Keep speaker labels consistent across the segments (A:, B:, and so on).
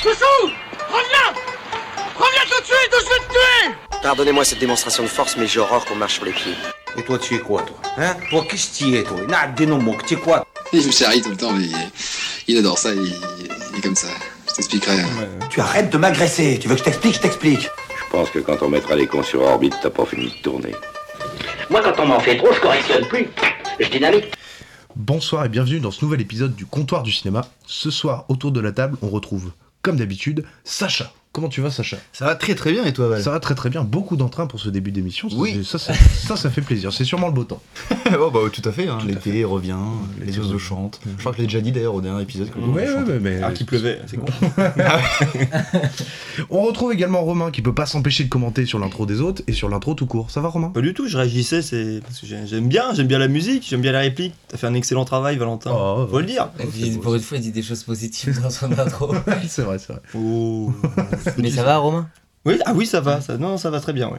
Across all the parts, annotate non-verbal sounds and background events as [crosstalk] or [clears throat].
A: Chouchou Reviens Reviens tout de suite ou je vais te tuer
B: Pardonnez-moi cette démonstration de force, mais j'ai horreur qu'on marche sur les pieds.
C: Et toi, tu es quoi, toi? Hein? Toi, qu'est-ce que tu es, toi? N'a des noms, tu es quoi?
D: Il me charrie tout le temps, mais il adore ça, il, il est comme ça. Je t'expliquerai.
C: Tu arrêtes de m'agresser. Tu veux que je t'explique Je t'explique.
E: Je pense que quand on mettra les cons sur orbite, t'as pas fini de tourner.
F: Moi, quand on m'en fait trop, je correctionne plus. Je dynamite.
G: Bonsoir et bienvenue dans ce nouvel épisode du comptoir du cinéma. Ce soir, autour de la table, on retrouve, comme d'habitude, Sacha. Comment tu vas, Sacha
H: Ça va très très bien et toi, Val
G: Ça va très très bien. Beaucoup d'entrain pour ce début d'émission.
H: Oui.
G: Ça, ça, [laughs] ça, ça fait plaisir. C'est sûrement le beau temps. [laughs]
H: Oh bah tout à fait, hein. L'été revient, les oiseaux chantent. Je crois que je l'ai déjà dit d'ailleurs au dernier épisode. que
G: Ouais, ouais, mais.
I: Ah, qu'il pleuvait, c'est con. [laughs]
G: On retrouve également Romain qui peut pas s'empêcher de commenter sur l'intro des autres et sur l'intro tout court. Ça va, Romain?
I: Pas du tout, je réagissais, c'est parce que j'ai- j'aime bien, j'aime bien la musique, j'aime bien la réplique. T'as fait un excellent travail, Valentin.
G: Oh,
I: Faut le dire.
J: Et puis, pour une fois, il dit des choses positives dans son intro.
G: c'est vrai, c'est vrai.
I: Oh.
J: Mais ça va, Romain?
I: Oui, ah oui, ça va, ça, non, ça va très bien, ouais.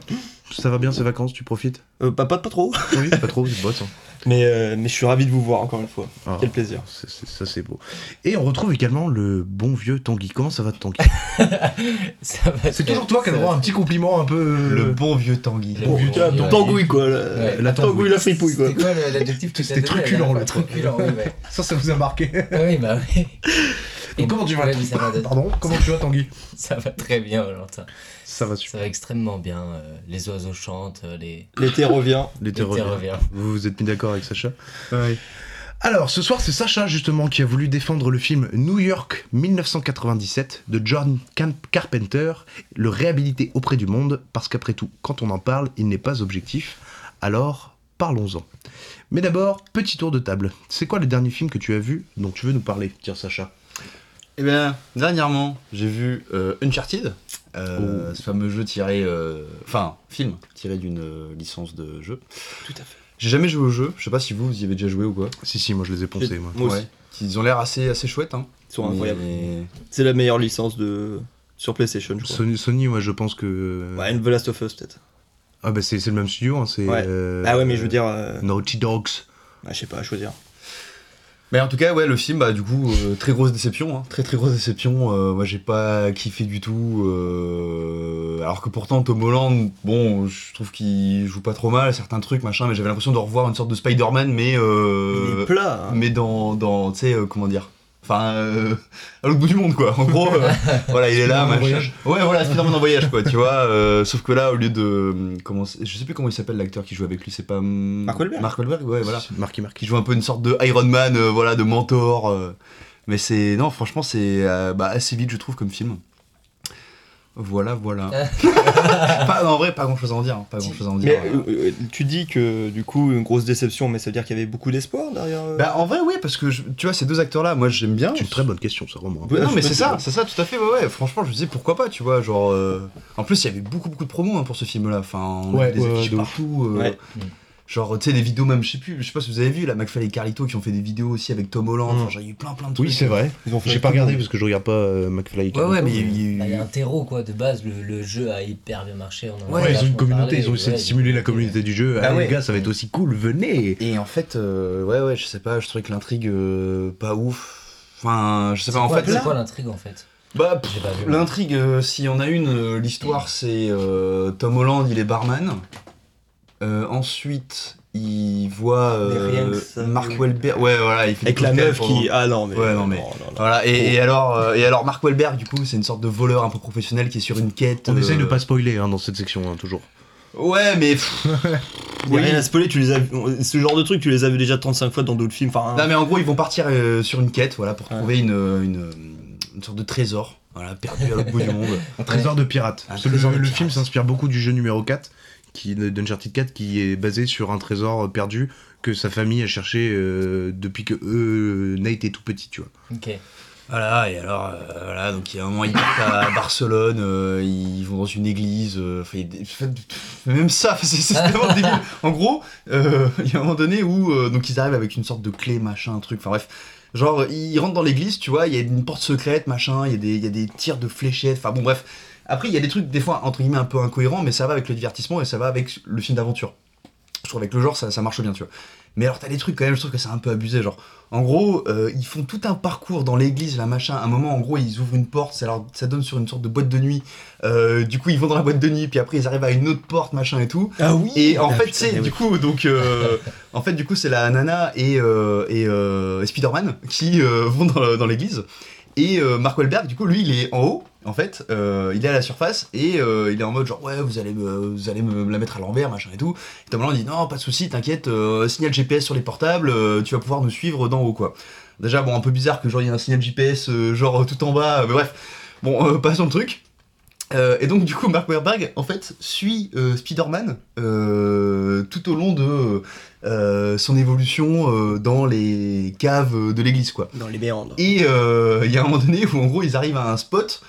G: Ça va bien ces vacances, tu profites?
I: Euh, pas, pas, pas trop,
G: Oui, pas trop, c'est bosse.
I: Mais, euh, mais je suis ravi de vous voir encore une fois.
G: Ah,
I: Quel plaisir.
G: ça c'est beau. Et on retrouve également le bon vieux Tanguy. Comment ça va Tanguy? [laughs] C'est toujours toi qui as le droit à un petit compliment un peu. euh,
H: Le bon vieux Tanguy.
J: Le bon vieux Tanguy.
I: Tangouille quoi, la,
J: Ouais.
G: La
I: fripouille quoi.
J: C'était quoi le- l'adjectif que
G: C'était truculent,
J: là
G: le truc.
J: Truculent, oui, ouais. [laughs]
G: Ça, ça vous a marqué.
J: Ah Oui, bah oui.
G: Donc, comment tu vas Pardon? Comment tu vas Tanguy?
J: Ça va très bien, Valentin.
G: Ça va super.
J: Ça va extrêmement bien. euh, les oiseaux chantent, euh, les...
I: L'été revient. [laughs]
G: L'été
J: L'été
G: revient.
J: revient.
G: Vous vous êtes mis d'accord avec Sacha
I: Ouais.
G: Alors, ce soir, c'est Sacha, justement, qui a voulu défendre le film New York 1997 de John Carpenter, le réhabiliter auprès du monde, parce qu'après tout, quand on en parle, il n'est pas objectif. Alors, parlons-en. Mais d'abord, petit tour de table. C'est quoi le dernier film que tu as vu dont tu veux nous parler? Tiens, Sacha.
H: Eh bien, dernièrement, j'ai vu euh, Uncharted, euh, ce fameux jeu tiré, euh, enfin film tiré d'une euh, licence de jeu.
I: Tout à fait.
H: J'ai jamais joué au jeu. Je sais pas si vous, vous y avez déjà joué ou quoi.
G: Si, si, moi je les ai poncés, moi.
I: Moi aussi.
H: Ouais. Ils ont l'air assez assez chouettes. Hein.
I: Ils sont
H: Mais-
I: incroyables. C'est la meilleure licence de sur PlayStation, je crois.
G: Sony, Sony, ouais, je pense que.
I: Ouais, The Last of Us peut-être.
G: Ah, bah c'est c'est le même studio, hein, c'est.
I: Ouais.
G: euh,
I: Ah ouais, mais je veux dire, euh,
G: Naughty Dogs.
I: ah, je sais pas à choisir.
H: Mais en tout cas, ouais, le film, bah, du coup, euh, très grosse déception, hein, très très grosse déception. euh, moi, j'ai pas kiffé du tout. euh, alors que pourtant, Tom Holland, bon, je trouve qu'il joue pas trop mal, certains trucs, machin, mais j'avais l'impression de revoir une sorte de Spider-Man, mais.
I: Il
H: Euh,
I: est plat. hein.
H: mais dans, dans tu sais, euh, comment dire Enfin, euh, à l'autre bout du monde, quoi. En gros, euh, [laughs] voilà, il est là, machin. Ouais, voilà, Spider-Man en voyage, quoi, tu vois. euh, [laughs] sauf que là, au lieu de. euh, Comment, je sais plus comment il s'appelle l'acteur qui joue avec lui, c'est pas. hum,
I: Mark Wahlberg.
H: Mark Wahlberg, ouais, voilà
G: Marky Marky.
H: qui joue un peu une sorte de Iron Man, voilà, de mentor. mais c'est non, franchement, c'est bah, assez vite, je trouve, comme film. Voilà, voilà. [laughs] pas, en vrai, pas grand chose à en dire. hein, Pas grand chose à en dire.
I: Mais
H: voilà.
I: euh, euh, tu dis que du coup une grosse déception, mais ça veut dire qu'il y avait beaucoup d'espoir derrière. euh,
H: Bah, en vrai, oui, parce que je- tu vois, ces deux acteurs-là, moi, j'aime bien.
G: C'est une très bonne question, ça, vraiment.
H: Ouais, non, mais c'est ça, c'est ça, tout à fait, ouais, ouais. Franchement, je me disais pourquoi pas, tu vois, genre. euh, En plus, il y avait beaucoup, beaucoup de promos hein, pour ce film-là. Enfin, on
G: Ouais,
H: avait des
G: ouais,
H: affiches partout. Genre, tu sais, des vidéos même, je sais plus, je sais pas si vous avez vu, la McFly et Carlito qui ont fait des vidéos aussi avec Tom Holland.
G: Mm.
H: Enfin, genre, il y a eu plein, plein de trucs.
G: Oui, c'est vrai.
I: Ils ont fait
G: J'ai pas regardé parce que je regarde pas euh, McFly. et
H: Ouais, ouais,
G: Carlito,
H: mais il y a eu-
J: Bah, Il y a un terreau, quoi, de base. Le, le jeu a hyper bien marché. On en a
H: Ouais,
G: Ouais, ils ont
J: vachement
G: une communauté,
J: parlé,
G: ils ont essayé
J: ouais,
G: de stimuler la communauté du jeu.
H: Ah
G: Ah,
H: ouais.
G: les gars, ça va être aussi cool, venez
H: Et en fait, euh, ouais, ouais, je sais pas, je trouvais que l'intrigue, euh, pas ouf. Enfin, je sais
J: C'est
H: pas, en
J: quoi-
H: fait.
J: C'est quoi l'intrigue en fait
H: Bah, pff,
J: J'ai pas vu.
H: l'intrigue, euh, s'il y en a une, euh, l'histoire, c'est euh, Tom Holland, il est barman. Euh, ensuite, il voit euh,
I: Mais rien que ça,
H: Mark
I: oui.
H: Wahlberg. Ouais, voilà, il fait
I: Avec la meuf qui. Ah non, mais.
H: Ouais, non, mais-
I: non, non.
H: Voilà, et, et alors, euh, et alors Mark Wahlberg, du coup, c'est une sorte de voleur un peu professionnel qui est sur une quête.
G: On essaye de
H: euh,
G: pas spoiler hein, dans cette section, hein, toujours.
H: Ouais, mais. [laughs]
I: Il y a
H: oui.
I: rien à spoiler, tu les as ce genre de truc, tu les as vu déjà 35 fois dans d'autres films. Enfin,
H: Non mais en gros ils vont partir euh, sur une quête voilà pour
I: Ouais.
H: trouver une, une, une sorte de trésor voilà perdu à l'autre bout du monde.
G: Un trésor de pirate.
H: Un
G: Parce que
H: trésor
G: le,
H: de
G: le film s'inspire beaucoup du jeu numéro 4, qui, d'Uncharted 4, qui est basé sur un trésor perdu que sa famille a cherché euh, depuis que eux, Nate est tout petit, tu vois.
J: Ok.
H: Voilà et alors euh, voilà donc il y a un moment ils partent à [laughs] Barcelone euh, ils vont dans une église euh, même ça [laughs] c'est tellement [laughs] débile. En gros il y a un moment donné où donc ils arrivent avec une sorte de clé machin un truc enfin bref genre ils rentrent dans l'église tu vois il y a une porte secrète machin il y y a des tirs de fléchettes enfin bon bref Après, il y a des trucs, des fois, entre guillemets, un peu incohérents, mais ça va avec le divertissement et ça va avec le film d'aventure. Je trouve avec le genre ça, ça marche bien, tu vois. Mais alors t'as des trucs quand même, je trouve que c'est un peu abusé, genre. En gros, euh, ils font tout un parcours dans l'église, là, machin. À un moment, en gros, ils ouvrent une porte, ça, leur, ça donne sur une sorte de boîte de nuit. Euh, du coup, ils vont dans la boîte de nuit, puis après, ils arrivent à une autre porte, machin et tout.
I: Ah oui
H: Et en
I: Ah,
H: fait, c'est du coup, donc, euh, [laughs] en fait, du coup, c'est la nana et, et, et Spider-Man qui vont dans, dans l'église. Et Mark Wahlberg, du coup, lui, il est en haut, en fait, euh, il est à la surface et euh, il est en mode genre ouais, vous allez me, vous allez me la mettre à l'envers, machin et tout. Et Tom Holland dit non, pas de souci, t'inquiète, euh, signal GPS sur les portables, tu vas pouvoir nous suivre d'en haut, quoi. Déjà, bon, un peu bizarre que genre il y a un signal GPS genre tout en bas, mais bref. Bon, passons le truc. Et donc du coup Mark Wahlberg en fait suit Spider-Man tout au long de euh, son évolution euh, dans les caves de l'église quoi.
I: Dans les méandres.
H: Et euh, il y a un moment donné où en gros ils arrivent à un spot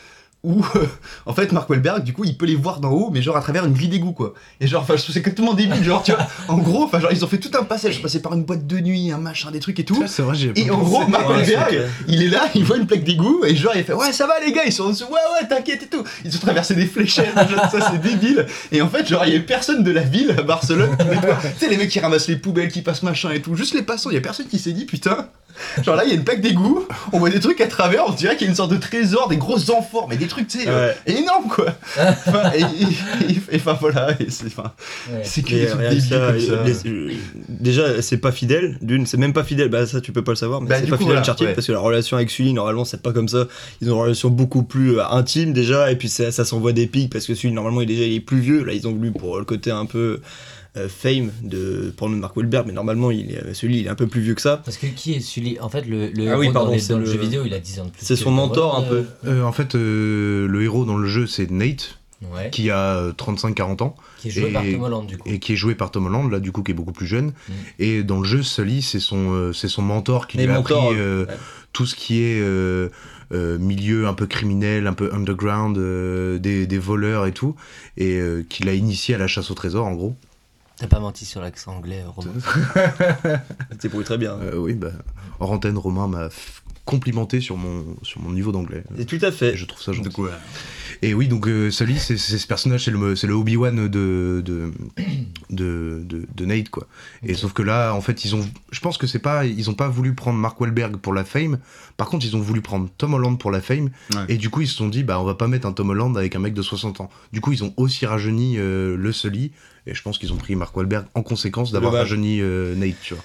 H: où euh, en fait Mark Wahlberg du coup il peut les voir d'en haut mais genre à travers une grille d'égout quoi. Et genre enfin je trouve c'est complètement débile genre tu vois en gros enfin genre ils ont fait tout un passage passé par une boîte de nuit un machin des trucs et tout.
G: Ça, c'est vrai, j'ai
H: Et
G: pas
H: en gros, Mark Wahlberg, il est là, il voit une plaque d'égout, et genre, il fait Ouais, ça va les gars, ils sont en dessous, ouais, ouais, t'inquiète et tout. Ils ont traversé des fléchettes, machin, ça c'est débile. Et en fait, genre, il y a personne de la ville à Barcelone. Tu sais, les mecs qui ramassent les poubelles, qui passent machin et tout, juste les passants, il y a personne qui s'est dit Putain, [laughs] genre là, il y a une plaque d'égout, on voit des trucs à travers, on dirait qu'il y a une sorte de trésor, des grosses amphores, mais des trucs, tu sais, euh,
I: Ouais.
H: énormes quoi. [laughs] Enfin, et, et- et- et enfin voilà, et c'est enfin,
J: Ouais.
H: c'est que
I: Mais
H: des trucs
I: rien que
H: débiles
I: ça,
H: comme ça.
I: les- euh, déjà, c'est pas fidèle. D'une, c'est même pas fidèle. Bah, ça, tu peux pas le savoir. Mais
H: Bah,
I: c'est pas
H: coup,
I: fidèle à
H: voilà, ouais.
I: parce que la relation avec Sully, normalement, c'est pas comme ça. Ils ont une relation beaucoup plus euh, intime déjà. Et puis, ça, ça s'envoie des pics parce que Sully, normalement, il est déjà il est plus vieux. Là, ils ont voulu pour le côté un peu euh, fame de pour le Mark Wahlberg. Mais normalement, il est, Sully, il est un peu plus vieux que ça.
J: Parce que qui est Sully En fait, le, le
I: Ah oui,
J: héros
I: pardon,
J: dans, les-
I: c'est
J: dans le
I: le-
J: jeu vidéo, il a 10 ans de plus.
I: C'est son mentor un peu.
G: Euh, en fait, euh, le héros dans le jeu, c'est Nate,
J: euh, Ouais.
G: qui a euh, 35-40 ans,
J: Qui est joué
G: Et-
J: par Tom Holland, du coup.
G: et qui est joué par Tom Holland, là, du coup, qui est beaucoup plus jeune.
J: Mm.
G: Et dans le jeu, Sully, c'est son, euh, c'est son mentor qui lui a appris euh,
I: ouais.
G: tout ce qui est euh, euh, milieu un peu criminel, un peu underground, euh, des, des voleurs et tout, et euh, qui l'a initié à la chasse au trésor, en gros.
J: T'as pas menti sur l'accent anglais, Romain. [laughs]
I: C'est pour très bien.
G: Euh, oui, bah, hors antenne, Romain m'a complimenté sur mon, sur mon niveau d'anglais.
I: Et tout à fait.
G: Je trouve ça gentil. Et oui, donc euh, Sully, c'est ce personnage, c'est le, le Obi-Wan de de, de, de, de Nate, quoi. Et sauf que là, en fait, ils ont, je pense que c'est pas, ils ont pas voulu prendre Mark Wahlberg pour la fame. Par contre, ils ont voulu prendre Tom Holland pour la fame.
H: Ouais.
G: Et du coup, ils se sont dit, bah, on va pas mettre un Tom Holland avec un mec de 60 ans. Du coup, ils ont aussi rajeuni euh, le Sully. Et je pense qu'ils ont pris Mark Wahlberg en conséquence d'avoir rajeuni euh, Nate, tu vois.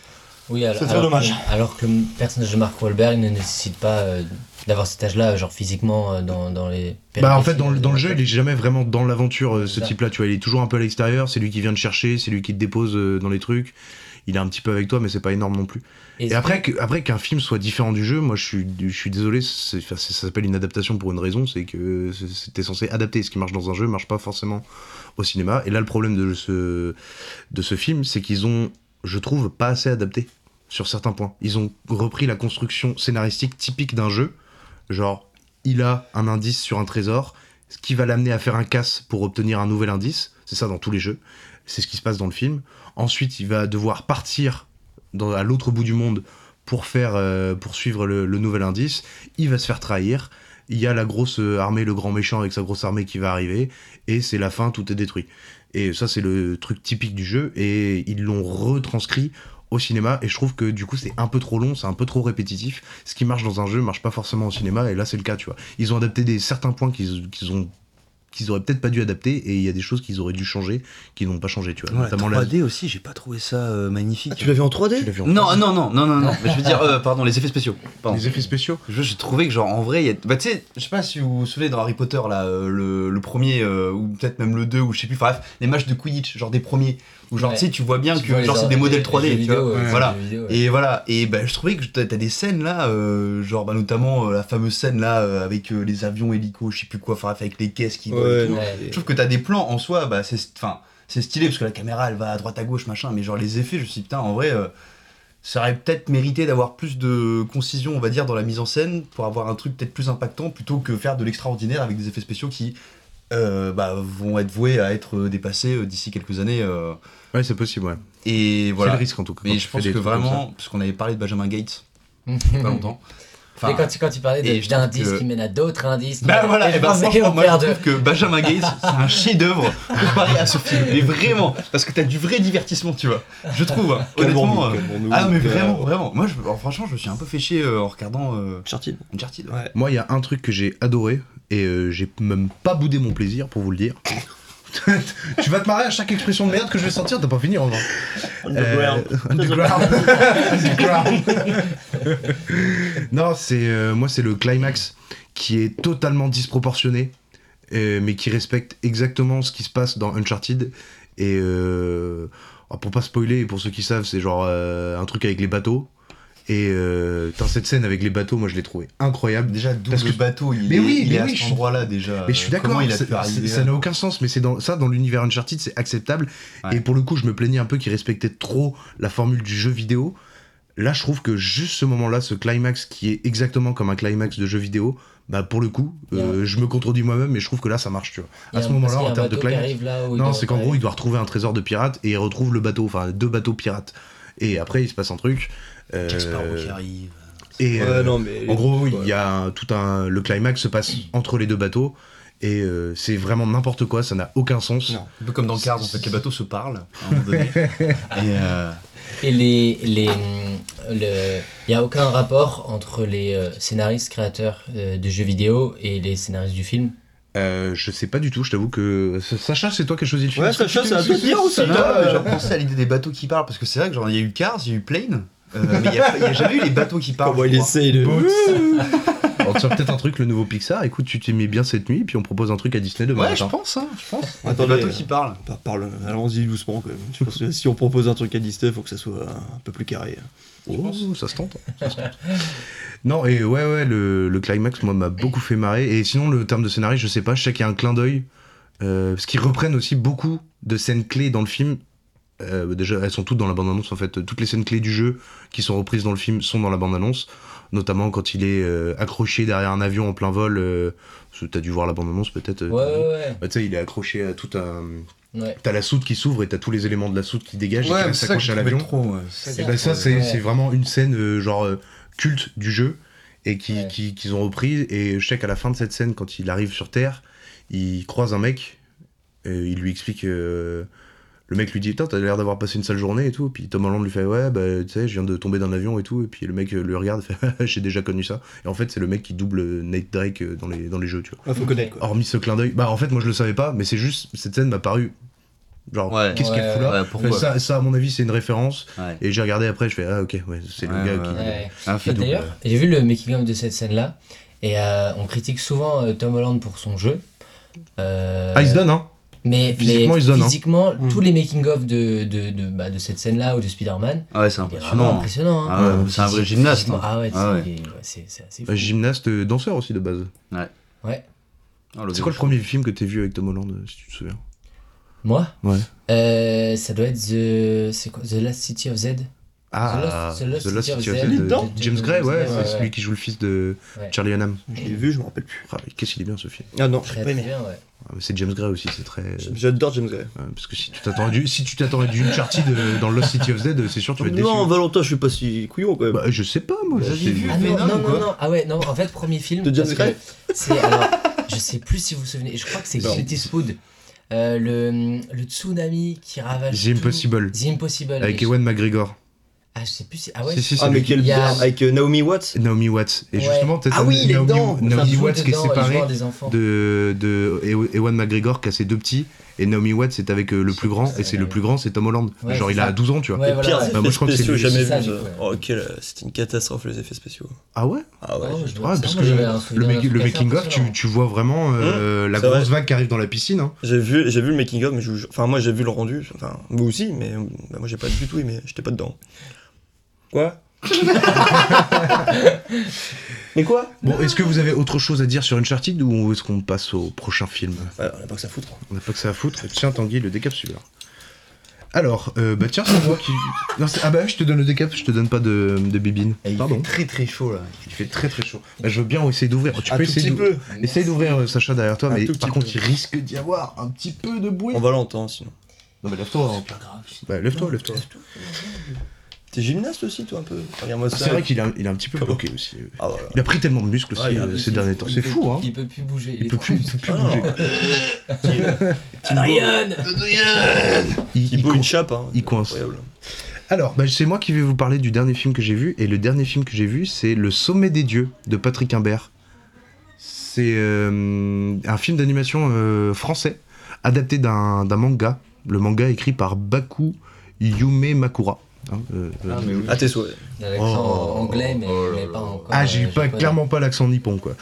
J: Oui, alors,
I: C'est très
J: alors
I: dommage.
J: que- alors que le personnage de Mark Wahlberg ne nécessite pas euh, d'avoir cet âge-là, genre physiquement, euh, dans, dans les.
G: Bah en fait dans, dans le
J: de-
G: jeu il est jamais vraiment dans l'aventure euh, ce
J: Ça.
G: type là tu vois il est toujours un peu à l'extérieur c'est lui qui vient te chercher c'est lui qui te dépose euh, dans les trucs il est un petit peu avec toi mais c'est pas énorme non plus
J: Et
G: et après que- après qu'un film soit différent du jeu moi je suis je suis désolé c'est- ça s'appelle une adaptation pour une raison c'est que c'était censé adapter ce qui marche dans un jeu marche pas forcément au cinéma et là le problème de ce de ce film c'est qu'ils ont je trouve pas assez adapté sur certains points ils ont repris la construction scénaristique typique d'un jeu genre il a un indice sur un trésor, ce qui va l'amener à faire un casse pour obtenir un nouvel indice. C'est ça dans tous les jeux. C'est ce qui se passe dans le film. Ensuite, il va devoir partir à l'autre bout du monde pour faire euh, pour suivre le, le nouvel indice. Il va se faire trahir. Il y a la grosse euh, armée, le grand méchant avec sa grosse armée qui va arriver, et c'est la fin, tout est détruit. Et ça, c'est le truc typique du jeu, et ils l'ont retranscrit au cinéma, et je trouve que du coup, c'est un peu trop long, c'est un peu trop répétitif. Ce qui marche dans un jeu marche pas forcément au cinéma, et là, c'est le cas, tu vois. Ils ont adapté des certains points qu'ils qu'ils ont qu'ils auraient peut-être pas dû adapter et il y a des choses qu'ils auraient dû changer qui n'ont pas changé tu vois
C: Ouais,
G: notamment la
C: 3D aussi, j'ai pas trouvé ça euh, magnifique.
I: Tu l'as vu en 3D
G: tu l'as vu en
H: Non,
G: 3D.
H: non, non, non, non, non. [laughs] Mais je veux dire, euh, pardon, les effets spéciaux. Pardon.
G: les effets spéciaux
H: Je- J'ai trouvé que genre en vrai, il y a... bah tu sais, je sais pas si vous vous souvenez dans Harry Potter là, euh, le, le premier euh, ou peut-être même le 2 ou je sais plus, enfin bref, les matchs de Quidditch, genre des premiers, où genre
J: Ouais.
H: tu sais, tu vois bien
J: Tu
H: que
J: vois
H: genre c'est des modèles
J: les-
H: 3D,
J: les jeux
H: tu
J: vidéo,
H: vois.
J: ouais, les
H: voilà. Et voilà, et bah je trouvais que t'as des scènes là, euh, genre bah notamment euh, la fameuse scène là euh, avec les avions hélicos, je sais plus quoi, enfin avec les caisses qui volent et
I: Ouais,
H: tout. Je trouve que t'as des plans en soi, bah c'est enfin c'est stylé parce que la caméra elle va à droite à gauche machin, mais genre les effets, je me suis dit, putain en vrai. ça aurait peut-être mérité d'avoir plus de concision, on va dire, dans la mise en scène pour avoir un truc peut-être plus impactant plutôt que faire de l'extraordinaire avec des effets spéciaux qui euh, bah, vont être voués à être dépassés euh, d'ici quelques années. euh.
G: ouais c'est possible ouais
H: et
G: c'est
H: voilà.
G: le risque en tout cas
H: Mais je pense que vraiment, parce qu'on avait parlé de Benjamin Gates [laughs] il y a pas longtemps, Enfin,
J: Mais quand tu, quand tu parlais
H: et
J: d'indices
H: que-
J: qui mènent à d'autres indices.
H: Bah
J: qui-
H: voilà,
J: et
H: et bah
J: pensais
H: franchement,
J: au
H: moi je
J: père de-
H: trouve que Benjamin Gates, c'est un [laughs] chef-d'œuvre comparé à ce film. Mais vraiment, parce que t'as du vrai divertissement, tu vois. Je trouve, hein, honnêtement. euh, Ah non, mais
I: euh,
H: vraiment, vraiment. Moi, je, alors, franchement, je me suis un peu fait chier euh, en regardant euh,
I: Uncharted.
H: Uncharted.
I: Ouais.
G: Moi, il y a un truc que j'ai adoré et euh, j'ai même pas boudé mon plaisir pour vous le dire. [laughs] tu vas te marrer à chaque expression de merde que je vais sortir, t'as pas fini en vrai.
I: Underground.
G: Euh, underground. Underground. [laughs] non, c'est euh, moi c'est le climax qui est totalement disproportionné, euh, mais qui respecte exactement ce qui se passe dans Uncharted. Et euh, alors, pour pas spoiler, pour ceux qui savent, c'est genre euh, un truc avec les bateaux. Et euh, putain, cette scène avec les bateaux, moi je l'ai trouvé incroyable.
H: Déjà, d'où
G: Parce
H: le
G: que-
H: bateau, il
G: Mais
H: est,
G: oui,
H: il
G: mais
H: est à
G: oui,
H: cet
G: je suis-
H: endroit-là déjà.
G: Mais je suis d'accord, ça- n'a aucun sens, mais c'est dans ça dans l'univers Uncharted, c'est acceptable.
H: Ouais.
G: Et pour le coup, je me plaignais un peu qu'il respectait trop la formule du jeu vidéo. Là, je trouve que juste ce moment-là, ce climax qui est exactement comme un climax de jeu vidéo, bah pour le coup, euh, je me contredis moi-même, mais je trouve que là, ça marche, tu vois. À
J: a
G: ce moment-là, en termes de climax.
J: arrive là où il
G: Non, c'est qu'en gros, il doit retrouver un trésor de pirate et il retrouve le bateau, enfin deux bateaux pirates. Et après, il se passe un truc. Euh,
H: Jack Sparrow qui arrive.
G: et
I: Ouais,
G: euh,
I: non, mais.
G: en gros,
I: Ouais.
G: il y a un- tout un. Le climax se passe entre les deux bateaux. Et euh, c'est vraiment n'importe quoi, ça n'a aucun sens.
I: Non.
H: Un peu comme dans cadre, en fait, les bateaux se parlent à un moment donné. [laughs] Et euh,
J: Et les, les, le, il y a aucun rapport entre les euh, scénaristes créateurs euh, de jeux vidéo et les scénaristes du film?
G: Euh, je sais pas du tout, je t'avoue que. Sacha, c'est toi qui as choisi le film?
I: Ouais, Sacha, à toi de dire aussi. Euh,
H: j'ai repensé à l'idée des bateaux qui parlent parce que c'est vrai que genre il y a eu Cars, il y a eu Plane, euh, mais il y a, il jamais eu les bateaux qui parlent.
I: Comment il essaye de.
G: On te sort peut-être un truc, le nouveau Pixar. Écoute, tu t'aimais bien cette nuit, puis on propose un truc à Disney demain
H: Ouais, je pense, hein, je pense.
I: Attendez,
H: les bateaux
I: euh,
H: qui parlent.
I: Par- parle, allons-y doucement quand même. Je pense que si on propose un truc à Disney, faut que ça soit un peu plus carré.
G: Oh, ça se tente. ça se tente. non, et ouais, ouais, le, le climax, moi, m'a beaucoup fait marrer. Et sinon, le terme de scénario, je sais pas, je sais qu'il y a un clin d'œil. euh, parce qu'ils reprennent aussi beaucoup de scènes clés dans le film. Euh, déjà, elles sont toutes dans la bande-annonce, en fait. Toutes les scènes clés du jeu qui sont reprises dans le film sont dans la bande-annonce. Notamment quand il est euh, accroché derrière un avion en plein vol. Euh, t'as dû voir la bande-annonce, peut-être. euh,
J: Ouais, ouais, ouais.
G: Bah, tu sais, il est accroché à tout un.
J: ouais.
G: T'as la soute qui s'ouvre et t'as tous les éléments de la soute qui dégagent et
H: Ouais,
G: qui s'accrochent
H: je
G: à
H: trouvais
G: l'avion. Et
H: ça
G: c'est vraiment une scène euh, genre euh, culte du jeu et qui
J: Ouais.
G: qui- qu'ils ont reprise. Et je sais qu'à la fin de cette scène, quand il arrive sur Terre, il croise un mec. Et il lui explique. Le mec lui dit Putain, t'as l'air d'avoir passé une sale journée et tout. Puis Tom Holland lui fait Ouais, bah tu sais, je viens de tomber d'un avion et tout. Et puis le mec le regarde et fait [laughs] J'ai déjà connu ça. Et en fait, c'est le mec qui double Nate Drake euh, dans les, dans les jeux, tu vois.
I: Ah, faut connaître quoi.
G: Hormis ce clin d'œil. Bah en fait, moi je le savais pas, mais c'est juste. Cette scène m'a paru. Genre,
H: Ouais.
G: qu'est-ce qu'elle fout là
H: ouais,
G: ça, ça, à mon avis, c'est une référence.
H: Ouais.
G: Et j'ai regardé après, je fais ah ok, ouais, c'est
H: Ouais,
G: le gars
H: ouais,
G: qui.
J: Ouais.
H: Un film.
J: D'ailleurs, j'ai vu le making-of de cette scène-là, et euh, on critique souvent euh, Tom Holland pour son jeu. Euh,
G: Ah, il se donne, hein
J: Mais
G: Physiquement,
J: mais
G: il se donne, hein.
J: physiquement,
I: Mm.
J: tous les making-of de, de, de, bah, de cette scène-là ou de Spider-Man,
H: Ah ouais, c'est
J: est vraiment
H: impressionnant.
J: impressionnant. hein.
H: Ah ouais, c'est un vrai gymnaste. hein.
J: Ah ouais,
H: Ah ouais.
J: c'est- ouais, assez fou.
G: Gymnaste, euh, danseur aussi de base.
J: Ouais.
H: Ah,
G: C'est quoi le premier film que t'as vu avec Tom Holland, euh, si tu te souviens?
J: Moi?
G: Ouais.
J: Euh, Ça doit être The, c'est quoi, The Last City of Z?
G: Ah,
J: The Lost- The Lost City of Z.
G: De- de James Gray, ouais,
J: Ouais,
G: c'est celui qui joue le fils de
J: Ouais.
G: Charlie Hunnam.
I: Je l'ai vu, je me rappelle plus.
G: Ah, Qu'est-ce qu'il est bien ce film
I: Ah non,
J: Très
I: j'ai pas
J: très
I: aimé.
J: bien, ouais.
G: Ah, C'est James Gray aussi, c'est très.
I: J'adore James Gray.
G: ouais, parce que si tu t'attendais du, si tu t'attendais du Uncharted euh, dans Lost City of Z, c'est sûr tu vas être déçu.
I: Non, Valentin, je suis pas si couillon quand même.
G: Bah, je sais pas moi. C'est-
H: aviez vu
J: Ah non, non, non,
H: quoi
J: non, ah ouais, non, en fait, premier film.
I: De James Gray
J: C'est, alors, je sais plus si vous vous souvenez, je crois que c'est
I: Non.
J: Clint Eastwood. Euh, le, le tsunami qui ravage.
G: The
J: tout.
G: Impossible.
J: The Impossible.
G: Avec
J: je-
G: Ewan McGregor.
J: Ah, je sais plus si. Ah ouais
G: Si, si,
I: Ah,
G: c'est
I: mais quel
J: y a-
I: bien Avec euh, Naomi Watts?
G: Naomi Watts. Et
J: Ouais.
G: justement, peut-être
I: Ah oui, il est
G: Naomi,
I: dedans.
G: Naomi Watts qui est
J: dedans, il joue
G: séparé
J: un des enfants.
G: de, de Ew- Ewan McGregor qui a ses deux petits. Et Naomi Watts c'est avec euh, le plus grand. Et c'est le plus grand, c'est Tom Holland.
J: Ouais,
G: Genre il a
J: ça.
G: 12 ans, tu vois.
J: Ouais,
I: Les
J: voilà,
I: effets
G: Bah, moi, je crois que c'est
I: jamais
J: ouais.
I: Oh, quel- c'était une catastrophe les effets spéciaux.
G: Ah ouais?
I: Ah ouais.
J: Oh, ça,
G: parce que le,
J: souvenir d'un
G: make-
J: truc
G: le
J: assez
G: making of, tu, vois vraiment euh, la
I: c'est
G: grosse
I: vrai.
G: vague qui arrive dans la piscine. Hein.
I: J'ai vu, j'ai vu le making of, mais enfin moi j'ai vu le rendu, enfin vous aussi, mais bah, moi j'ai pas du tout aimé, j'étais pas dedans. Quoi? [laughs] Mais quoi?
G: Bon, est-ce que vous avez autre chose à dire sur Uncharted ou est-ce qu'on passe au prochain film?
I: Ouais, on a pas que ça à foutre.
G: On n'a pas que ça à foutre. Tiens, Tanguy, le décapsuleur. Alors, euh, bah tiens, c'est moi qui. Non, c'est- ah bah, je te donne le décap, je te donne pas de, de bibine.
H: Et il
G: Pardon.
H: fait très très chaud là.
G: Il fait très très chaud. Bah, je veux bien essayer d'ouvrir. Tu
I: Un
G: peux
I: tout
G: essayer
I: petit
G: d'ouvrir.
I: peu.
G: Essaye d'ouvrir euh, Sacha derrière toi,
I: Un
G: mais
I: tout
G: par
I: petit
G: contre,
I: peu.
G: il risque d'y avoir un petit peu de bruit.
I: On va l'entendre sinon.
G: Non, mais lève-toi. hein.
H: Pas grave.
G: Bah, lève-toi, lève-toi.
I: T'es gymnaste aussi, toi, un peu ça.
G: C'est vrai qu'il il a un petit peu bloqué aussi.
I: Ah, voilà.
G: Il a pris tellement de muscles aussi
I: Ouais, il a-
G: euh, ces
J: Il-
G: derniers temps.
J: il
G: C'est
J: peut-
G: fou, hein.
J: Il peut plus bouger.
G: Il peut plus, il peut plus
I: Ah,
G: bouger.
J: Adrien
G: Il, coin-
I: une chape, hein.
G: il coince.
I: Incroyable.
G: Alors, bah, c'est moi qui vais vous parler du dernier film que j'ai vu. Et le dernier film que j'ai vu, c'est Le Sommet des Dieux de Patrick Imbert. C'est euh, un film d'animation euh, français, adapté d'un d'un manga. Le manga écrit par Baku Yume Makura. Hein, euh, euh,
H: mais oui.
I: Ah, tes souhaits.
J: L'accent
G: Oh.
J: anglais, mais,
H: Oh là
J: mais
H: là.
J: pas encore.
G: Ah, j'ai
J: euh,
G: pas
J: japonais.
G: clairement pas l'accent nippon, quoi.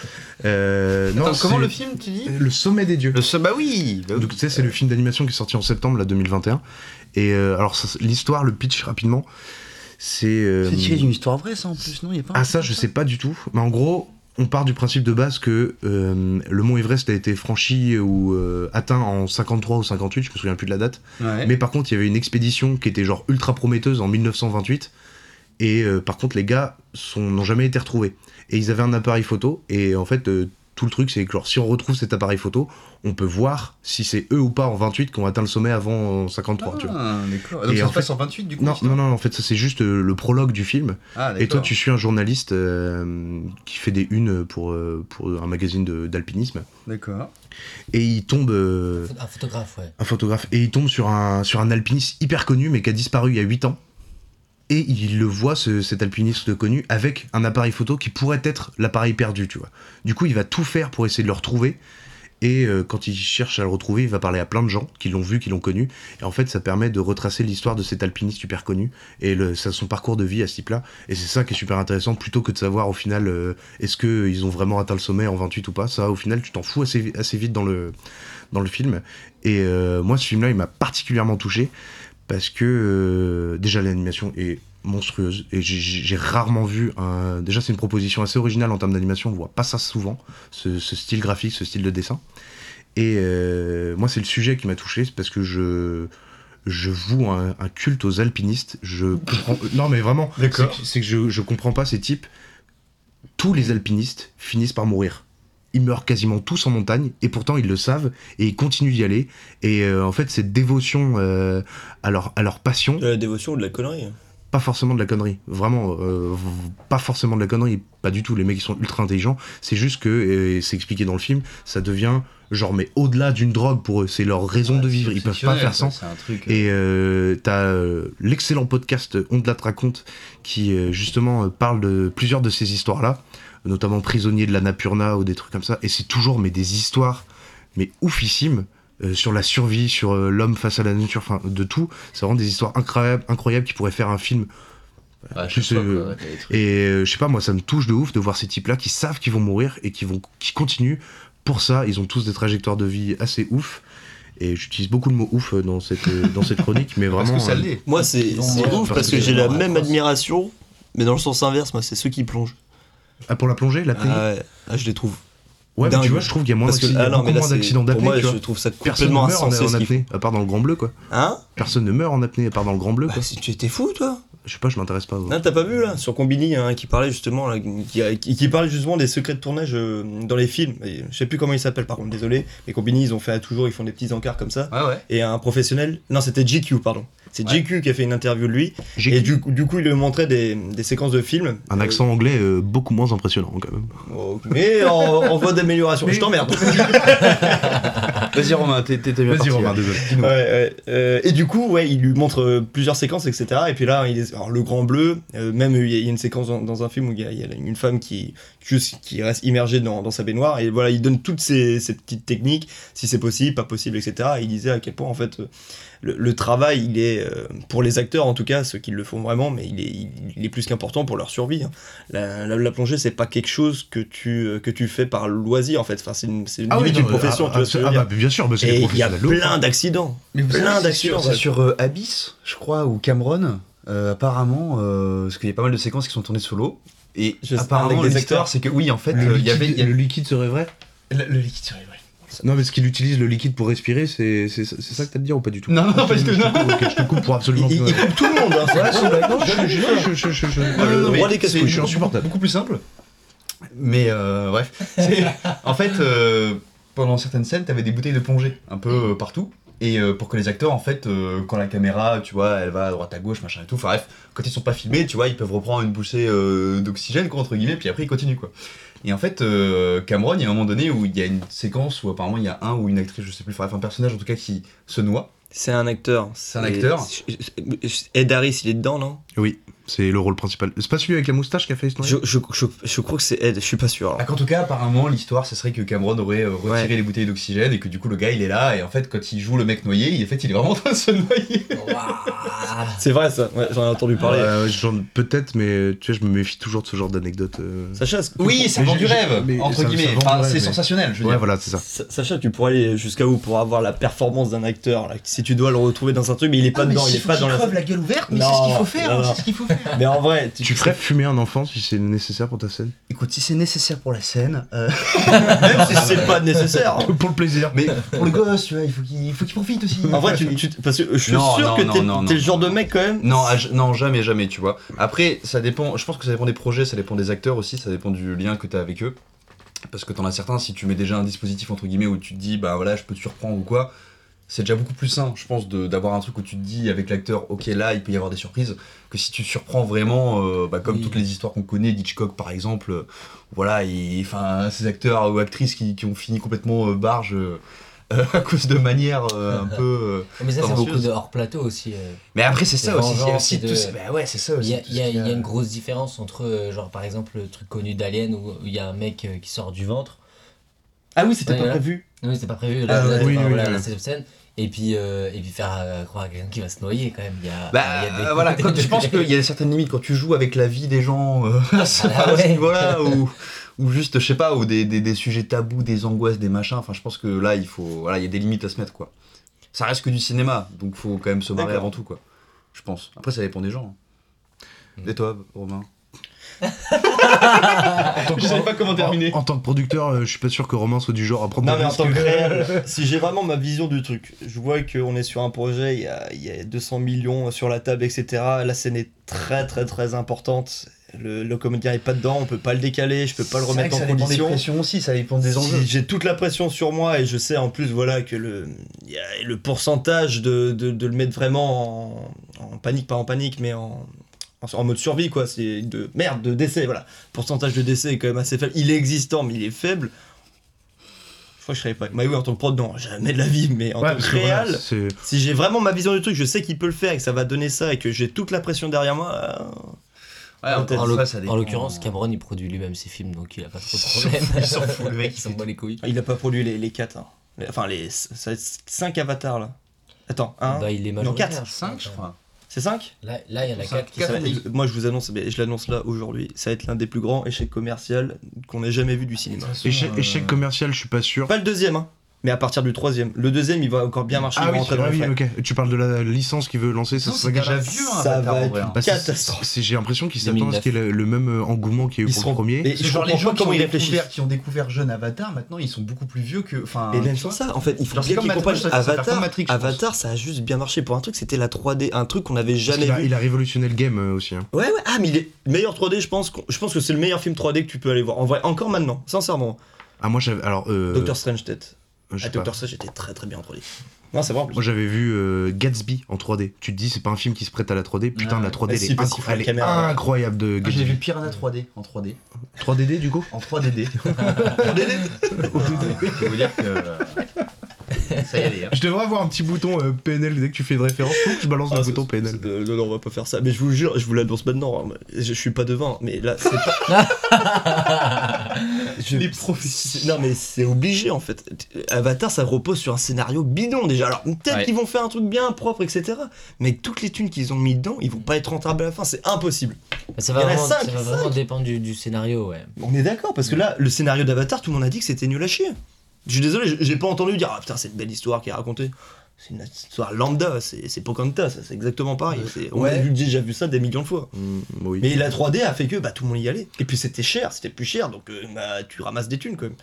G: Euh, non,
H: comment le film, tu dis
G: Le Sommet des Dieux.
H: Le se- Bah oui bah oui.
G: Donc, tu sais, c'est le film d'animation qui est sorti en septembre là, 2021. Et euh, alors, l'histoire, le pitch rapidement, c'est. euh,
C: C'est tiré d'une histoire vraie, ça en plus, non y a pas
G: Ah, ça, je sais pas du tout. Mais en gros, on part du principe de base que euh, le mont Everest a été franchi ou euh, atteint en 53 ou 58, je me souviens plus de la date.
H: Ouais.
G: Mais par contre, il y avait une expédition qui était genre ultra prometteuse en 1928. Et euh, par contre, les gars n'ont jamais été retrouvés. Et ils avaient un appareil photo. Et en fait, tout le truc, c'est que genre, si on retrouve cet appareil photo, on peut voir si c'est eux ou pas en 28 qui ont atteint le sommet avant en 53. tu vois.
H: Ah, d'accord. Donc
G: Et
H: ça
G: en
H: se passe
G: fait-
H: en 28 du coup
G: Non, non, non, en fait, ça c'est juste euh, le prologue du film.
H: Ah,
G: Et toi, tu suis un journaliste euh, qui fait des unes pour, euh, pour un magazine de- d'alpinisme.
H: D'accord.
G: Et il tombe. euh,
J: Un photographe, ouais.
G: un photographe. Et il tombe sur un, sur un alpiniste hyper connu, mais qui a disparu il y a 8 ans. Et il le voit, ce- cet alpiniste connu, avec un appareil photo qui pourrait être l'appareil perdu, tu vois. Du coup, il va tout faire pour essayer de le retrouver. Et euh, quand il cherche à le retrouver, il va parler à plein de gens qui l'ont vu, qui l'ont connu. Et en fait, ça permet de retracer l'histoire de cet alpiniste super connu et son parcours de vie à ce type-là. Et c'est ça qui est super intéressant, plutôt que de savoir au final euh, est-ce qu'ils ont vraiment atteint le sommet en 28 ou pas. Ça, au final, tu t'en fous assez, vite dans le, film. Et euh, moi, ce film-là, il m'a particulièrement touché parce que euh, déjà l'animation est monstrueuse et j'ai- rarement vu un... déjà c'est une proposition assez originale en termes d'animation on voit pas ça souvent ce, ce style graphique ce style de dessin. Et euh, moi c'est le sujet qui m'a touché c'est parce que je je voue un, un culte aux alpinistes. Je comprends non mais vraiment
H: D'accord.
G: c'est que- c'est que je, je comprends pas ces types. Tous les alpinistes finissent par mourir ils meurent quasiment tous en montagne et pourtant ils le savent et ils continuent d'y aller. Et euh, en fait cette dévotion euh, à, leur, à leur passion.
I: De la dévotion ou de la connerie.
G: pas forcément de la connerie. Vraiment euh, pas forcément de la connerie. Pas du tout. Les mecs ils sont ultra intelligents. C'est juste que et c'est expliqué dans le film ça devient genre mais au-delà d'une drogue pour eux. C'est leur raison de vivre. Ils peuvent pas faire sans.
H: Truc.
G: et euh, t'as euh, l'excellent podcast Ondelat raconte qui euh, justement euh, parle de plusieurs de ces histoires-là, notamment Prisonnier de la Napurna ou des trucs comme ça. Et c'est toujours mais des histoires mais oufissimes euh, sur la survie, sur euh, l'homme face à la nature, enfin de tout. C'est vraiment des histoires incroyables, incroyables qui pourraient faire un film.
H: Ah,
G: je sais, euh, Et euh, je sais pas, moi ça me touche de ouf de voir ces types-là qui savent qu'ils vont mourir et qui vont, qui continuent. Pour ça, ils ont tous des trajectoires de vie assez ouf. Et j'utilise beaucoup le mot ouf dans cette, dans cette chronique, mais
H: Parce
G: vraiment.
H: que ça
G: euh,
H: l'est.
I: Moi, c'est ouf
J: parce
I: que
J: que
I: j'ai la même admiration, mais dans le sens inverse, moi, c'est ceux qui plongent.
G: Ah, pour la plongée, l'apnée
I: Ah ouais, ah, je les trouve.
G: Ouais, mais tu vois, je trouve qu'il y a moins d'accidents,
I: ah pour
G: d'apnée,
I: moi,
G: tu
I: je
G: vois.
I: trouve ça
G: Personne ne meurt en, apnée, à part dans le Grand Bleu, quoi.
I: Hein
G: Personne ne meurt en apnée, à part dans le Grand Bleu, quoi.
I: Bah, si tu étais fou, toi
G: Je sais pas, je m'intéresse pas.
I: Non, t'as pas vu là sur Combini hein, qui parlait justement là, qui, qui, parlait justement des secrets de tournage euh, dans les films. Et je sais plus comment il s'appelle par contre, désolé. Mais Combini ils ont fait toujours ils font des petits encarts comme ça.
H: Ouais, ouais.
I: Et un professionnel, non c'était GQ pardon. C'est
H: Ouais.
I: GQ qui a fait une interview de lui. Et du, coup- du coup il lui montrait des, des séquences de films.
G: un
I: Euh,
G: accent anglais euh, beaucoup moins impressionnant, quand même.
I: oh, mais en, en d'amélioration. Je t'emmerde. [laughs]
H: Vas-y Romain, t'es bien parti, là.
G: désolé.
I: Ouais, ouais. Euh, et du coup, ouais, il lui montre euh, plusieurs séquences, etc. Et puis là, il est, alors, le grand bleu, euh, même il y, a- il y a une séquence dans, dans un film où il y, a, il y a une femme qui juste qui reste immergée dans, dans sa baignoire et voilà, il donne toutes ces, ces petites techniques, si c'est possible, pas possible, etc. Et il disait à quel point en fait euh, le, le travail, il est euh, pour les acteurs en tout cas, ceux qui le font vraiment, mais il est, il, il est plus qu'important pour leur survie. hein. La, la, la plongée, c'est pas quelque chose que tu euh, que tu fais par loisir en fait. Enfin, c'est une, c'est limite une profession. tu vois
G: ah, bah, bien sûr, mais c'est les
I: Et il y a plein d'accidents. Plein d'accidents.
H: C'est sur euh, Abyss, je crois, ou Cameron, euh, apparemment, euh, parce qu'il y a pas mal de séquences qui sont tournées solo. Et
I: Je
H: apparemment, l'histoire,
I: acteurs.
H: c'est que oui, en fait, euh, il y avait. il y a-
G: Le liquide serait vrai
H: Le, le liquide serait vrai.
G: Non, mais ce qu'il utilise le liquide pour respirer, c'est c'est- c'est ça que t'as à te dire ou pas du tout?
H: Non, non, pas du
G: Je
H: tout,
G: je te coupe pour absolument
I: Il, coupe tout le monde. Hein, c'est
G: je- suis insupportable.
H: Beaucoup plus simple. Mais euh, bref. C'est- en fait, euh, pendant certaines scènes, t'avais des bouteilles de plongée un peu euh, partout. Et euh, pour que les acteurs, en fait, euh, quand la caméra, tu vois, elle va à droite à gauche, machin et tout, enfin bref, quand ils sont pas filmés, tu vois, ils peuvent reprendre une bouchée euh, d'oxygène, quoi, entre guillemets, puis après ils continuent, quoi. Et en fait, euh, Cameron, il y a un moment donné où il y a une séquence où apparemment il y a un ou une actrice, je sais plus, enfin un personnage en tout cas qui se noie.
I: C'est un acteur.
H: C'est un acteur.
I: Ed Harris, il est dedans, non?
G: Oui, c'est le rôle principal. C'est pas celui avec la moustache qui a fait ce
I: je, je, je, je crois que c'est Ed, je suis pas sûr. alors.
H: Ah, qu'en tout cas, apparemment, l'histoire, ce serait que Cameron aurait euh, retiré
I: Ouais.
H: les bouteilles d'oxygène et que du coup, le gars, il est là, et en fait, quand il joue le mec noyé, il, en fait, il est vraiment en train de se noyer.
I: C'est vrai ça, ouais, j'en ai entendu parler.
G: Euh, Peut-être, mais tu vois, je me méfie toujours de ce genre d'anecdote. euh.
I: Sacha,
H: Oui, ça vend du rêve,
G: mais
H: entre
G: ça-
H: guillemets. Enfin, c'est
G: mais-
H: sensationnel, je veux
G: Ouais,
H: dire.
G: voilà, c'est ça.
I: Sa- Sacha, tu pourrais aller jusqu'à où pour avoir la performance d'un acteur là, Si tu dois le retrouver dans un truc, mais il est pas
H: Ah,
I: dedans, il est pas dans la.
H: creve la gueule ouverte, mais
I: Non,
H: c'est ce qu'il faut faire,
I: non,
H: hein,
I: non.
H: c'est ce qu'il faut faire. [laughs]
I: Mais en vrai, tu,
G: Tu ferais fumer un enfant si c'est nécessaire pour ta scène
H: Écoute, si c'est nécessaire pour la scène, euh, [laughs]
I: même si c'est pas nécessaire. hein.
G: Pour le plaisir.
H: mais pour le gosse, tu vois, il faut qu'il faut qu'il profite aussi.
I: En vrai, tu, tu- parce que je suis
H: Non,
I: sûr
H: non,
I: que
H: non,
I: t'es
H: non, non.
I: t'es le genre de mec quand même.
H: Non, à- non, jamais, jamais, tu vois. Après, ça dépend, je pense que ça dépend des projets, ça dépend des acteurs aussi, ça dépend du lien que tu as avec eux. Parce que t'en as certains, si tu mets déjà un dispositif entre guillemets où tu te dis, bah voilà, je peux te surprendre ou quoi, c'est déjà beaucoup plus sain, je pense, d'avoir un truc où tu te dis avec l'acteur, ok, là, il peut y avoir des surprises, que si tu surprends vraiment, euh, bah, comme
J: Oui.
H: toutes les histoires qu'on connaît, d'Hitchcock par exemple, euh, voilà, et enfin, ces acteurs ou actrices qui, qui ont fini complètement euh, barge. [laughs] à cause de manières euh, un [laughs] peu.
J: Mais ça, c'est beaucoup de hors-plateau aussi. euh.
H: Mais après, c'est ça aussi. Il y a
J: vengeance
H: aussi
J: et de-
H: tout ça. Bah ouais, c'est ça
J: Il
H: aussi.
J: y, a, y y une grosse différence entre, genre par exemple, le truc connu d'Alien où il y a un mec qui sort du ventre.
I: Ah oui, c'était
J: Ouais,
I: pas prévu.
J: Oui, c'est pas prévu.
G: Ah,
J: Là, là,
G: oui, oui,
J: voilà,
G: oui.
J: là, c'est obscène. Et puis, euh, et puis faire euh, croire à quelqu'un qui va se noyer quand même. Il y a,
H: Bah
J: il y a des-
H: voilà, [laughs] quand- je pense qu'il y a certaines limites quand tu joues avec la vie des gens euh, à ce,
J: Ah [laughs]
H: à ce
J: ouais.
H: niveau-là, ou, ou juste, je sais pas, ou des, des, des sujets tabous, des angoisses, des machins. Enfin, je pense que là, il faut, voilà, il y a des limites à se mettre, quoi. Ça reste que du cinéma, donc faut quand même se marrer avant tout, quoi. Je pense. Après, ça dépend des gens.
J: Mm.
H: Et toi, Romain
G: En tant que-
I: Je savais pas comment
G: en-
I: terminer.
G: En, tant que producteur, euh, je suis pas sûr que Romain soit du genre à prendre
I: Non
G: des
I: mais en tant que réel, [laughs] si j'ai vraiment ma vision du truc, je vois qu'on est sur un projet, il y a, il y a 200 millions sur la table, etc. La scène est très très très importante. Le, le comédien est pas dedans, on peut pas le décaler, je peux pas le remettre en condition.
H: pressions aussi, ça dépend des enjeux.
I: J'ai toute la pression sur moi et je sais en plus voilà que le, il y a le pourcentage de, de, de le mettre vraiment en, en panique, pas en panique, mais en, en, mode survie quoi. C'est de merde, de décès, voilà. Le pourcentage de décès est quand même assez faible. Il est existant, mais il est faible. Je crois que je serais pas. Mais oui, en tant que prod, non, jamais de la vie, mais en
G: Ouais,
I: tant que
G: que voilà,
I: si j'ai vraiment ma vision du truc, je sais qu'il peut le faire et que ça va donner ça et que j'ai toute la pression derrière moi. euh,
H: Ouais, en-.
J: En, l'occurrence, Cameron il produit lui-même ses films donc il a pas trop de problème. [laughs]
H: Il s'en fout, le mec,
J: il
H: il
J: s'en
H: fait
J: bat les couilles.
I: Il a pas produit les, les 4. Enfin, les 5 avatars là. Attends, un.
J: Bah, il est
I: non,
J: majoritaire.
I: 4.
J: je
H: 5,
J: crois.
H: je crois.
I: C'est 5
J: Là, là, il y en a
H: Cinq,
J: 4 qui
H: quatre.
I: Moi, je vous annonce, mais je l'annonce là aujourd'hui, ça va être l'un des plus grands échecs commerciaux qu'on ait jamais vu du cinéma.
G: Échec,
H: euh,
G: échec commercial, je suis pas sûr.
I: Pas le deuxième, hein, mais à partir du troisième. Le deuxième, il va encore bien marcher. il
G: Ah
I: va
G: oui,
I: rentrer dans
G: ah oui. Tu parles de la licence qu'il veut lancer, ça
H: c'est déjà vieux, hein,
I: Ça va être
H: vrai.
G: Bah, c'est-
I: catastrophe.
G: J'ai l'impression qu'ils s'attendent à
J: 2009.
G: ce qu'il y ait le, même euh, engouement qu'il y a eu
I: Ils
G: pour
I: seront-
G: le premier.
I: Je
H: genre les gens
I: pas
H: qui ont,
I: ils réfléchissent.
H: découvert, qui ont découvert jeune Avatar, maintenant ils sont beaucoup plus vieux que. Enfin,
I: Et même sans ça, en fait, il faut bien
H: comme
I: qu'ils comprennent. Avatar,
H: Matrix.
I: Avatar, ça a juste bien marché pour un truc, c'était la 3D, un truc qu'on avait
G: Parce
I: jamais
G: qu'il
I: vu.
G: il a révolutionné le game euh, aussi. hein.
I: Ouais, ouais, ah, mais il est meilleur 3D, je pense, qu'on- je pense que c'est le meilleur film 3D que tu peux aller voir. En vrai, encore maintenant, sincèrement.
G: Ah, moi j'avais. Alors. Euh,
I: Doctor Strange, peut-être.
G: Je sais
I: Ah. Doctor Strange était très très bien en 3D. Non, c'est vrai.
G: Moi j'avais vu euh, Gatsby en 3D. Tu te dis, c'est pas un film qui se prête à la 3D. Putain,
H: Ah,
G: la 3D
I: mais
G: elle
I: si,
G: est,
I: parce
G: incro-
I: qu'il faut la
G: elle est
I: caméra.
G: incroyable de
H: Ah, J'ai
G: Gatsby.
H: vu Piranha 3D en 3D.
G: 3DD du coup
H: En 3DD. 3DD Je veux dire que. euh, Ça y est, hein.
G: Je devrais avoir un petit bouton euh, PNL dès que tu fais une référence. Faut que je balance
I: Ah,
G: le bouton PNL.
I: non, non, on va pas faire ça. Mais je vous jure, je vous l'annonce maintenant. hein. Je, je suis pas devant, mais là, c'est pas. [laughs] Je- Non, mais c'est obligé en fait. Avatar, ça repose sur un scénario bidon déjà. Alors, peut-être
H: Ouais.
I: qu'ils vont faire un truc bien propre, etc. Mais toutes les thunes qu'ils ont mis dedans, ils vont pas être rentables à la fin. C'est impossible.
J: Bah, ça va vraiment, ça va vraiment dépendre du, du scénario, ouais.
I: On est d'accord, parce que là, le scénario d'Avatar, tout le monde a dit que c'était nul à chier. Je suis désolé, j'ai- pas entendu dire Ah putain, c'est une belle histoire qui est racontée. C'est une histoire lambda, c'est Pocahontas, ça, c'est exactement pareil. C'est- On a vu- déjà vu ça des millions de fois.
G: Mm, oui.
I: Mais la 3D a fait que bah, tout le monde y allait. Et puis c'était cher, c'était plus cher, donc euh, bah, tu ramasses des thunes quand même.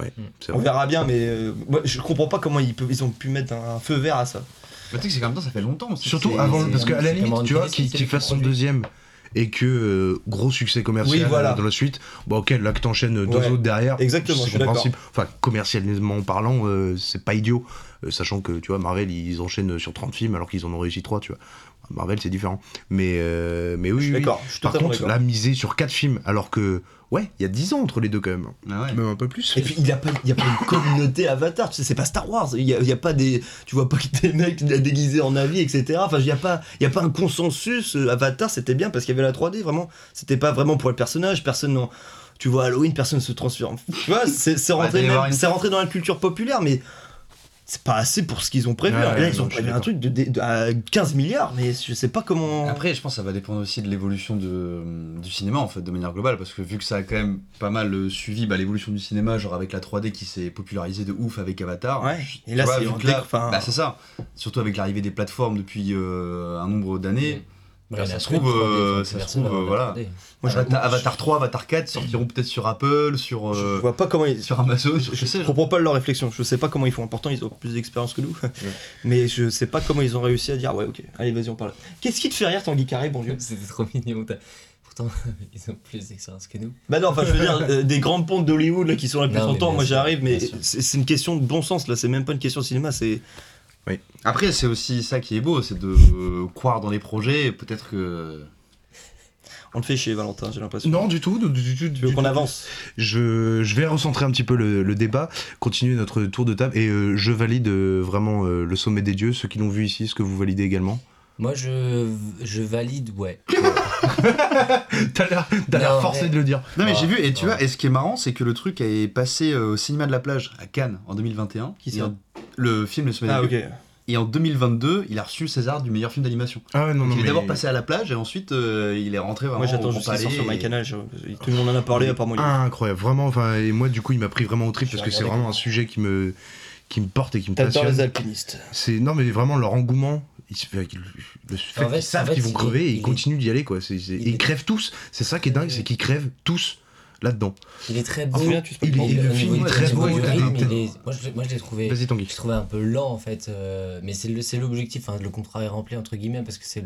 G: Ouais, c'est
I: On
G: vrai.
I: verra bien, mais euh, moi, je comprends pas comment ils, peuvent, ils ont pu mettre un feu vert à ça.
H: Le truc, c'est qu'en même temps, ça fait longtemps aussi.
G: Surtout avant, parce qu'à la limite, tu vois, qu'il fasse son deuxième et que euh, gros succès commercial
I: Oui, voilà.
G: dans la suite, bon ok, là que t'enchaînes deux
I: Ouais.
G: autres derrière,
I: Exactement, je
G: compréhensible. Enfin, commercialement parlant, euh, c'est pas idiot, Euh, sachant que tu vois, Marvel ils enchaînent sur 30 films alors qu'ils en ont réussi 3, tu vois. Marvel c'est différent. Mais, euh, mais oui,
I: Je suis
G: oui, Par contre, là, miser sur 4 films, alors que, ouais, il y a 10 ans entre les deux quand même.
H: Ah ouais.
G: Même un peu plus.
I: Et puis il n'y a, pas- il y a pas une communauté Avatar, tu sais, c'est pas Star Wars, il n'y a, il y a pas des. Tu vois pas que des mecs déguisés en avis, etc. Enfin, il n'y a, pas- y a pas un consensus. euh, Avatar, c'était bien parce qu'il y avait la 3D, vraiment. C'était pas vraiment pour le personnage, personne n'en. Tu vois, Halloween, personne ne se transforme. Tu vois, c'est
H: Ouais,
I: rentré, même-
H: une-
I: rentré dans la culture populaire, mais. C'est pas assez pour ce qu'ils ont prévu.
G: Ouais,
I: là, ils ont prévu un truc de, de- de- à 15 milliards, mais je sais pas comment.
H: Après, je pense que ça va dépendre aussi de l'évolution du cinéma, en fait, de manière globale, parce que vu que ça a quand même pas mal euh, suivi bah, l'évolution du cinéma, genre avec la 3D qui s'est popularisée de ouf avec Avatar.
I: Ouais, et là, c'est
H: là- bah, c'est ça. Surtout avec l'arrivée des plateformes depuis euh, un nombre d'années.
J: Ouais,
H: Bah, ça se trouve,
J: 3D,
H: euh, ça se trouve, euh, voilà.
J: de 3D.
I: Moi, je-
H: Avatar, Avatar 3, Avatar 4 sortiront [clears throat] peut-être sur Apple, sur,
I: Je
H: euh,
I: vois pas comment ils.
H: sur Amazon,
I: Je,
H: je sais.
I: je comprends pas leur réflexion. Je sais pas comment ils font. Pourtant, ils ont plus d'expérience que nous. [laughs] Mais je sais pas comment ils ont réussi à dire ouais, ok, allez, vas-y, on parle. Qu'est-ce qui te fait rire, Tanguy Carré, bon Dieu? [laughs]
J: C'était trop mignon. Pourtant, [laughs] ils ont plus d'expérience que nous.
I: Bah non, enfin, je veux dire, euh, des grandes pontes d'Hollywood là qui sont là depuis
J: Non, mais
I: 30 ans.
J: bien
I: Moi, j'arrive, mais c'est une question de bon sens là. C'est même pas une question de cinéma. C'est
H: Après, c'est aussi ça qui est beau, c'est de euh, croire dans les projets, et peut-être que.
I: on te fait chier, Valentin. J'ai l'impression.
G: Non, du tout. Du, du- du-
I: Tu veux
G: du
I: qu'on avance?
G: Je, je vais recentrer un petit peu le, le débat, continuer notre tour de table, et euh, je valide euh, vraiment euh, le sommet des dieux. Ceux qui l'ont vu ici, est-ce que vous validez également
J: Moi, je, je valide, ouais. [laughs]
G: T'as l'air t'as l'air
J: Non,
G: forcé
J: mais-
G: de le dire.
H: Non, mais j'ai vu, et tu
J: ouais.
H: vois, et ce qui est marrant, c'est que le truc est passé euh, au cinéma de la plage à Cannes en 2021.
I: Qui
H: Le film Le Sommet
I: Ah,
H: des
I: ok.
H: Et en 2022, il a reçu le César du meilleur film d'animation.
G: Ah ouais, non, non.
H: il est
G: mais-
H: d'abord passé à la plage et ensuite euh, il est rentré vraiment
I: Moi, j'attends
H: au
I: juste qu'il sorte
H: Palais
I: sur
H: et-
I: MyCanal. je- Tout le monde en a parlé, à part moi.
G: Incroyable, vraiment. Enfin, et moi, du coup, il m'a pris vraiment au trip
J: Je
G: parce
J: vais
G: que c'est
J: regarder
G: vraiment un sujet qui me, qui me porte et qui me
I: T'adores les
G: passionne.
I: alpinistes.
G: C'est non, mais vraiment leur engouement. Ils, se- le fait
J: En fait-
G: qu'ils savent
J: en fait,
G: qu'ils vont
J: il est-
G: crever et
J: il
G: ils
J: est-
G: continuent d'y aller quoi. C'est- c'est-
J: il
G: et ils
J: est-
G: crèvent tous. C'est ça qui est dingue, c'est qu'ils crèvent tous là-dedans.
J: Il est très beau.
I: Enfin, tu
G: il est- le film est très beau.
J: Moi, je, l'ai- trouvé.
G: Vas-y Tanguy.
J: Je trouvais un peu lent en fait, euh, mais c'est l'objectif, hein, le contrat est rempli entre guillemets parce que c'est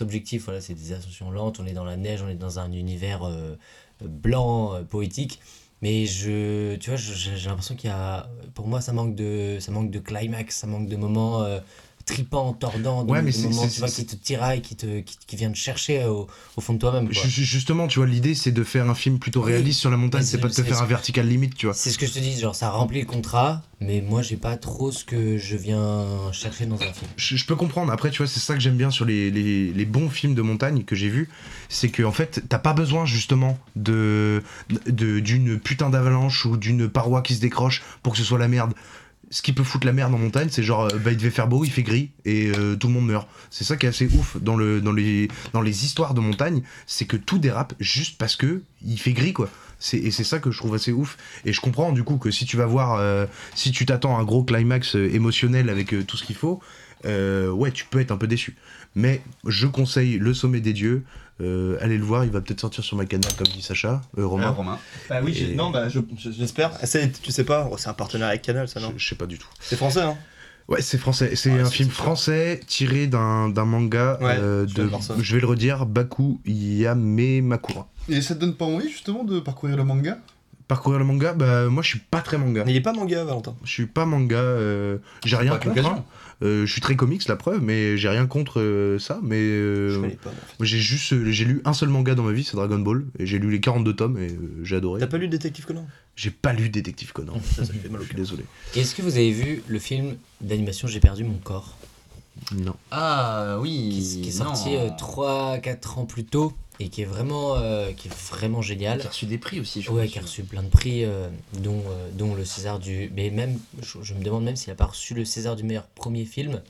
J: l'objectif, voilà, c'est des ascensions lentes, on est dans la neige, on est dans un univers euh, blanc, euh, poétique, mais je, tu vois, j'ai l'impression qu'il y a, pour moi ça manque de, ça manque de climax, ça manque de moments euh, tripants, tordants, de,
G: Ouais, mais c'est-
J: moments
G: c'est-
J: tu vois, qui te tiraillent, qui, te, qui, qui viennent te chercher au, au fond de toi-même.
G: Justement, tu vois, l'idée c'est de faire un film plutôt
J: Oui.
G: réaliste sur la montagne, c'est pas de te faire un vertical limite, tu vois.
J: C'est ce que je te dis, genre ça remplit le contrat, mais moi j'ai pas trop ce que je viens chercher dans un film.
G: Je, je peux comprendre. Après, tu vois, c'est ça que j'aime bien sur les, les- les bons films de montagne que j'ai vus. C'est que, en fait, t'as pas besoin, justement, de de- d'une putain d'avalanche ou d'une paroi qui se décroche pour que ce soit la merde. Ce qui peut foutre la merde en montagne, c'est genre, il devait faire beau, il fait gris, et euh, tout le monde meurt. C'est ça qui est assez ouf dans, le, dans, les, histoires de montagne, c'est que tout dérape juste parce que il fait gris, quoi. Et c'est ça que je trouve assez ouf. Et je comprends, du coup, que si tu vas voir, euh, si tu t'attends à un gros climax euh, émotionnel avec tout ce qu'il faut, ouais, tu peux être un peu déçu. Mais je conseille Le Sommet des Dieux. Euh, allez le voir, il va peut-être sortir sur ma canal, comme dit Sacha, euh, Romain.
H: Euh, Romain.
I: Bah oui,
G: Et-
I: non, bah je- je- j'espère. C'est- Tu sais pas, oh, c'est un partenaire avec Canal, ça non
G: Je, je sais pas du tout.
I: C'est français, hein
G: Ouais, c'est français. C'est
I: Ouais,
G: un film français tiré d'un d'un manga
I: Ouais,
G: euh, de. Je vais le redire, Baku Yamemakura.
H: Et ça te donne pas envie justement de parcourir le manga?
G: Parcourir le manga, bah moi je suis pas très manga.
I: Mais il est pas manga, Valentin.
G: Je suis pas manga. euh, j'ai rien contre. hein. Euh, je suis très comics, la preuve, mais j'ai rien contre euh, ça. Mais euh,
I: pas. moi.
G: j'ai juste, j'ai lu un seul manga dans ma vie, c'est Dragon Ball, et j'ai lu les 42 tomes et euh, j'ai adoré.
I: T'as pas lu Détective Conan?
G: J'ai pas lu Détective Conan.
I: Ça, ça fait mal au
G: Je suis
I: cœur.
G: désolé.
J: Est-ce que vous avez vu le film d'animation J'ai perdu mon corps?
G: Non.
H: Ah oui.
J: qui, qui est sorti 3-4 ans plus tôt et qui est vraiment, euh, qui est vraiment génial.
H: Qui a reçu des prix aussi, je
J: Ouais, qui a reçu plein de prix, euh, dont, euh, dont le César du. Mais même, je, je me demande même s'il a pas reçu le César du meilleur premier film.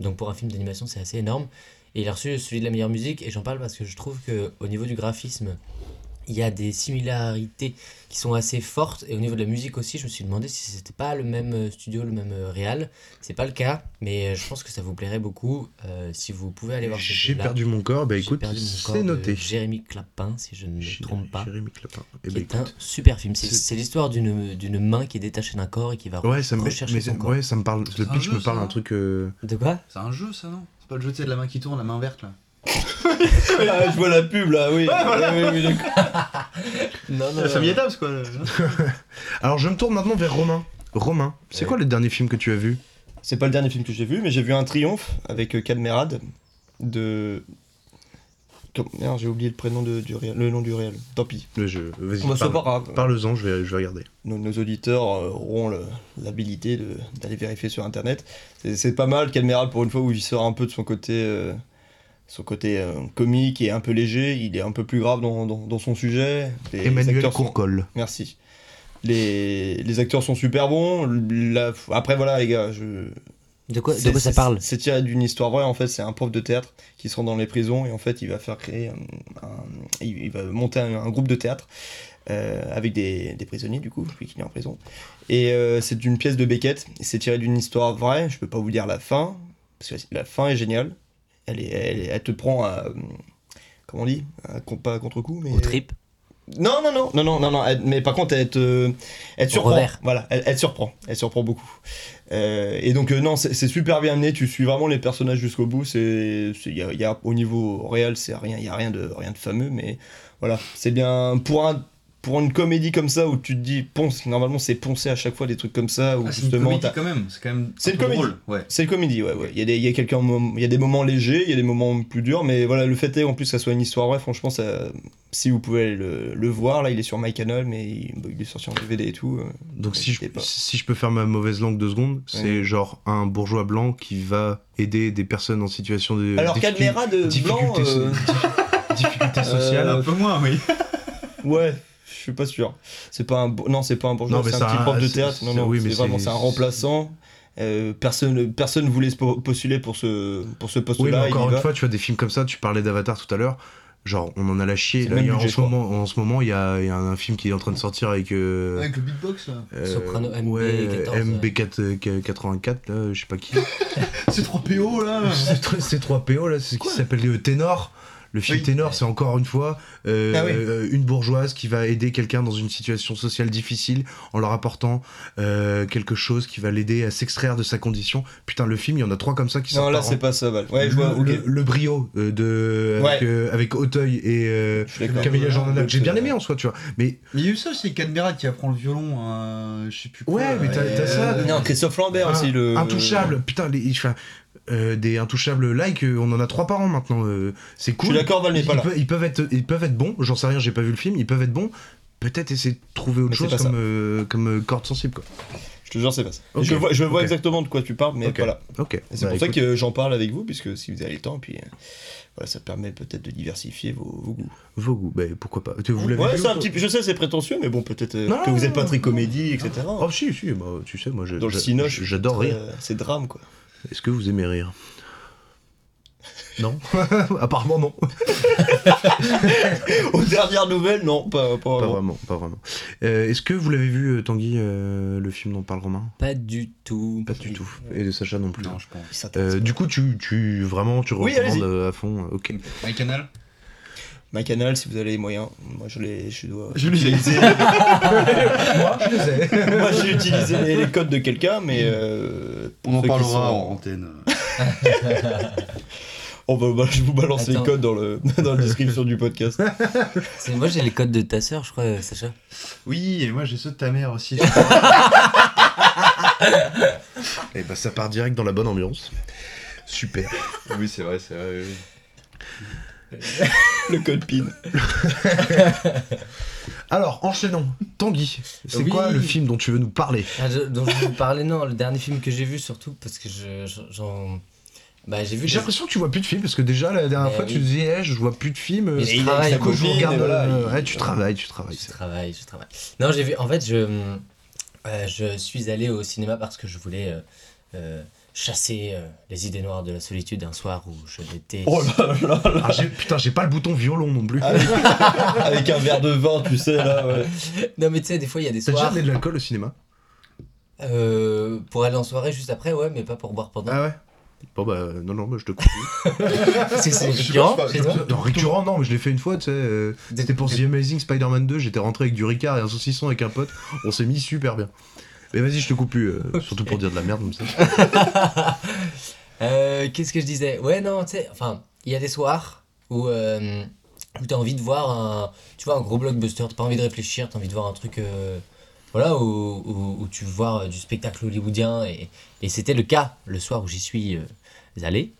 J: Donc pour un film d'animation, c'est assez énorme. Et il a reçu celui de la meilleure musique, et j'en parle parce que je trouve que au niveau du graphisme, il y a des similarités qui sont assez fortes. Et au niveau de la musique aussi, je me suis demandé si c'était pas le même euh, studio, le même euh, réal. C'est pas le cas, mais euh, je pense que ça vous plairait beaucoup euh, si vous pouvez aller voir ce
G: J'ai perdu mon corps, bah écoute, c'est noté.
J: Jérémy Clapin, si je ne me trompe pas
G: Jérémy Clapin. Eh
J: qui est un super film. C'est l'histoire d'une d'une main qui est détachée d'un corps et qui va
G: Ouais, ça me,
J: rechercher
G: mais
J: son corps.
G: ouais, ça me parle. Le pitch
H: jeu,
G: me parle
H: ça,
G: un truc. euh,
J: De quoi?
H: C'est un jeu ça non? C'est pas le jeu de la main qui tourne, la main verte là
I: Ah, je vois la pub là, oui. Oui, oui, oui, d'accord. [laughs]
J: Non, non,
H: La famille
J: non.
H: Adams, quoi. [laughs]
G: Alors je me tourne maintenant vers Romain. Romain, c'est quoi le dernier film que tu as vu
I: C'est pas le dernier film que j'ai vu, mais j'ai vu un triomphe avec euh, Cadmerade de. Merde, j'ai oublié le prénom de, du réel, le nom du réel. Tant pis.
G: Je... Vas-y, parle-
I: pas
G: parle-en, je vais, je vais regarder.
I: Nos, nos auditeurs euh, auront le- l'habilité de- d'aller vérifier sur internet. C'est- C'est pas mal, Cadmerade, pour une fois où il sort un peu de son côté, euh, son côté euh, comique et un peu léger. Il est un peu plus grave dans, dans- dans son sujet. Les
G: Emmanuel
I: acteurs sont-
G: Courcol.
I: Merci. Les, les acteurs sont super bons. La- Après, voilà, les gars, je,
J: De quoi, de quoi ça parle
I: C'est tiré d'une histoire vraie en fait. C'est un prof de théâtre qui se rend dans les prisons et en fait il va faire créer un, un- il, va monter un, un groupe de théâtre euh, avec des, des prisonniers du coup vu qu'il est en prison. Et euh, c'est une pièce de Beckett. et C'est tiré d'une histoire vraie. Je peux pas vous dire la fin parce que la fin est géniale. Elle est, elle, est- elle te prend à comment on dit à, pas à contre-coup mais
J: Au trip
I: non, non, non, non, non, non, non, elle- mais par contre, elle te, elle te surprend.
J: revers.
I: Voilà, elle, elle surprend, elle surprend beaucoup. Euh, et donc, euh, non, c'est super bien amené, tu suis vraiment les personnages jusqu'au bout. C'est, c'est- y a, y a- au niveau réel, c'est rien, il y a rien de, rien de fameux, mais voilà, c'est bien pour un, pour une comédie comme ça où tu te dis, ponce, normalement, c'est poncer à chaque fois des trucs comme ça où
H: Ah, c'est une
I: justement,
H: comédie quand même. C'est quand même.
I: C'est une comédie.
H: drôle, Ouais.
I: c'est une comédie, ouais, ouais. Il y a des, il y a il y a des moments légers, il y a des moments plus durs, mais voilà, le fait est en plus que ça soit une histoire vraie, franchement, ça, si vous pouvez le, le voir, là, il est sur MyCanal, mais il, il est sorti en DVD et tout. euh,
G: Donc si je,
I: pas.
G: si je peux faire ma mauvaise langue deux secondes, c'est
I: Ouais.
G: genre un bourgeois blanc qui va aider des personnes en situation de
I: Alors, Cadmera de blanc, euh,
G: diffi- difficulté sociale.
I: Euh,
H: Un peu moins, oui.
I: ouais, suis pas sûr. C'est pas un, non, c'est pas un bourgeois,
G: Non, mais
I: c'est
G: c'est
I: un petit
G: un-
I: prof de théâtre. Non,
G: c'est-
I: non,
G: oui,
I: c'est vraiment, un remplaçant. Euh, personne, personne voulait se po- postuler pour ce, pour ce
G: oui, mais
I: poste-là. il
G: encore une
I: va.
G: fois, tu vois des films comme ça, tu parlais d'Avatar tout à l'heure. Genre, on en a la chier.
I: C'est
G: Là,
I: le
G: il y a-
I: même
G: en, ce
I: je
G: moment, en ce moment, il y a, il y a un film qui est en train de sortir avec. euh,
H: Avec le beatbox, là.
G: euh,
J: Soprano MB
G: ouais,
J: 14,
G: MB84, là, je sais pas qui. [laughs]
H: C'est 3 PO, là. [laughs]
G: C'est 3PO, là, c'est ce qui s'appelle euh, Ténor. Le film
H: Oui.
G: Ténor, c'est encore une fois euh,
I: Ah oui.
G: euh, une bourgeoise qui va aider quelqu'un dans une situation sociale difficile en leur apportant euh, quelque chose qui va l'aider à s'extraire de sa condition. Putain, le film, il y en a trois comme ça qui sont
I: Non, là, c'est pas ça, Val. Ouais, je vois,
G: le, le- le brio euh, de avec,
I: Ouais.
G: euh, avec Auteuil et euh. Camilla Jordana que j'ai bien aimé en soi tu vois mais
H: Mais il y a eu ça aussi, Cadmerat qui apprend le violon, euh, je sais plus quoi.
G: Ouais, mais t'as- ça.
I: Non, Christophe Lambert
G: Un-
I: aussi, le.
G: intouchable putain les enfin, euh, des intouchables like euh, on en a trois par an maintenant euh, c'est
I: Je
G: cool
I: suis d'accord, Val n'est
G: ils,
I: pas
G: ils
I: là.
G: peuvent, ils peuvent être ils peuvent être bons j'en sais rien j'ai pas vu le film ils peuvent être bons peut-être essayer de trouver autre
I: Mais c'est
G: chose
I: pas ça.
G: comme euh, comme euh, corde sensible quoi
I: Je te jure, c'est pas ça.
G: Ok.
I: Je vois, je vois
G: Ok.
I: exactement de quoi tu parles, mais
G: Ok.
I: voilà.
G: ok
I: Et c'est
G: Bah,
I: pour ça
G: écoute,
I: que j'en parle avec vous, puisque si vous avez le temps, puis euh, voilà, ça permet peut-être de diversifier vos, vos goûts.
G: vos goûts bah, pourquoi pas vous l'avez
I: Ouais,
G: vu
I: c'est un
G: ou-
I: petit peu- je sais, c'est prétentieux, mais bon, peut-être euh,
G: Non,
I: que vous
G: non,
I: êtes pas
G: non,
I: très comédie, etc.
G: oh si si bah, tu sais moi je,
I: Dans le
G: je-
I: cinoche,
G: j'adore rire
I: euh, C'est drame, quoi.
G: Est-ce que vous aimez rire? Non? [laughs] Apparemment non [laughs]
I: Aux dernières nouvelles, non, pas, pas
G: Pas
I: vraiment.
G: vraiment, pas vraiment. Euh, Est-ce que vous l'avez vu, euh, Tanguy, euh, le film dont parle Romain?
J: Pas du tout.
G: Pas du tout. Et de Sacha non plus.
H: Non, je pense.
G: Euh, du coup, tu, tu vraiment, tu
I: Oui,
G: recommandes à fond. Ok.
H: My Canal?
I: Ma canal, si vous avez les moyens, moi je les, je dois
H: Je les ai. [laughs]
G: Moi, je les ai. [laughs]
I: moi j'ai utilisé les, les codes de quelqu'un, mais euh, pour
H: On en parlera
I: sont-
H: en antenne. [laughs]
I: On va, bah, je vous balance les codes dans le dans la description du podcast.
J: C'est- Moi j'ai les codes de ta sœur, je crois, Sacha.
H: Oui, et moi j'ai ceux de ta mère aussi.
G: Et bah, ça part direct dans la bonne ambiance. Super.
H: oui, c'est vrai, c'est vrai. oui. [laughs]
I: le code PIN. [laughs]
G: Alors, enchaînons. Tanguy, c'est
J: Oui.
G: quoi le film dont tu veux nous parler
J: Ah, je- dont je vous parlais, non, le dernier film que j'ai vu surtout, parce que je, je- j'en. Bah j'ai vu.
G: J'ai l'impression que tu vois plus de films parce que déjà la dernière
J: Eh
G: fois tu
J: oui.
G: disais eh, je vois plus de films. Euh,
J: je
I: il
J: travaille,
G: je regarde.
I: voilà,
G: euh,
I: il-
G: ouais, tu travailles, tu travailles.
J: Je travaille, je travaille. Non, j'ai vu. En fait, je, euh, je suis allé au cinéma parce que je voulais euh, chasser euh, les idées noires de la solitude un soir où je n'étais.
I: Oh là là là.
G: Ah, j'ai- putain, j'ai pas le bouton violon non plus.
I: Avec, avec un verre de vin, tu sais là. Ouais.
J: Non, mais tu sais, des fois, il y a des
G: T'as déjà
J: soirs.
G: amené de l'alcool au cinéma?
J: Euh, pour aller en soirée juste après, ouais, mais pas pour boire pendant.
G: Ah ouais? Bon bah non non, moi je te coupe. [laughs]
J: C'est récurrent
G: non, récurrent non, mais je l'ai fait une fois, tu sais. euh, C'était pour The Amazing Spider-Man 2, j'étais rentré avec du Ricard et un saucisson avec un pote, on s'est mis super bien. Mais vas-y, je te coupe plus, euh, [laughs] surtout pour dire de la merde comme ça. [laughs]
J: Euh, Qu'est-ce que je disais? Ouais, non, tu sais, enfin, il y a des soirs où, euh, où t'as envie de voir un, tu vois, un gros blockbuster, t'as pas envie de réfléchir, t'as envie de voir un truc, euh, voilà, où, où, où tu veux voir du spectacle hollywoodien, et, et c'était le cas le soir où j'y suis allé.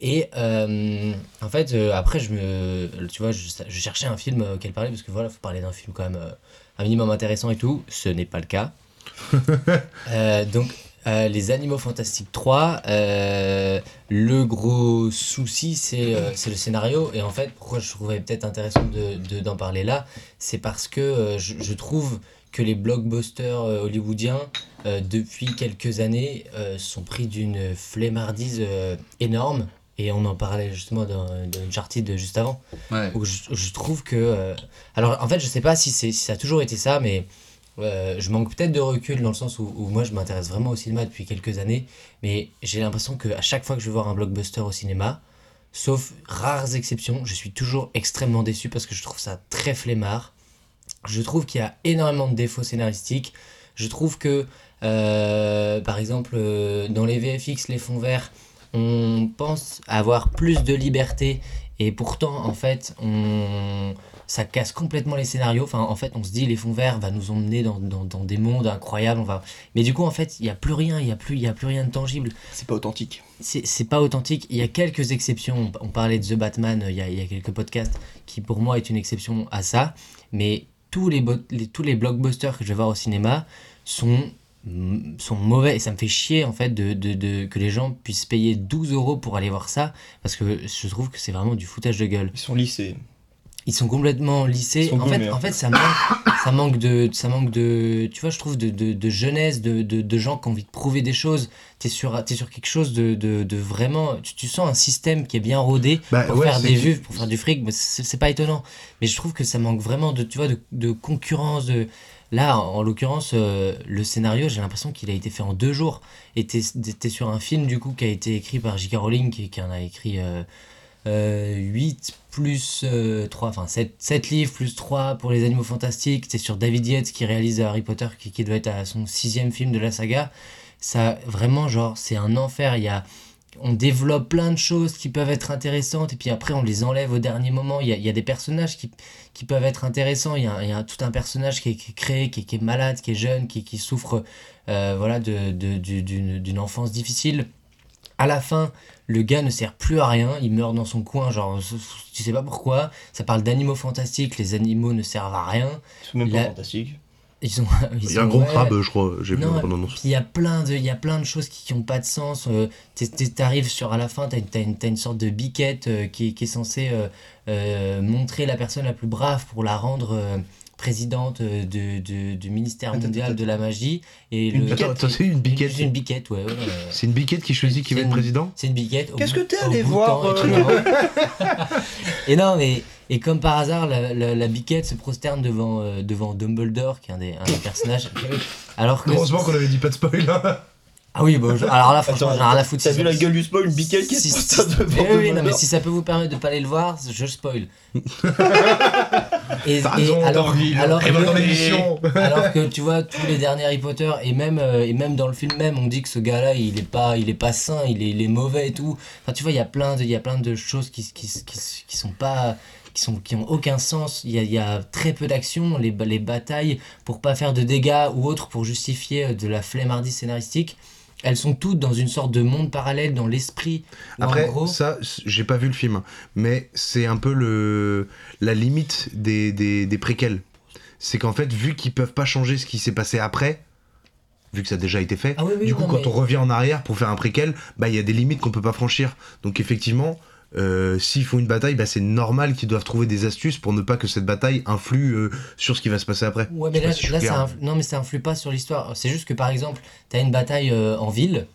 J: Et euh, en fait, euh, après, je me, tu vois, je, je cherchais un film auquel parler, parce que voilà, faut parler d'un film quand même euh, un minimum intéressant et tout. Ce n'est pas le cas. [laughs] Euh, donc, euh, Les Animaux Fantastiques 3, euh, le gros souci, c'est euh, le scénario. Et en fait, pourquoi je trouvais peut-être intéressant de, de- d'en parler là, c'est parce que je, je trouve que les blockbusters hollywoodiens, depuis quelques années, sont pris d'une flemmardise énorme. Et on en parlait justement dans, dans Uncharted juste avant
H: Ouais.
J: où je, je trouve que. alors, en fait, je sais pas si, si ça a toujours été ça, mais euh, je manque peut-être de recul dans le sens où, moi je m'intéresse vraiment au cinéma depuis quelques années, mais j'ai l'impression qu'à chaque fois que je vais voir un blockbuster au cinéma, sauf rares exceptions, je suis toujours extrêmement déçu parce que je trouve ça très flemmard. Je trouve qu'il y a énormément de défauts scénaristiques. Je trouve que, euh, par exemple, euh, dans les VFX, les fonds verts, on pense avoir plus de liberté et pourtant, en fait, on... ça casse complètement les scénarios. Enfin, en fait, on se dit, les fonds verts va nous emmener dans, dans, dans des mondes incroyables. On va... Mais du coup, en fait, il n'y a plus rien, il n'y a, plus- il y a plus rien de tangible.
I: C'est pas authentique.
J: C'est pas authentique. Il y a quelques exceptions. On on parlait de The Batman euh, il y a, il y a quelques podcasts, qui pour moi est une exception à ça. Mais tous les- tous les blockbusters que je vais voir au cinéma sont, mm, sont mauvais. Et ça me fait chier, en fait, de, de, de- que les gens puissent payer 12 euros pour aller voir ça. Parce que je trouve que c'est vraiment du foutage de gueule.
I: Ils sont lissés.
J: Ils sont complètement lissés.
I: Sont
J: en, fait,
I: boomers.
J: en fait, ça manque, ça manque de, ça manque de, tu vois, je trouve de, de, de jeunesse, de, de, gens qui ont envie de prouver des choses. T'es sur, t'es sur quelque chose de, vraiment, tu, tu sens un système qui est bien rodé
G: Bah,
J: pour
G: ouais,
J: faire des vues, pour faire du fric. C'est pas étonnant. Mais je trouve que ça manque vraiment de, tu vois, de, concurrence. De... Là, en, en l'occurrence, euh, le scénario, j'ai l'impression qu'il a été fait en deux jours. Et t'es sur un film, du coup, qui a été écrit par J.K. Rowling, qui, qui en a écrit. euh, euh, 8 plus euh, 3, enfin 7, 7 livres plus 3 pour les animaux fantastiques. C'est sur David Yates qui réalise Harry Potter, qui, qui doit être à son sixième film de la saga. Ça, vraiment, genre, c'est un enfer. Il y a, on développe plein de choses qui peuvent être intéressantes, et puis après, on les enlève au dernier moment. Il y a, il y a des personnages qui, qui peuvent être intéressants. Il y a, il y a tout un personnage qui est, qui est créé, qui est, malade, qui est jeune, qui, souffre euh, voilà, de, de- d'une d'une enfance difficile. À la fin, le gars ne sert plus à rien, il meurt dans son coin, genre, tu sais pas pourquoi. Ça parle d'animaux fantastiques, les animaux ne servent à rien.
I: Ils sont même pas
J: La-
I: fantastiques.
J: Ils ont, [laughs] ils
G: Il y a un gros
J: ouais,
G: crabe, je crois. J'ai vu
J: il y a plein de, il y a plein de choses qui n'ont pas de sens. Euh, T'arrives sur à la fin, t'as une, t'as une, t'as une sorte de biquette euh, qui, est- qui est censée euh, euh, montrer la personne la plus brave pour la rendre euh, présidente euh, de, de- du ministère
I: Attends,
J: mondial
I: attends,
J: de la magie. Et
G: Une
J: le-
G: Attends, attends, c'est une biquette.
J: C'est une biquette, ouais. ouais, ouais.
G: C'est une biquette qui choisit qui va être président
J: C'est une biquette. au
I: Qu'est-ce
J: bout-
I: que t'es allé voir,
J: temps,
I: euh. [laughs]
J: Et non, mais et comme par hasard, la, la, la biquette se prosterne devant, euh, devant Dumbledore, qui est un des, un des personnages. Alors que.
G: Heureusement qu'on avait dit pas de spoil. hein.
J: Ah oui, bon, je- alors là, franchement,
I: Attends,
J: j'en ai rien à foutre.
I: T'as
J: si
I: vu la gueule du spoil, une qui
J: si-
I: est
J: si-
I: devant
J: Eh oui, oui, non, mais si ça peut vous permettre de pas aller le voir, je spoil. et,
G: T'as
J: et
G: raison,
J: alors, alors,
G: dans
J: que-
G: l'émission.
J: alors que tu vois tous les derniers Harry Potter et même euh, et même dans le film même on dit que ce gars-là il est pas il est pas sain il est, il est mauvais et tout enfin tu vois il y a plein de il y a plein de choses qui qui, qui, qui sont pas qui sont qui ont aucun sens il y a, il y a très peu d'action les, ba- les batailles pour pas faire de dégâts ou autre pour justifier euh, de la flemmardise scénaristique elles sont toutes dans une sorte de monde parallèle dans l'esprit
G: Après,
J: gros
G: ça, j'ai pas vu le film, mais c'est un peu le la limite des, des, des préquels. C'est qu'en fait, vu qu'ils peuvent pas changer ce qui s'est passé après, vu que ça a déjà été fait,
J: Ah oui, oui,
G: du coup,
J: non,
G: quand
J: mais-
G: on revient en arrière pour faire un préquel, bah il y a des limites qu'on peut pas franchir. Donc effectivement, euh, s'ils font une bataille, bah, c'est normal qu'ils doivent trouver des astuces pour ne pas que cette bataille influe euh, sur ce qui va se passer après.
J: Ouais, mais là,
G: si
J: ça influe- non, mais ça influe pas sur l'histoire. C'est juste que par exemple, t'as une bataille euh, en ville,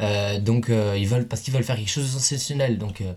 J: euh, donc euh, ils veulent parce qu'ils veulent faire quelque chose de sensationnel. Donc euh,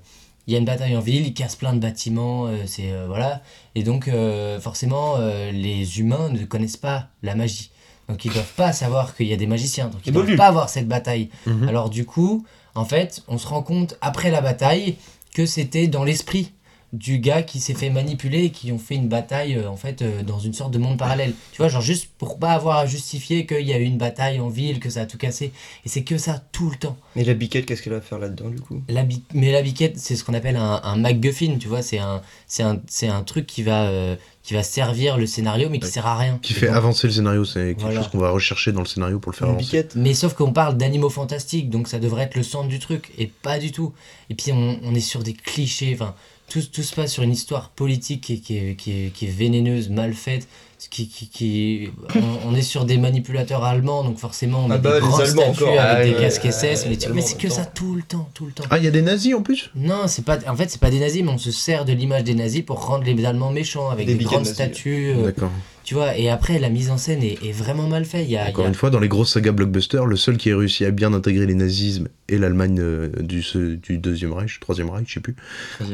J: il y a une bataille en ville, ils cassent plein de bâtiments, euh, c'est euh, voilà, et donc euh, forcément euh, les humains ne connaissent pas la magie. Donc ils doivent pas savoir qu'il y a des magiciens, donc ils
I: beau
J: doivent pas avoir cette bataille.
G: Mhm.
J: Alors du coup, en fait, on se rend compte après la bataille que c'était dans l'esprit. Du gars qui s'est fait manipuler et qui ont fait une bataille euh, en fait euh, dans une sorte de monde parallèle. Tu vois, genre juste pour pas avoir à justifier qu'il y a eu une bataille en ville, que ça a tout cassé. Et c'est que ça tout le temps.
I: Et la biquette, qu'est-ce qu'elle va faire là-dedans du coup?
J: La bi- mais la biquette, c'est ce qu'on appelle un, un MacGuffin, tu vois, c'est un, c'est un, c'est un truc qui va, euh, qui va servir le scénario mais qui sert à rien.
G: Qui fait avancer le scénario, c'est quelque
J: Voilà.
G: chose qu'on va rechercher dans le scénario pour le faire
I: Une
G: avancer.
I: biquette?
J: Mais sauf qu'on parle d'animaux fantastiques, donc ça devrait être le centre du truc, et pas du tout. Et puis on, on est sur des clichés, enfin, tout, tout se passe sur une histoire politique qui est, vénéneuse, mal faite. Qui, qui, qui, on, on est sur des manipulateurs allemands, donc forcément on a
I: Ah bah,
J: des
I: Allemands
J: statues
I: encore.
J: avec
I: Ah,
J: des
I: ouais,
J: casques SS,
I: ouais,
J: mais,
I: les
J: c'est que ça tout le temps, tout le temps.
G: Ah, il y a des nazis en plus?
J: Non, c'est pas. En fait, c'est pas des nazis, mais on se sert de l'image des nazis pour rendre les Allemands méchants avec
I: Des
J: grandes
I: nazis.
J: statues. euh,
G: D'accord.
J: tu vois, et après la mise en scène est, est vraiment mal faite. Il y a, y
G: Encore
J: a-
G: une fois, dans les grosses sagas blockbusters, le seul qui a réussi à bien intégrer les nazismes et l'Allemagne euh, du, du Deuxième Reich, Troisième Reich, je sais plus,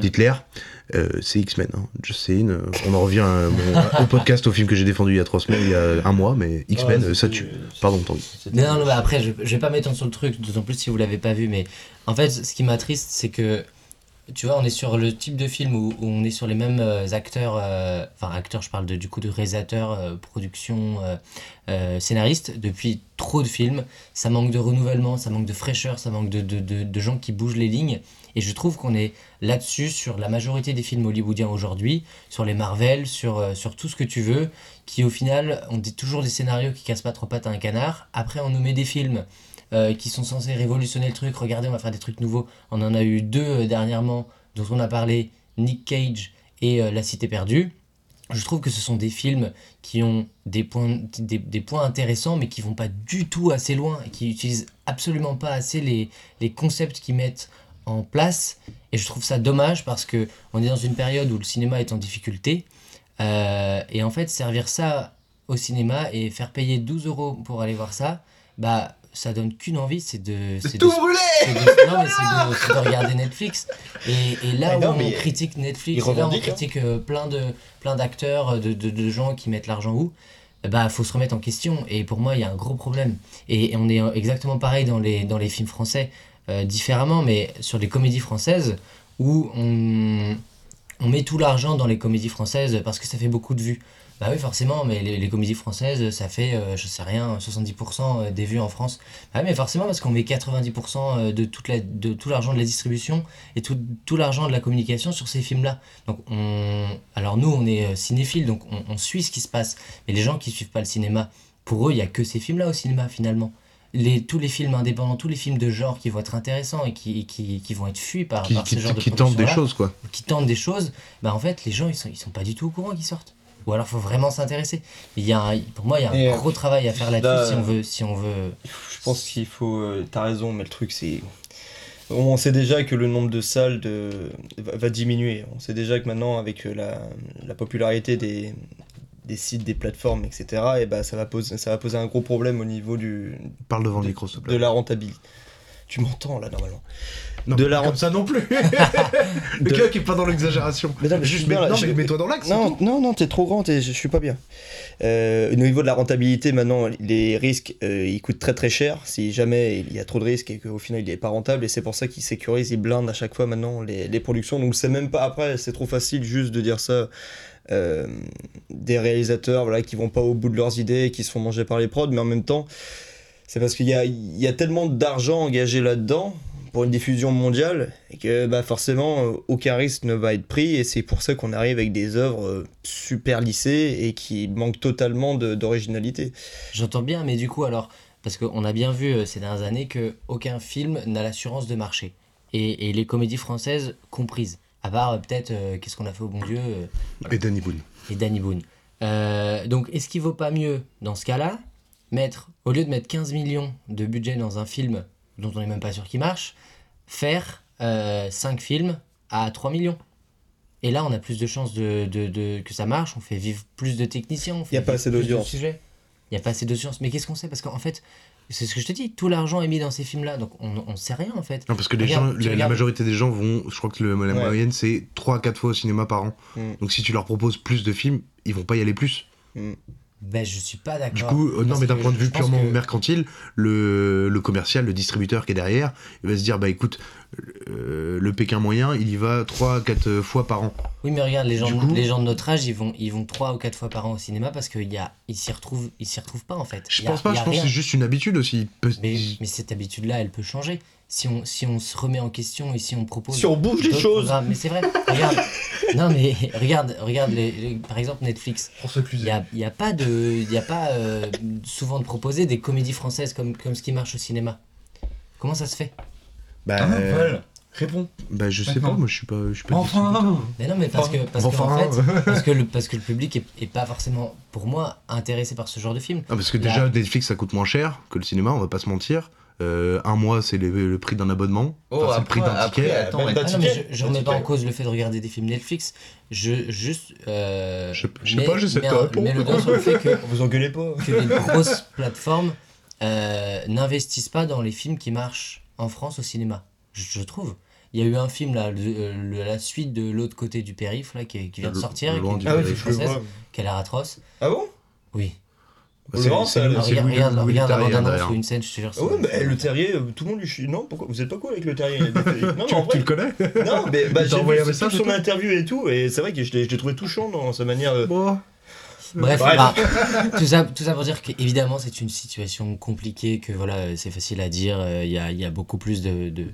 G: d'Hitler, euh, c'est X-Men. Hein. Just saying, euh, on en revient à mon- au podcast, au film que j'ai défendu il y a trois semaines, il y a un mois, mais X-Men, euh, ça tue. Pardon, Tanguy.
J: Non, non, bah après, je, je vais pas m'étendre sur le truc, d'autant plus si vous l'avez pas vu, mais en fait, ce qui m'attriste, c'est que, tu vois, on est sur le type de film où, on est sur les mêmes euh, acteurs, euh, enfin, acteurs, je parle de, du coup de réalisateurs, euh, production, euh, scénaristes, depuis trop de films. Ça manque de renouvellement, ça manque de fraîcheur, ça manque de, de, de, gens qui bougent les lignes. Et je trouve qu'on est là-dessus sur la majorité des films hollywoodiens aujourd'hui, sur les Marvel, sur, sur tout ce que tu veux, qui au final, on dit toujours des scénarios qui cassent pas trop pattes à un canard. Après, on nous met des films euh, qui sont censés révolutionner le truc. Regardez, on va faire des trucs nouveaux. On en a eu deux euh, dernièrement dont on a parlé, Nick Cage et euh, La Cité perdue. Je trouve que ce sont des films qui ont des points, des, points intéressants, mais qui vont pas du tout assez loin et qui utilisent absolument pas assez les, les concepts qu'ils mettent en place. Et je trouve ça dommage parce que on est dans une période où le cinéma est en difficulté. Et en fait, servir ça au cinéma et faire payer 12 euros pour aller voir ça, bah ça donne qu'une envie, c'est de.
I: tout brûlé
J: c'est de- non, mais c'est de, [laughs] c'est de regarder Netflix. Et, et là
I: Mais
J: où
I: non,
J: on critique Netflix, et là où on
I: hein.
J: critique euh, plein de plein d'acteurs, de, de, de gens qui mettent l'argent où, bah faut se remettre en question. Et pour moi, il y a un gros problème. Et, et on est exactement pareil dans les, dans les films français, euh, différemment, mais sur les comédies françaises, où on, on met tout l'argent dans les comédies françaises parce que ça fait beaucoup de vues. Bah oui, forcément, mais les, les comédies françaises, ça fait, euh, je sais rien, 70% des vues en France. Bah mais forcément, parce qu'on met 90% de, toute la, de tout l'argent de la distribution et tout, tout l'argent de la communication sur ces films-là. Donc, on... alors nous, on est euh, cinéphiles, donc on, on suit ce qui se passe. Mais les gens qui suivent pas le cinéma, pour eux, il y a que ces films-là au cinéma, finalement. Les, tous les films indépendants, tous les films de genre qui vont être intéressants et qui, qui, qui vont être fuis par,
G: Qui,
J: par
G: qui,
J: ce genre de
G: qui tentent des choses, quoi.
J: qui tentent des choses, bah en fait, les gens, ils sont, ils sont pas du tout au courant qu'ils sortent. Ou alors, faut vraiment s'intéresser. Il y a un- pour moi, il y a un
I: Et, euh,
J: gros travail à faire là-dessus
I: là,
J: si on veut, si on veut.
I: Je pense qu'il faut. euh, T'as raison, mais le truc c'est. On sait déjà que le nombre de salles de... va, diminuer. On sait déjà que maintenant, avec euh, la, la popularité des, des sites, des plateformes, etc., et bah, ça, va poser, ça va poser un gros problème au niveau du,
G: Parle devant le micro, s'il te plaît.
I: de la rentabilité. Tu m'entends là, normalement
G: Non,
I: de la
G: comme ça non plus. [laughs] le
I: De-
G: gars qui est pas dans l'exagération.
I: Mais mais
G: Juste, mais- non,
I: je-
G: mais mets-toi dans l'axe.
I: Non, non, non, t'es trop grand, t'es- je suis pas bien. Euh, au niveau de la rentabilité, maintenant, les risques, euh, ils coûtent très très cher. Si jamais il y a trop de risques et qu'au final il n'est pas rentable, et c'est pour ça qu'ils sécurisent, ils blindent à chaque fois maintenant les, les productions. Donc c'est même pas après, c'est trop facile juste de dire ça. euh, des réalisateurs voilà, qui vont pas au bout de leurs idées et qui se font manger par les prods, mais en même temps, c'est parce qu'il y a, il y a tellement d'argent engagé là-dedans pour une diffusion mondiale et que bah, forcément euh, aucun risque ne va être pris et c'est pour ça qu'on arrive avec des œuvres euh, super lissées et qui manquent totalement de- d'originalité.
J: J'entends bien, mais du coup, alors, parce qu'on a bien vu euh, ces dernières années que aucun film n'a l'assurance de marcher. Et, et les comédies françaises comprises. À part peut-être euh, Qu'est-ce qu'on a fait au bon Dieu euh,
G: Et Danny Boone.
J: et Danny Boone. Euh, donc, est-ce qu'il vaut pas mieux, dans ce cas-là, mettre, au lieu de mettre 15 millions de budget dans un film dont on n'est même pas sûr qu'il marche, faire 5 films à 3 millions Et là, on a plus de chances de, de- de- que ça marche, on fait vivre plus de techniciens, on fait
I: Y a pas
J: vivre
I: assez
J: plus de
I: d'audience.
J: sujets. Il n'y a pas assez d'audience. Mais qu'est-ce qu'on sait? Parce qu'en fait, c'est ce que je te dis, tout l'argent est mis dans ces films-là, donc on ne sait rien en fait.
G: Non, parce que les
J: Regarde,
G: gens, la, majorité des gens vont, je crois que le- la
I: Ouais.
G: moyenne c'est 3 à 4 fois au cinéma par an.
I: Mm.
G: Donc si tu leur proposes plus de films, ils vont pas y aller plus.
J: Ben, je suis pas d'accord.
G: Du coup, euh, non, mais d'un point de vue purement
J: que-
G: mercantile, le, le commercial, le distributeur qui est derrière, il va se dire bah écoute, euh, le Pékin moyen, il y va 3-4 fois par an.
J: Oui, mais regarde, les gens,
G: coup-
J: les gens de notre âge, ils vont, ils vont trois ou quatre fois par an au cinéma parce qu'ils ils s'y retrouvent, ils s'y retrouvent pas en fait.
G: Je
J: a-
G: pense pas, je pense que c'est juste une habitude aussi.
J: Mais cette habitude-là, elle peut changer. Si on, si on se remet en question et si on propose.
I: Si on bouge les choses.
J: programmes- Mais c'est vrai, regarde. [laughs] non, mais regarde, regarde les, les- par exemple Netflix. Il n'y a, il y a pas, de, il y a pas euh, souvent de proposer des comédies françaises comme, comme ce qui marche au cinéma. Comment ça se fait?
G: Bah,
H: Ah,
G: euh,
H: Val, réponds.
G: bah, je sais
H: Maintenant.
G: pas, moi je suis pas. Je suis pas
H: Enfin
J: Mais non, mais parce que, parce
G: Enfin.
J: qu'en fait, [laughs] parce que, le, parce que le public est, est pas forcément, pour moi, intéressé par ce genre de film.
G: Ah, parce que
J: Là-
G: déjà, Netflix ça coûte moins cher que le cinéma, on va pas se mentir. Euh, un mois, c'est le, le prix d'un abonnement.
H: Oh,
G: Enfin, c'est le prix
H: après-
G: d'un ticket.
H: après, attends, mais-
J: Ah non, mais je, je remets pas en cause le fait de regarder des films Netflix. Je juste. Euh,
G: Je sais- je sais
J: mets-
G: pas, j'essaie de te répondre.
J: mets le doigt sur le fait que,
I: Vous engueulez pas.
J: que les grosses plateformes euh, n'investissent pas dans les films qui marchent en France au cinéma. Je, je trouve. Il y a eu un film là, le- le- la suite de l'autre côté du périph là qui, qui vient de sortir,
G: loin
J: qui
G: du
J: est
I: Ah oui,
J: française, qui a l'air atroce.
I: Ah bon?
J: Oui.
G: Bah, c'est-
I: ça-
G: Louis-
J: Ah,
G: c'est
J: regarde,
G: Louis-
J: regarde,
G: Louis
J: regarde la
G: Leterrier,
J: bande-annonce
G: derrière.
J: ou une scène, je te jure.
I: Ah ouais,
J: c'est-
I: mais le terrier, euh, tout le monde lui chie. Non, pourquoi Vous êtes pas cool avec le terrier Non, mais en
G: Tu,
I: vrai.
G: le connais [laughs]
I: Non, mais bah, j'ai
G: envoyé
I: vu
G: message et
I: son
G: tout
I: interview et tout, et c'est vrai que je l'ai je l'ai trouvé touchant dans sa manière. euh,
G: Bon.
J: Bref,
I: Bref.
J: bah, [laughs] tout, ça, tout ça pour dire qu'évidemment c'est une situation compliquée, que voilà, euh, c'est facile à dire, euh, il y, a, il y a beaucoup plus de, de,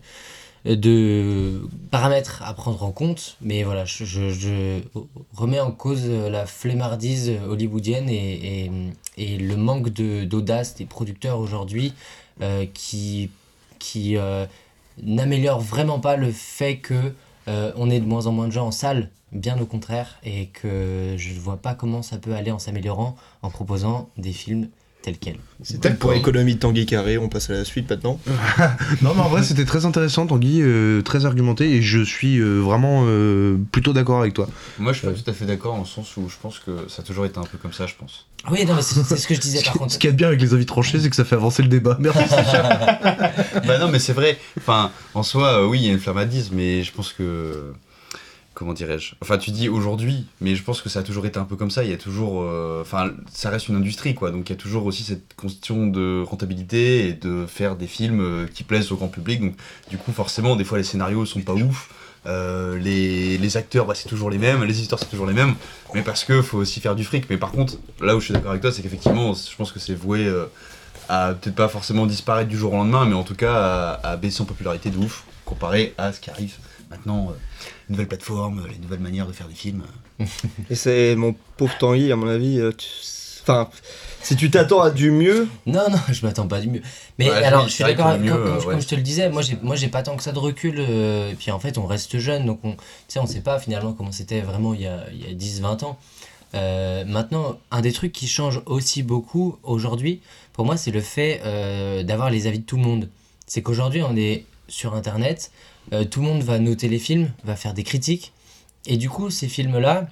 J: de paramètres à prendre en compte, mais voilà, je, je- je remets en cause euh, la flemmardise hollywoodienne et, et, et le manque d'audace des producteurs aujourd'hui euh, qui, euh, n'améliorent vraiment pas le fait que euh, on est de moins en moins de gens en salle, bien au contraire, et que je ne vois pas comment ça peut aller en s'améliorant en proposant des films tels quels.
I: C'était pour économie de Tanguy Carré, on passe à la suite maintenant. [laughs]
G: Non, mais en vrai, c'était très intéressant, Tanguy, euh, très argumenté, et je suis euh, vraiment euh, plutôt d'accord avec toi.
H: Moi, je suis pas tout à fait d'accord dans le sens où je pense que ça a toujours été un peu comme ça, je pense.
J: Oui, non, mais c'est ce que je disais [laughs]
G: Ce
J: par
G: qui-
J: contre.
G: ce qu'il y a de bien avec les avis tranchés, c'est que ça fait avancer le débat. Merci. [laughs]
H: bah non, mais c'est vrai. Enfin, en soi, euh, oui, il y a une flammardise, mais je pense que. Comment dirais-je Enfin, tu dis aujourd'hui, mais je pense que ça a toujours été un peu comme ça. Il y a toujours. euh, Enfin, ça reste une industrie, quoi. Donc, il y a toujours aussi cette question de rentabilité et de faire des films euh, qui plaisent au grand public. Donc, du coup, forcément, des fois, les scénarios sont pas ouf. Euh, les, acteurs, bah, c'est toujours les mêmes. Les histoires, c'est toujours les mêmes. Mais parce que faut aussi faire du fric. Mais par contre, là où je suis d'accord avec toi, c'est qu'effectivement, je pense que c'est voué. à peut-être pas forcément disparaître du jour au lendemain, mais en tout cas à, à baisser en popularité de ouf comparé à ce qui arrive maintenant. Les nouvelles plateformes, les nouvelles manières de faire des films. [laughs]
I: Et c'est mon pauvre Tanguy, à mon avis. euh, tu- Enfin, si tu t'attends à du mieux,
J: Non, non, je m'attends pas du mieux. Mais
H: Ouais,
J: alors, je suis d'accord,
H: le
J: comme,
H: euh,
J: comme je te le disais, moi j'ai, moi j'ai pas tant que ça de recul. euh, et puis en fait, on reste jeune, donc on, tu sais, on sait pas finalement comment c'était vraiment il y a, il y a 10-20 ans. Euh, maintenant, un des trucs qui change aussi beaucoup aujourd'hui, pour moi, c'est le fait euh, d'avoir les avis de tout le monde. C'est qu'aujourd'hui, on est sur Internet, tout le monde va noter les films, va faire des critiques, et du coup, ces films-là,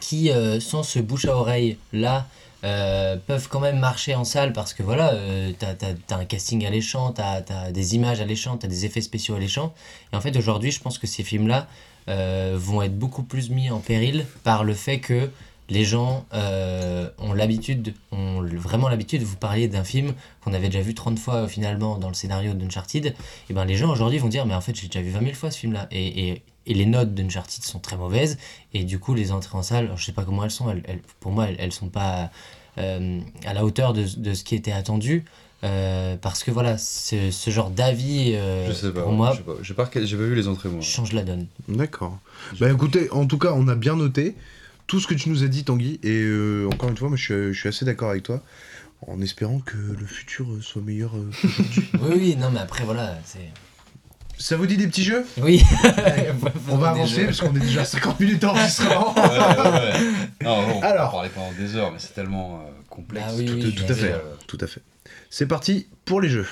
J: qui, euh, sans ce bouche à oreille là, euh, peuvent quand même marcher en salle parce que voilà, euh, t'as, t'as- t'as un casting alléchant, t'as, t'as des images alléchantes, t'as des effets spéciaux alléchants. Et en fait, aujourd'hui, je pense que ces films-là euh, vont être beaucoup plus mis en péril par le fait que les gens euh, ont l'habitude, ont vraiment l'habitude, vous parliez d'un film qu'on avait déjà vu 30 fois euh, finalement dans le scénario d'Uncharted, et ben les gens aujourd'hui vont dire mais en fait j'ai déjà vu 20 000 fois ce film-là. Et, et, et les notes d'Uncharted sont très mauvaises, et du coup les entrées en salle, je sais pas comment elles sont, elles, elles- pour moi elles, elles sont pas euh, à la hauteur de, de ce qui était attendu. euh, parce que voilà, ce, ce genre d'avis, euh,
H: je sais pas.
J: pour moi,
H: je sais pas. J'ai pas, j'ai pas vu les entrées moi.
J: change la donne.
G: D'accord. Bah écoutez, en tout cas, on a bien noté tout ce que tu nous as dit, Tanguy, et euh, encore une fois, moi, je, suis, je suis assez d'accord avec toi, en espérant que le futur euh, soit meilleur euh, qu'aujourd'hui. [laughs]
J: Oui, oui, non, mais après voilà, c'est.
G: Ça vous dit des petits jeux?
J: Oui. [laughs] [laughs]
G: On va avancer parce qu'on est déjà à 50 minutes d'enregistrement.
H: Ouais, ouais, ouais. Non, bon,
G: Alors.
H: on va parler pendant des heures, mais c'est tellement euh, complexe.
J: Ah oui,
G: tout,
J: oui,
G: tout
J: je
G: à fait, tout à fait. C'est parti pour les jeux.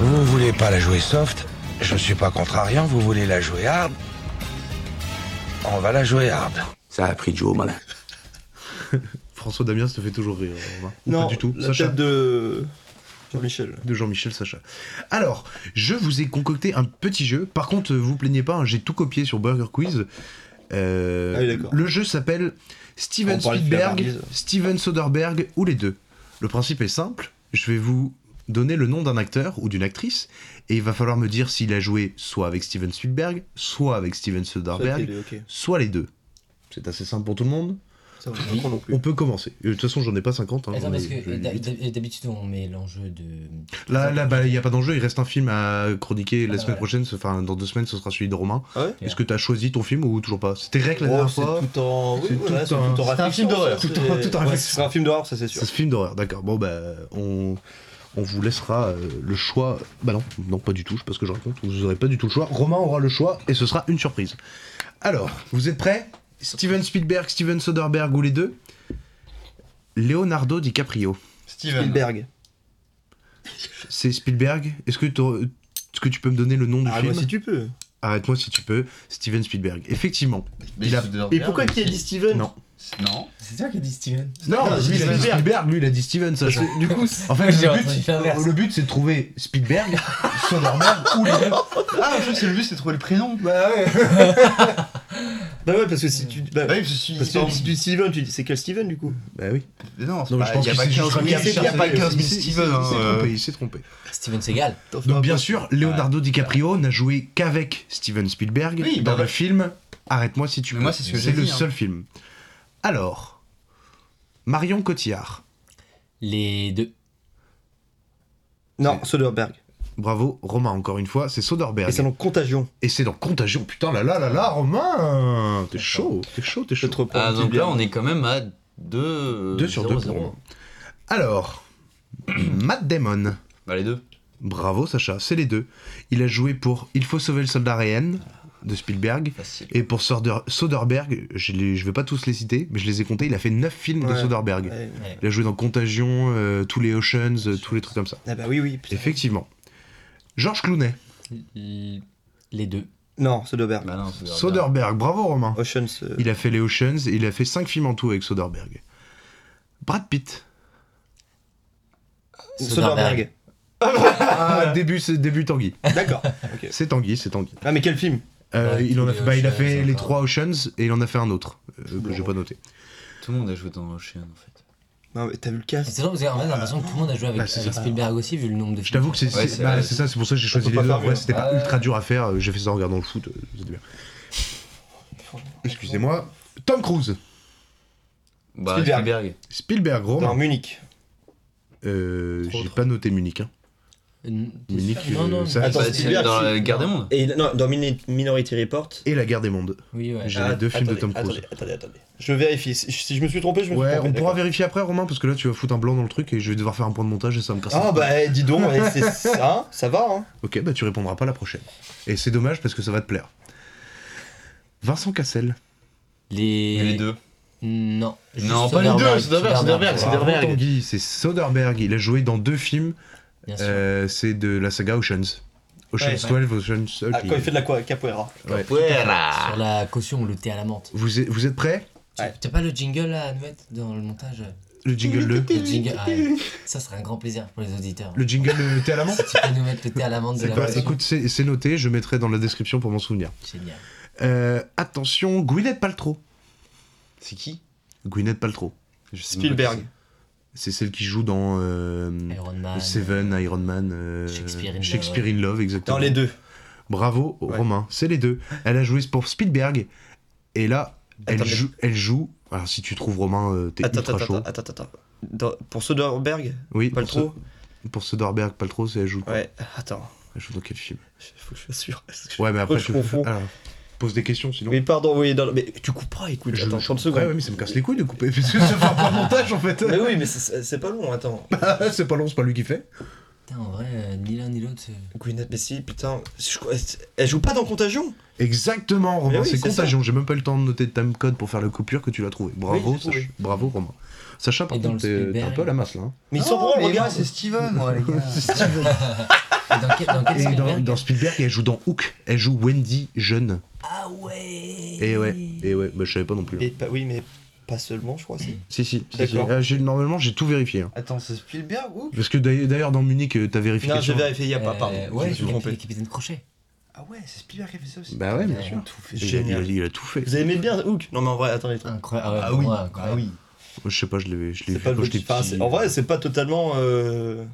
K: Vous voulez pas la jouer soft? Je suis pas contrariant, vous voulez la jouer hard? On va la jouer hard.
E: Ça a pris Joe, malin. [laughs]
G: François Damien, ça te fait toujours rire.
I: Non,
G: pas du tout.
I: la
G: Sacha
I: tête de Jean-Michel.
G: de Jean-Michel Sacha. Alors, je vous ai concocté un petit jeu. Par contre, vous plaignez pas, hein, j'ai tout copié sur Burger Quiz. Euh,
I: Ah oui, d'accord.
G: le jeu s'appelle Steven Spielberg. Steven Soderbergh ou les deux. Le principe est simple. Je vais vous donner le nom d'un acteur ou d'une actrice, et il va falloir me dire s'il a joué soit avec Steven Spielberg, soit avec Steven Soderbergh, soit les deux. C'est assez simple pour tout le monde.
I: Ça
J: Oui.
G: On peut commencer. De toute façon, j'en ai pas 50. hein,
J: Attends, parce que d'habitude, on met l'enjeu de.
G: Là, là, bah, il n'y a pas d'enjeu. Il reste un film à chroniquer la
J: Ah,
G: semaine
J: ouais.
G: prochaine. Enfin, dans deux semaines, ce sera celui de Romain.
I: Ah ouais
G: Est-ce que tu as choisi ton film ou toujours pas? C'était Rec la
I: Oh,
G: dernière fois.
I: tout en. Oui,
G: C'est
I: voilà,
G: tout
I: c'est
G: en-
I: tout en
G: c'est un film d'horreur. Tout en-
I: un film d'horreur, ça c'est sûr.
G: C'est ce film d'horreur, d'accord. Bon, bah, on, on vous laissera euh, le choix. Bah non, non, pas du tout, je sais pas ce que je raconte. Vous aurez pas du tout le choix. Romain aura le choix et ce sera une surprise. Alors, vous êtes prêts? Steven Spielberg, Steven Soderbergh ou les deux Leonardo DiCaprio.
H: Steven.
I: Spielberg.
G: C'est Spielberg. Est-ce que, t'aurais- est-ce que tu peux me donner le nom du
I: Ah,
G: film
I: moi si tu peux.
G: Arrête-moi si tu peux. Steven Spielberg. Effectivement. Il a-
I: Et pourquoi qui a dit Steven
G: Non.
H: Non.
A: C'est toi qui as dit Steven.
G: Non,
I: Non,
G: lui il a dit
I: Spielberg.
G: Spielberg, lui il a dit Steven, ça.
I: Du coup,
G: En fait, le but,
J: l'inverse.
G: le but c'est de trouver Spielberg, Soderbergh ou les deux.
H: Ah, je crois que c'est le but, c'est de trouver le prénom.
G: Bah ouais. [laughs]
I: bah ouais, parce que si tu. Bah,
H: Bah oui, je suis.
I: parce que si tu dis Steven, tu dis c'est quel Steven du coup?
G: Bah oui.
H: Non, c'est
G: Non, mais
H: pas-
G: je pense
H: y a
G: qu'il
H: pas
G: s'est
H: 15
G: juste
H: 000
G: trompé,
H: il y a pas
G: il s'est-
H: 15 000
G: il s'est-
H: Steven.
G: Il
H: hein,
G: s'est
H: euh.
G: trompé, il s'est trompé.
J: Steven Seagal.
G: Donc bien sûr, Leonardo DiCaprio n'a joué qu'avec Steven Spielberg
H: Oui,
G: dans
H: bah
G: le film Arrête-moi si tu
H: moi, c'est ce que
G: C'est le
H: hein.
G: seul film. Alors, Marion Cotillard.
J: Les deux.
I: Non, Soderbergh.
G: Bravo, Romain, encore une fois, c'est Soderbergh.
I: Et c'est dans Contagion.
G: Et c'est dans Contagion. Putain, là là là là, Romain T'es chaud, t'es chaud, t'es chaud.
H: Ah, donc là, on est quand même à 2.
G: 2 sur 2 pour Romain. Alors, [clears throat] Matt Damon.
H: Bah, les deux.
G: Bravo Sacha, c'est les deux. Il a joué pour Il faut sauver le soldat Ryan de Spielberg
H: Facile.
G: et pour Soder- Soderbergh, je, les, je vais pas tous les citer, mais je les ai comptés, il a fait 9 films de
I: Ouais.
G: Soderbergh.
I: Ouais.
G: Il a joué dans Contagion, euh, tous les Oceans, euh, tous les trucs comme ça.
I: Ah bah oui, oui. putain.
G: Effectivement. George Clooney,
J: Les deux.
I: Non, Soderbergh.
H: Bah, non, c'est
G: Soderbergh, bravo Romain.
I: Ocean's. euh,
G: Il a fait les Oceans et il a fait 5 films en tout avec Soderbergh. Brad Pitt.
I: Soderbergh.
G: Ah, [laughs] début, c'est début Tanguy.
I: D'accord.
G: C'est Tanguy, c'est Tanguy.
I: Ah, mais quel film?
G: Euh,
J: Ouais,
G: il, en a fait, bah, il a fait les. 3 Oceans et il en a fait un autre euh, que j'ai pas noté.
H: Tout le monde a joué dans Ocean, en fait.
I: Non, mais t'as vu le cast
J: C'est drôle parce qu'en fait, j'ai l'impression que tout le monde a joué avec,
G: Bah, c'est
J: avec
G: ça.
J: Spielberg aussi, vu le nombre de
G: Je
J: films.
G: t'avoue que c'est
H: Ouais,
G: c'est-
H: c'est
G: bah,
H: vrai.
G: c'est ça, c'est pour ça que j'ai choisi
I: peut
G: les
I: pas
G: deux.
I: faire
G: En vrai,
I: mieux.
G: c'était pas
J: Ouais.
G: ultra dur à faire. euh, J'ai fait ça en regardant le foot. euh, C'était bien. Excusez-moi. Tom Cruise.
H: Bah,
I: Spielberg.
H: Spielberg.
I: Dans
G: Romain.
I: Munich.
G: Euh,
I: Trop
G: J'ai pas noté Munich. Hein.
J: Non, non.
G: euh, ça-
I: Attends,
H: Bah, c'est
I: Spielberg,
H: dans la guerre des mondes.
I: Et non, dans Mini- Minority Report.
G: Et La guerre des mondes.
J: Oui, ouais.
G: J'ai les deux films de Tom Cruise.
I: Attendez, attendez, attendez. Je vérifie. Si si je me suis trompé, je me suis
G: Ouais,
I: trompé.
G: on pourra
I: d'accord.
G: vérifier après, Romain, parce que là, tu vas foutre un blanc dans le truc et je vais devoir faire un point de montage et ça va me casser.
I: Ah bah dis donc, c'est [laughs] ça, ça va hein.
G: Ok, bah tu répondras pas la prochaine. Et c'est dommage parce que ça va te plaire. Vincent Cassel.
J: Les...
H: Les deux.
J: Non.
H: Non, pas les deux,
J: Soderbergh,
H: Soderbergh, Soderbergh,
G: Bravo,
H: Soderbergh.
G: Tanguy, c'est Soderbergh. Il a joué dans deux films. Euh, c'est de la saga Oceans. Oceans
I: Ouais,
G: 12, Oceans 13.
I: Ah, quand il fait de la quoi- capoeira.
G: Ouais.
J: Sur la caution, le thé à la menthe.
G: Vous êtes, vous êtes prêts?
J: Tu- T'as pas le jingle là à nous mettre dans le montage?
G: Le jingle le.
J: Le jingle, [laughs] ah ça serait un grand plaisir pour les auditeurs.
G: Le jingle le thé à la menthe?
J: Si tu peux nous mettre le thé à la menthe de
G: C'est
J: la
G: pas-. Écoute, c'est c'est noté, je mettrai dans la description pour m'en souvenir.
J: Génial.
G: Euh, attention, Gwyneth Paltrow.
H: C'est qui?
G: Gwyneth Paltrow.
H: Je sais même pas
I: Spielberg.
G: C'est celle qui joue dans euh,
J: Iron Man.
G: Seven, Iron Man, euh,
J: Shakespeare in
G: Shakespeare
J: Love,
G: in Love, exactement.
I: Dans les deux.
G: Bravo,
I: Ouais.
G: Romain, c'est les deux. Elle a joué pour Spielberg et là, elle
I: mais-
G: joue, elle joue. Alors si tu trouves Romain, euh, t'es
I: Attends,
G: ultra
I: attends,
G: chaud.
I: attends, attends, attends. Dans- pour Soderbergh
G: Oui,
I: Pas
G: pour,
I: trop
G: Ce- pour Soderbergh, Paltrow, c'est elle joue. quoi
I: Ouais, attends.
G: Elle joue dans quel film
I: Faut que je sois sûr.
G: Ouais, mais après
I: je
G: tu
I: confonds.
G: alors, pose des questions sinon.
I: Oui, pardon, oui, non, mais tu couperas, écoute,
G: Je-
I: attends,
G: je-
I: 30
G: Ouais,
I: secondes.
G: ouais, mais ça me casse les couilles de couper parce [laughs] que ça fait pas montage en fait.
I: Mais oui, mais c'est pas long, attends. [laughs]
G: c'est pas long, c'est pas lui qui fait.
J: Putain, en vrai, euh, ni l'un ni l'autre. c'est-
I: Gwyneth, mais si, putain. je Elle joue pas dans Contagion?
G: Exactement, Romain,
I: Mais oui,
G: c'est contagion. J'ai même pas eu le temps de noter le timecode pour faire la coupure que tu l'as trouvé. Bravo,
I: Oui.
G: Sacha- bravo Romain. Sacha, par contre, t'es un peu à la masse là. hein.
I: Mais ils sont branle, regarde
H: c'est Steven, moi, les [laughs] gars.
G: C'est Steven.
J: Et dans quel, dans quel
G: Et dans,
J: Spielberg
G: dans Spielberg, elle joue dans Hook. Elle joue Wendy jeune.
J: Ah ouais
G: Et ouais, et ouais, bah, je savais pas non plus.
I: Et pas- Oui, mais pas seulement, je crois, si.
G: Si, si, si. Ah, normalement, j'ai tout vérifié. hein.
H: Attends, c'est Spielberg ou?
G: Parce que d'ailleurs dans Munich, euh, ta
I: Non,
G: vérification.
I: j'ai vérifié, il y a pas, pardon.
J: Euh,
I: je
J: ouais,
I: me suis
J: le
I: trompé.
J: capitaine Crochet.
H: Ah ouais, c'est Spielberg qui a fait ça aussi.
G: Bah ouais, bien sûr.
H: Tout fait.
G: Il a, il
I: Génial.
G: a- il a tout fait.
I: Vous aimez bien Hook? Non, mais en vrai, attendez.
J: Incroyable.
H: Ah
J: pour
H: oui,
J: moi,
H: ah
J: incroyable.
H: oui.
G: Je sais pas, je l'ai je l'ai
I: C'est
G: vu
I: pas le
G: quand
I: enfin,
G: petit.
I: En vrai, c'est pas totalement. euh,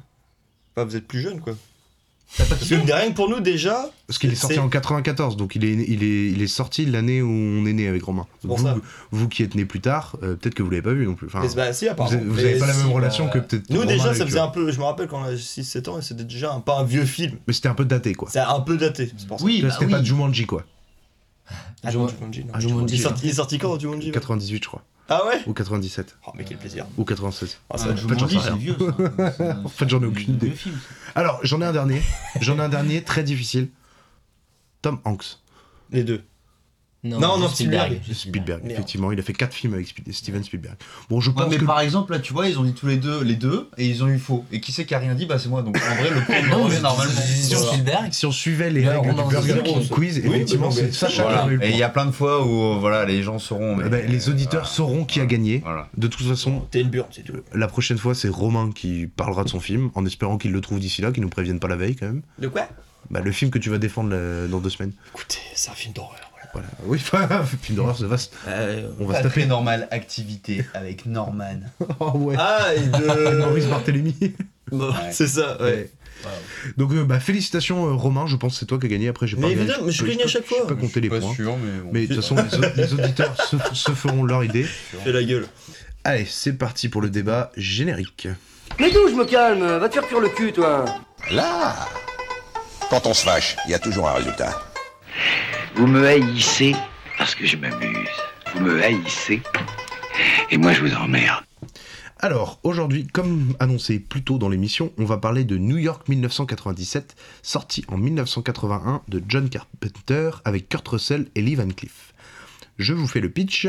I: Enfin, vous êtes plus jeune, quoi. Parce que rien que pour nous, déjà.
G: Parce qu'il est sorti en 94, donc il est, il est, il est sorti l'année où on est né avec Romain.
I: pour
G: Vous,
I: ça.
G: vous qui êtes né plus tard, euh, peut-être que vous l'avez pas vu non plus. Enfin,
I: Mais bah, si,
G: vous
I: apparemment.
G: avez, vous
I: Mais
G: avez pas la même relation
I: bah,
G: que peut-être.
I: Nous,
G: Romain
I: déjà, ça faisait
G: euh,
I: un peu. Je me rappelle quand on a 6-7 ans, et c'était déjà un, pas un vieux film.
G: Mais c'était un peu daté quoi.
I: C'est un peu daté. C'est pour ça.
H: Oui,
G: Là,
H: bah
G: c'était
H: oui.
G: pas Jumanji quoi.
I: Ah, non, Jumanji, non.
G: Ah,
I: Il
G: Jumanji,
I: est sorti- il est sorti quand, Jumanji ouais
G: 98 je crois.
I: Ah ouais
G: Ou 97.
I: Oh, mais quel plaisir.
G: Ou 96.
I: Ah, ça,
H: Ah,
G: En fait, j'en sais rien.
H: vieux, ça. [laughs]
G: En fait, j'en ai aucune idée.
H: film.
G: Alors, j'en ai un dernier. J'en ai un dernier très difficile. Tom Hanks.
I: Les deux.
J: Non,
I: Non, non,
J: Spielberg.
I: Spielberg.
G: Spielberg, effectivement. Il a fait 4 films avec Steven Spielberg. Bon, je
H: Ouais,
G: pense
H: mais
G: que.
H: par exemple, là, tu vois, ils ont dit tous les deux, les deux, et ils ont eu faux. Et qui c'est qui a rien dit? Bah, c'est moi. Donc, en vrai, le
J: c'est-
H: normalement.
J: c'est sur Spielberg.
G: Si on suivait les règles
J: on
G: du Burger King. Quiz, effectivement, c'est Sacha
H: Et il y a plein de fois où, voilà, les gens sauront. Mais,
G: Eh ben, les auditeurs
H: voilà.
G: sauront qui a gagné.
H: Voilà.
G: De toute façon,
I: T'es une burne, c'est tout.
G: la prochaine fois, c'est Romain qui parlera de son film, en espérant qu'il le trouve d'ici là, qu'il nous prévienne pas la veille quand même.
I: De quoi?
G: Bah, le film que tu vas défendre euh, dans deux semaines.
I: Écoutez, c'est un film d'horreur.
G: Voilà. [laughs] Oui, film d'horreur, c'est vaste.
I: Voilà.
G: On va se taper.
H: très normal, activité avec Norman. [laughs]
G: Oh ouais.
I: Ah, et de. [laughs]
G: Maurice Barthélémy.
I: Bon, C'est ça, ouais.
G: Donc, euh, bah, félicitations, euh, Romain. Je pense que c'est toi qui as gagné. Après, j'ai pas
I: Mais mais je gagne à chaque fois.
G: pas compté les
H: Pas
G: points.
H: sûr, mais bon.
G: Mais de toute façon, les, au- les auditeurs se, se feront leur idée.
I: Fais la gueule.
G: Allez, c'est parti pour le débat générique.
A: Mais d'où je me calme? Va te faire cuire le cul, toi
K: Là Quand on se fâche, il y a toujours un résultat.
F: Vous me haïssez parce que je m'amuse. Vous me haïssez et moi je vous emmerde.
G: Alors, aujourd'hui, comme annoncé plus tôt dans l'émission, on va parler de New York 1997, sorti en 1981 de John Carpenter avec Kurt Russell et Lee Van Cleef. Je vous fais le pitch.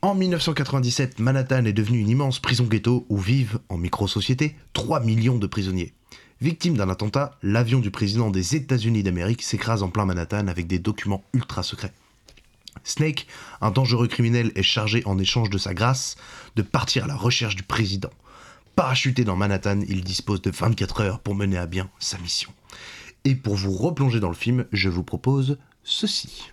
G: En 1997, Manhattan est devenue une immense prison ghetto où vivent, en micro-société, 3 millions de prisonniers. Victime d'un attentat, l'avion du président des États-Unis d'Amérique s'écrase en plein Manhattan avec des documents ultra secrets. Snake, un dangereux criminel, est chargé en échange de sa grâce de partir à la recherche du président. Parachuté dans Manhattan, il dispose de 24 heures pour mener à bien sa mission. Et pour vous replonger dans le film, je vous propose ceci.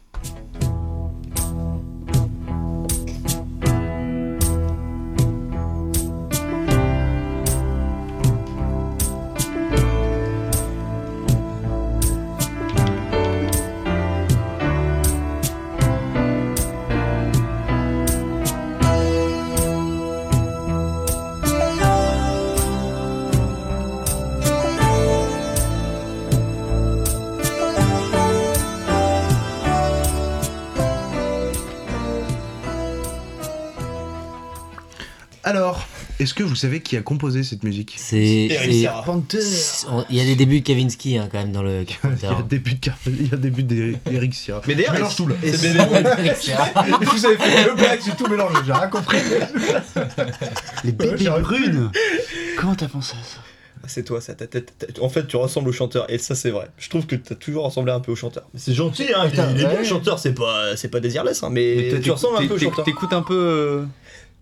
G: Alors, est-ce que vous savez qui a composé cette musique?
J: C'est.
I: Eric
J: Il y a des débuts de Kavinsky hein, quand même dans le [laughs]
G: Il y a des buts de Car- il y a des buts d'Eric Sierra.
I: Mais d'ailleurs,
G: mélange tout là.
I: c'est bébé. [laughs]
G: Vous avez fait deux blagues, j'ai tout mélangé, j'ai rien compris. [laughs]
H: Les
G: bébés
H: brunes Comment t'as pensé à ça?
I: C'est toi, ça, ta tête. ta- En fait, tu ressembles au chanteur, et ça, c'est vrai. Je trouve que t'as toujours ressemblé un peu au chanteur. Mais c'est gentil, hein, il est-
H: Putain,
I: il est bien
H: ouais.
I: le chanteur, c'est pas, c'est pas désirless, hein, mais, tu ressembles un peu au chanteur.
H: T'écoutes un peu. euh,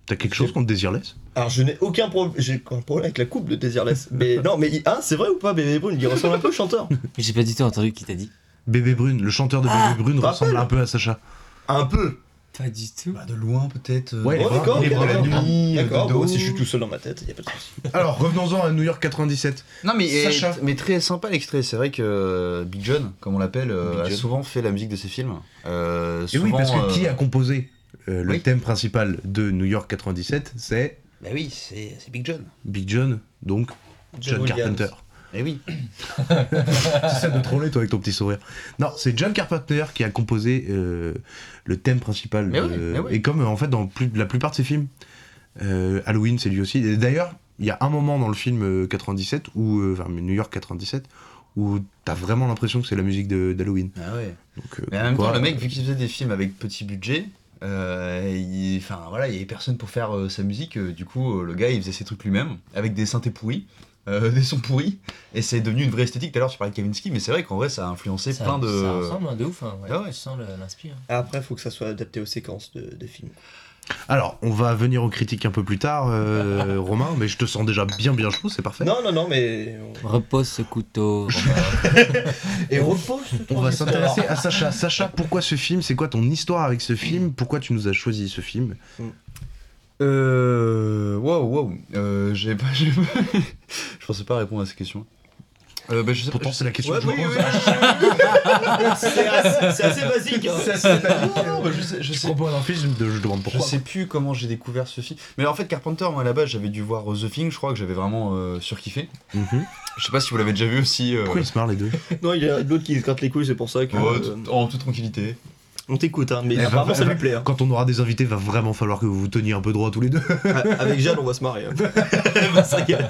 G: T'as quelque chose contre Désirless
I: Alors, je n'ai aucun problème, j'ai un problème avec la coupe de Désirless. [laughs] mais non, mais il- hein, c'est vrai ou pas, Bébé Brune, il ressemble un peu au chanteur.
J: Mais [laughs] J'ai pas du tout entendu qui t'a dit.
G: Bébé Brune, le chanteur de
I: Ah,
G: Bébé Brune ressemble un peu à Sacha.
I: Un peu.
J: Pas du tout.
H: Bah, de loin, peut-être. euh,
G: Ouais,
I: Oh, d'accord, d'accord.
G: la nuit,
I: D'accord,
H: de
I: moi
H: dos.
I: aussi je suis tout seul dans ma tête, y a pas de souci. [laughs]
G: Alors, revenons-en à New York 97.
H: Non mais,
G: Sacha.
H: mais très sympa l'extrait, c'est vrai que euh, Big John, comme on l'appelle, euh, a souvent fait la musique de ses films. Euh,
G: Et oui, parce que
H: euh,
G: qui a composé? Euh, le
H: oui.
G: thème principal de New York 97 C'est
H: Bah oui, c'est c'est Big John.
G: Big John, donc John. Carpenter.
H: Eh oui. [laughs]
G: T'essaies de troller toi avec ton petit sourire. Non, c'est John Carpenter qui a composé euh, le thème principal.
H: Mais
G: de-
H: oui, mais oui.
G: Et comme euh, en fait dans plus- la plupart de ses films, euh, Halloween c'est lui aussi. D'ailleurs, il y a un moment dans le film euh, 97 où, euh, enfin New York 97 où t'as vraiment l'impression que c'est la musique d'Halloween.
H: Ah ouais.
G: Donc, euh,
H: Mais en même temps, le mec, vu qu'il faisait des films avec petit budget, euh, enfin voilà, il y avait personne pour faire euh, sa musique. euh, du coup, euh, le gars, il faisait ses trucs lui-même, avec des synthés pourris, euh, [laughs] des sons pourris, et c'est devenu une vraie esthétique. Tout à l'heure, tu parlais de Kavinsky, mais c'est vrai qu'en vrai, ça a influencé
J: Ça,
H: plein de.
J: ça ressemble hein, de ouf. Hein, ouais.
H: Ah ouais.
J: Tu sens l'inspire.
I: Après, faut que ça soit adapté aux séquences de, de films.
G: Alors, on va venir aux critiques un peu plus tard, euh, [laughs] Romain, mais je te sens déjà bien bien chaud, c'est parfait.
I: Non, non, non, mais.
J: Repose ce couteau. [laughs] Romain.
I: Et repose
G: On va s'intéresser à Sacha. Sacha, pourquoi ce film? C'est quoi ton histoire avec ce film? Pourquoi tu nous as choisi ce film?
H: Euh. Waouh, waouh. Euh, j'ai pas, [laughs] je pensais pas répondre à cette question. Euh, bah, je sais
G: Pourtant, c'est la question
I: Ouais,
G: que je
I: oui,
G: pose.
I: oui, [laughs] c'est assez, [laughs] basique. Hein.
G: C'est assez basique.
H: Non, bah, je sais, je
G: Je
H: sais,
G: un film, je demande
H: je sais plus comment j'ai découvert ce film. Mais en fait, Carpenter, moi, à la base, j'avais dû voir The Thing, je crois que j'avais vraiment euh, surkiffé.
G: Mhm.
H: Je sais pas si vous l'avez déjà vu aussi. euh,
G: Pourquoi ils se marrent les deux? [laughs]
I: Non, il y a d'autres qui se grattent les couilles, c'est pour ça que.
H: ouais,
I: euh,
H: en toute tranquillité.
I: on t'écoute, hein, mais
G: Eh,
I: apparemment
G: va-
I: ça
G: va-
I: lui plaît. hein.
G: Quand on aura des invités, va vraiment falloir que vous vous teniez un peu droit tous les deux.
I: Avec Jeanne, on va se marrer. hein. Se régaler.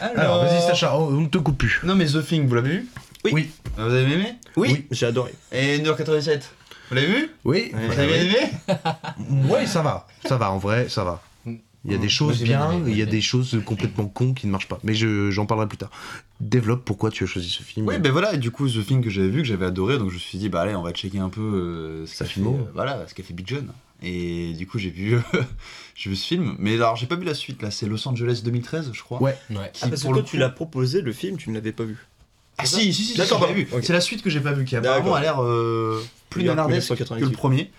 G: Alors, vas-y, Sacha, on ne te coupe plus.
H: Non, mais The Thing, vous l'avez vu
I: Oui.
G: Oui.
H: Vous avez aimé
I: Oui,
G: Oui.
I: j'ai adoré.
H: Et New York 97 Vous l'avez vu
G: Oui,
H: Vous avez bien aimé [laughs]
G: ouais, ça va. Ça va, en vrai, ça va. Il y a des choses
J: j'ai bien
G: il y a des choses complètement cons qui ne marchent pas. Mais je- j'en parlerai plus tard. Développe pourquoi tu as choisi ce film.
H: Oui, ben voilà, et du coup, The Thing que j'avais vu, que j'avais adoré, donc je me suis dit, bah allez, on va checker un peu euh, ce qu'a fait, euh, voilà, ce qu'a fait Big John. Et du coup, j'ai vu, j'ai vu ce film. Mais alors, j'ai pas vu la suite, là, c'est Los Angeles 2013, je crois.
G: Ouais.
J: Ouais.
H: Qui,
I: Ah, parce que quand tu
H: coup-
I: l'as proposé, le film, tu ne l'avais pas vu.
H: Ah si, si, si, si,
I: D'accord,
H: l'avais vu. C'est la suite que j'ai pas vue, qui apparemment
I: D'accord.
H: a l'air euh, plus nanardesque que
I: 1998.
H: le premier.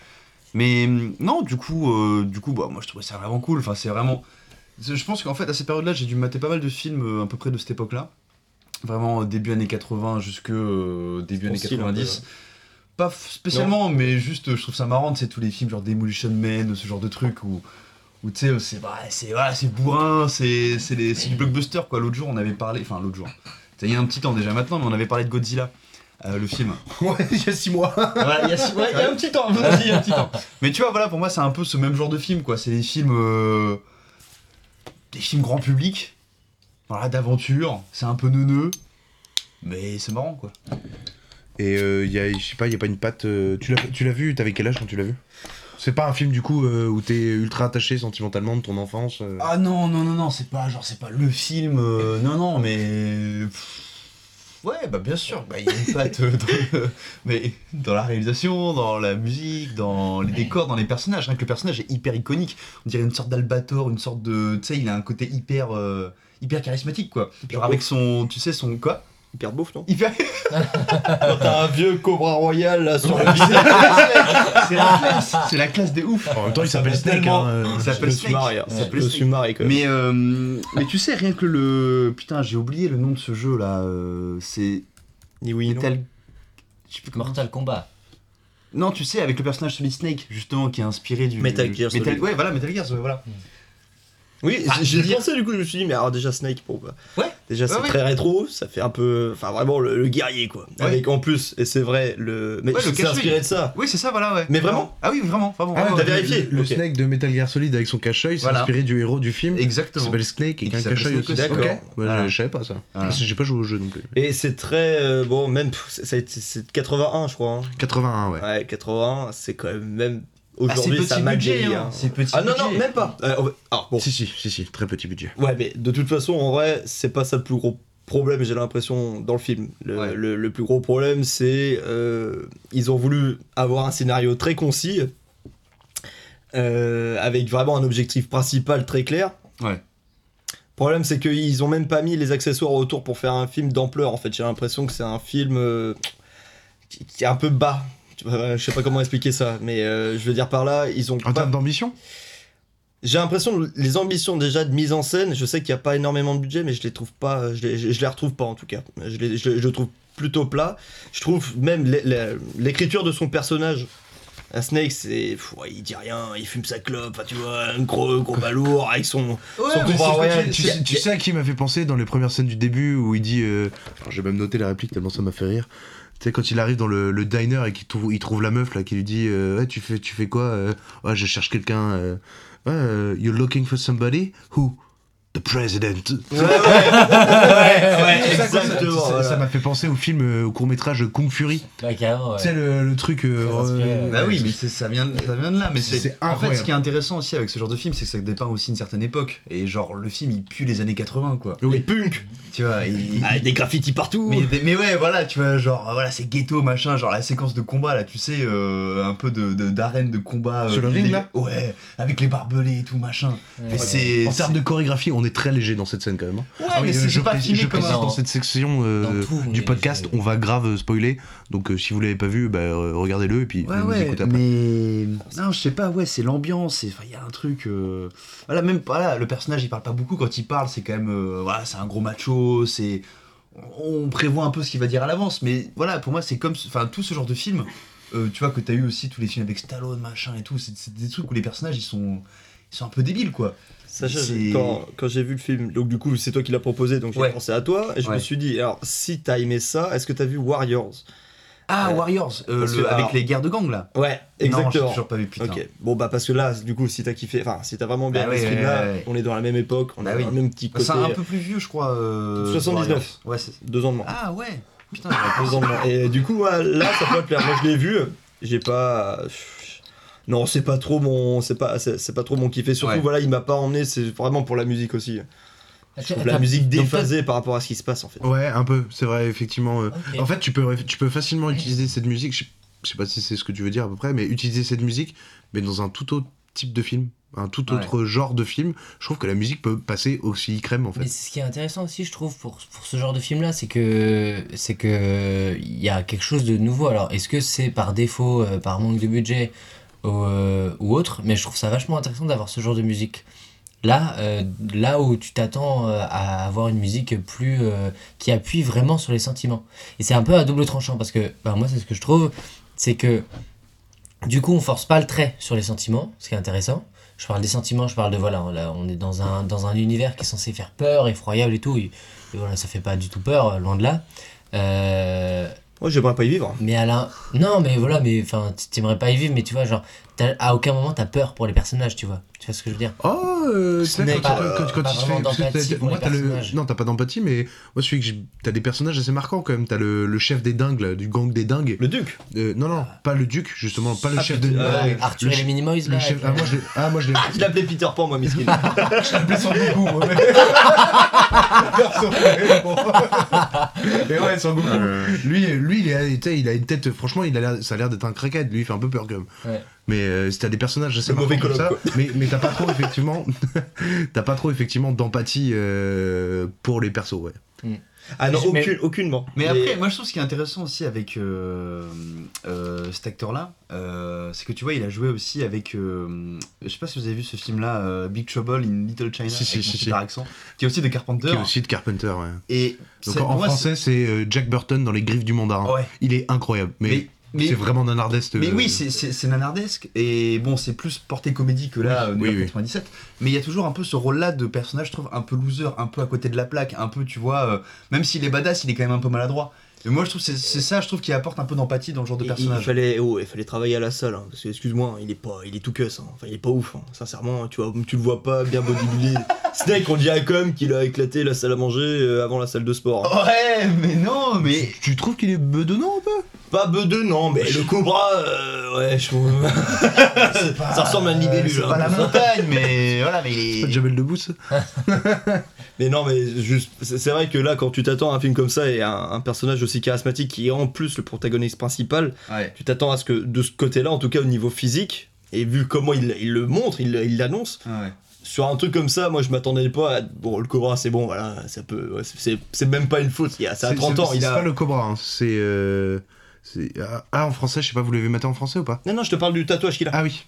H: Mais hum, non, du coup, euh, du coup bah, moi je trouvais ça vraiment cool. Enfin, c'est vraiment. Je pense qu'en fait, à cette période-là, j'ai dû mater pas mal de films euh, à peu près de cette époque-là. Vraiment euh, début années 80 jusque euh, début années
I: style, un peu,
H: 90. Pas spécialement, mais juste je trouve ça marrant, sais, tous les films genre Demolition Man, ce genre de trucs où. Où tu sais, c'est bah, c'est voilà, c'est bourrin, c'est c'est c'est du blockbuster quoi. L'autre jour, on avait parlé, enfin l'autre jour, il y a un petit temps déjà maintenant, mais on avait parlé de Godzilla, euh, le film. [laughs]
G: Ouais, il y a six mois.
H: Voilà, il y a, six- ouais, il y a un petit temps, il y a un petit temps. Mais tu vois, voilà, pour moi, c'est un peu ce même genre de film, quoi. C'est des films. euh, des films grand public, voilà, d'aventure, c'est un peu neuneux, mais c'est marrant, quoi.
G: Et euh, il y a, je sais pas, il y a pas une patte. euh, tu l'as, tu l'as vu T'avais quel âge quand tu l'as vu? C'est pas un film du coup euh, où t'es ultra attaché sentimentalement de ton enfance. euh?
H: Ah non, non, non, non, c'est pas genre, c'est pas le film, euh, non, non, mais. pff, Ouais, bah bien sûr, bah, il y a une patte euh, dans, le- mais dans la réalisation, dans la musique, dans les décors, dans les personnages. Rien que le personnage est hyper iconique. On dirait une sorte d'albator, une sorte de. Tu sais, il a un côté hyper. euh, hyper charismatique, quoi. Genre avec son. Tu sais, son. Quoi?
I: Hyper beauf, non
H: Hyper. [laughs]
I: Quand t'as un vieux Cobra Royal là sur le [laughs]
H: C'est la classe C'est la classe des ouf
G: En même temps, il s'appelle Snake. hein, euh.
H: Il s'appelle Snake.
I: hein.
H: Il s'appelle Snake.
I: quand même.
H: Mais, euh, mais tu sais, rien que le. Putain, j'ai oublié le nom de ce jeu là. euh, c'est.
I: Ni oui.
H: Metal. Je sais plus comment-
J: Mortal Kombat.
H: Non, tu sais, avec le personnage Solid Snake, justement, qui est inspiré du.
I: Metal Gear
H: Metal...
I: Solid.
H: Ouais, voilà, Metal Gear, ouais, voilà.
I: Oui,
H: Ah,
I: j'ai pensé du coup, je me suis dit, mais alors déjà Snake, pour
H: Ouais.
I: Déjà, c'est
H: Ouais, ouais.
I: très rétro, ça fait un peu. Enfin, vraiment le, le guerrier quoi.
H: Ouais.
I: Avec en plus, et c'est vrai, le. Mais c'est inspiré de ça.
H: Oui, c'est ça, voilà, ouais.
I: Mais vraiment
H: Ah oui, vraiment, vraiment.
G: Ah,
H: vraiment.
I: t'as
G: le-
I: vérifié
G: Le. Snake de Metal Gear Solid avec son cache-œil, c'est
H: Voilà.
G: inspiré du héros du film. Qui
H: Exactement.
G: s'appelle Snake et qui a un cache-œil aussi.
I: D'accord.
G: Ouais,
H: Voilà.
G: je, je savais pas ça.
H: Voilà.
G: J'ai pas joué au jeu non plus.
I: Et c'est très. euh, bon, même. c'est- ça a été- C'est de 81, je crois. hein.
G: 81, ouais.
I: Ouais, 81, c'est quand même. Même
H: Ah, c'est
I: aujourd'hui, ça
H: petit
I: m'a
H: budget,
I: vieilli,
H: hein.
I: hein.
H: C'est petit
I: Ah non, non, même pas. Euh, ah, bon.
G: Si, si, si, si, très petit budget.
I: Ouais, mais de toute façon, en vrai, c'est pas ça le plus gros problème, j'ai l'impression, dans le film. Le,
H: Ouais.
I: le- le plus gros problème, c'est. euh, ils ont voulu avoir un scénario très concis, euh, avec vraiment un objectif principal très clair.
H: Ouais.
I: Le problème, c'est qu'ils ont même pas mis les accessoires autour pour faire un film d'ampleur, en fait. J'ai l'impression que c'est un film euh, qui, qui est un peu bas. Je sais pas comment expliquer ça, mais euh, je veux dire par là, ils ont
G: En
I: pas
G: termes d'ambition?
I: J'ai l'impression que les ambitions déjà de mise en scène, je sais qu'il n'y a pas énormément de budget, mais je les trouve pas, je les, je, je les retrouve pas en tout cas. Je les, je, je trouve plutôt plat. Je trouve même l'é- l'é- l'écriture de son personnage. À Snake, c'est. ouais, il dit rien, il fume sa clope, enfin, tu vois, un gros, gros balourd avec son.
H: Ouais,
I: son Royal.
G: tu, tu sais à qui m'a fait penser dans les premières scènes du début où il dit. euh, alors j'ai même noté la réplique tellement ça m'a fait rire. Sais, quand il arrive dans le, diner et qu'il trouve, trouve la meuf là qui lui dit euh, tu fais, quoi euh, je cherche quelqu'un. euh, you're looking for somebody? Who? The President.
I: Ouais, exactement.
G: ça- m'a fait penser au film, euh, au court métrage Kung Fury.
J: Ouais.
G: Tu sais, le, le truc. euh, euh.
H: Bah oui, mais ça vient, ça vient de là. Mais
G: C'est
H: en fait ce qui est intéressant aussi avec ce genre de film, c'est que ça dépeint aussi une certaine époque. Et genre le film il pue les années 80 quoi.
I: Les punk
H: Tu vois. il-
I: Avec des graffitis partout
H: Mais, mais ouais, voilà, tu vois, genre, voilà, c'est ghetto, machin, genre la séquence de combat, là, tu sais, euh, un peu de de- d'arène de, combat. euh,
G: Sur le ring,
H: les-
G: là?
H: Ouais, avec les barbelés et tout, machin.
J: Ouais.
H: Et c'est.
G: En termes de chorégraphie, on est très léger dans cette scène quand même. hein.
H: Ouais,
G: Ah oui,
H: mais
G: euh,
H: c'est
G: je
H: pas filmé
G: je
H: comme
G: dans cette section euh,
J: Dans tout, on
G: du podcast, on va grave spoiler. Donc euh, si vous l'avez pas vu, bah, euh, regardez-le et puis
H: Ouais,
G: vous
H: ouais,
G: écoutez après.
H: mais. Non, je sais pas, ouais, c'est l'ambiance, il y a un truc. euh, Voilà, même voilà, le personnage il parle pas beaucoup, quand il parle, c'est quand même. euh, Voilà, c'est un gros macho, c'est. on prévoit un peu ce qu'il va dire à l'avance, mais voilà, pour moi, c'est comme, enfin, tout ce genre de film, euh, tu vois, que t'as eu aussi tous les films avec Stallone, machin et tout, c'est c'est des trucs où les personnages, ils sont, ils sont un peu débiles, quoi.
I: Sacha, quand, quand j'ai vu le film, donc du coup c'est toi qui l'as proposé, donc j'ai
H: Ouais.
I: pensé à toi, et je
H: Ouais.
I: me suis dit, alors si t'as aimé ça, est-ce que t'as vu Warriors?
H: Ah,
I: Ouais.
H: Warriors, euh,
I: Parce
H: le-
I: que,
H: avec
I: alors-
H: les guerres de gang, là.
I: Ouais,
H: Non, j'ai
I: exactement.
H: toujours pas vu, putain.
I: Ok, bon bah parce que là, du coup, si t'as kiffé, enfin si t'as vraiment bien
H: Bah
I: aimé
H: ouais,
I: ce film-là,
H: ouais, ouais.
I: on est dans la même époque, on
H: Bah
I: a le même petit côté.
H: C'est un peu plus vieux, je crois. euh,
I: 79.
H: Warriors. Ouais, c'est.
I: Deux ans de moins.
H: Ah ouais. Putain,
I: Deux ans de moins. Et du coup, là, ça peut te plaire. Moi, je l'ai vu, j'ai pas. Non, c'est pas trop mon, c'est pas, c'est pas trop mon kiff. Et surtout,
H: Ouais.
I: voilà, il m'a pas emmené. C'est vraiment pour la musique aussi. Je trouve la musique déphasée par rapport à ce qui se passe en fait.
G: Ouais, un peu, c'est vrai, effectivement. euh. En fait, tu peux, tu peux facilement utiliser cette musique, je, sais pas si c'est ce que tu veux dire à peu près, mais utiliser cette musique, mais dans un tout autre type de film, un tout
H: Ouais.
G: autre genre de film, je trouve que la musique peut passer aussi crème en fait.
J: Mais ce qui est intéressant aussi, je trouve, pour, pour ce genre de film-là, c'est que c'est que il y a quelque chose de nouveau. Alors, est-ce que c'est par défaut, euh, par manque de budget ou, euh, ou autre Mais je trouve ça vachement intéressant d'avoir ce genre de musique. Là, euh, là où tu t'attends euh, à avoir une musique plus qui appuie vraiment sur les sentiments. Et c'est un peu à double tranchant parce que bah, moi, c'est ce que je trouve, c'est que du coup, on force pas le trait sur les sentiments, ce qui est intéressant. Je parle des sentiments, je parle de voilà, là, on est dans un, dans un univers qui est censé faire peur, effroyable et tout. Et, voilà, ça fait pas du tout peur, loin de là.
I: Moi, j'aimerais pas y vivre.
J: mais Alain, non, mais voilà, mais enfin, t'aimerais pas y vivre, mais tu vois, genre, à aucun moment t'as peur pour les personnages, tu vois. Tu vois ce que je veux dire
G: Oh, euh, quand,
J: euh,
G: quand- quand
J: pas
G: il se fait. moi, t'as le-. Non, t'as pas d'empathie, mais moi, celui que t'as des personnages assez marquants quand même. T'as le, le chef des dingues, là, du gang des dingues.
I: Le duc.
G: Euh, non, non, pas le duc, justement, pas le
I: Ah,
G: chef de. euh,
J: Arthur
G: le
J: et les Minimoys,
G: le chef- Ah, moi, je l'ai- ah, moi, je l'ai. [laughs]
I: Je l'appelais Peter Pan, moi, miskin. [laughs]
G: Je l'appelais son Goku, moi. mais- Perso, mais bon. Mais ouais, son Goku. Lui, lui il, a une tête, franchement, il a l'air- ça a l'air d'être un craquette. Lui, il fait un peu peur quand même.
J: Ouais.
G: Mais euh, si t'as des personnages assez
I: mauvais
G: comme ça, mais, mais t'as pas trop, effectivement, [laughs] t'as pas trop, effectivement, d'empathie euh, pour les persos, ouais.
I: Ah non,
J: Mais-
I: aucune, aucunement.
H: Mais après, moi je trouve ce qui est intéressant aussi avec euh, euh, cet acteur-là, euh, c'est que tu vois, il a joué aussi avec. euh, je sais pas si vous avez vu ce film-là, euh, Big Trouble in Little China,
G: Si, si,
H: avec
G: si,
H: super
G: si.
H: accent, qui est aussi de Carpenter.
G: Qui est aussi de Carpenter, ouais.
H: Et
G: Donc en
H: moi,
G: français, c'est euh, Jack Burton dans Les Griffes du Mandarin.
H: Ouais.
G: Il est incroyable, mais,
H: Mais, mais,
G: c'est vraiment nanardesque.
H: mais
G: euh,
H: oui, c'est- c'est c'est nanardesque. Et bon, c'est plus porté comédie que là,
G: Oui,
H: euh, New
G: oui,
H: York
G: oui.
H: 97. Mais il y a toujours un peu ce rôle-là de personnage, je trouve, un peu loser, un peu à côté de la plaque, un peu, tu vois, euh, même s'il est badass, il est quand même un peu maladroit. Et moi, je trouve que c'est c'est ça, je trouve, qui apporte un peu d'empathie dans le genre de
I: Il, il
H: personnage.
I: fallait, oh, il fallait travailler à la salle, hein, parce que excuse-moi, il est pas, il est tout cuss, hein. enfin il est pas ouf, hein. sincèrement, tu vois, tu le vois pas bien bodybuildé. [laughs] Snake, on dirait comme qu'il a éclaté la salle à manger euh, avant la salle de sport. hein.
H: Ouais, mais non, mais.
G: Tu trouves qu'il est bedonnant un peu?
I: Pas bedeux, non, mais le cobra, euh, ouais, je trouve. [laughs] ça ressemble à une libellule.
H: C'est
I: hein.
H: pas la [laughs] montagne, mais voilà, mais il
G: C'est pas
H: est.
G: Jamel Debbouze [laughs]
I: Mais non, mais juste, c'est vrai que là, quand tu t'attends à un film comme ça et à un, un personnage aussi charismatique qui est en plus le protagoniste principal,
H: Ouais.
I: tu t'attends à ce que de ce côté-là, en tout cas au niveau physique, et vu comment il, il le montre, il il l'annonce,
H: Ouais.
I: sur un truc comme ça, moi je m'attendais pas à. Bon, le Cobra, c'est bon, voilà, ça peut. ouais, c'est- même pas une faute, il y a, ça a
G: C'est-
I: 30
G: c'est-
I: ans, il
G: C'est
I: a.
G: pas le Cobra, hein, c'est. euh, c'est- ah, Ah, en français, je sais pas, vous l'avez maté en français ou pas
I: Non, non, je te parle du tatouage qu'il a.
G: Ah oui.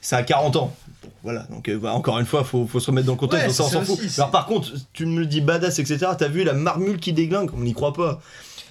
I: Ça a 40 ans. Bon, voilà, donc euh, bah, encore une fois, faut, faut se remettre dans le contexte,
H: Ouais,
I: ça, on s'en fout.
H: aussi,
I: Alors par contre, tu me le dis badass, etc., t'as vu la marmule qui déglingue, on n'y croit pas.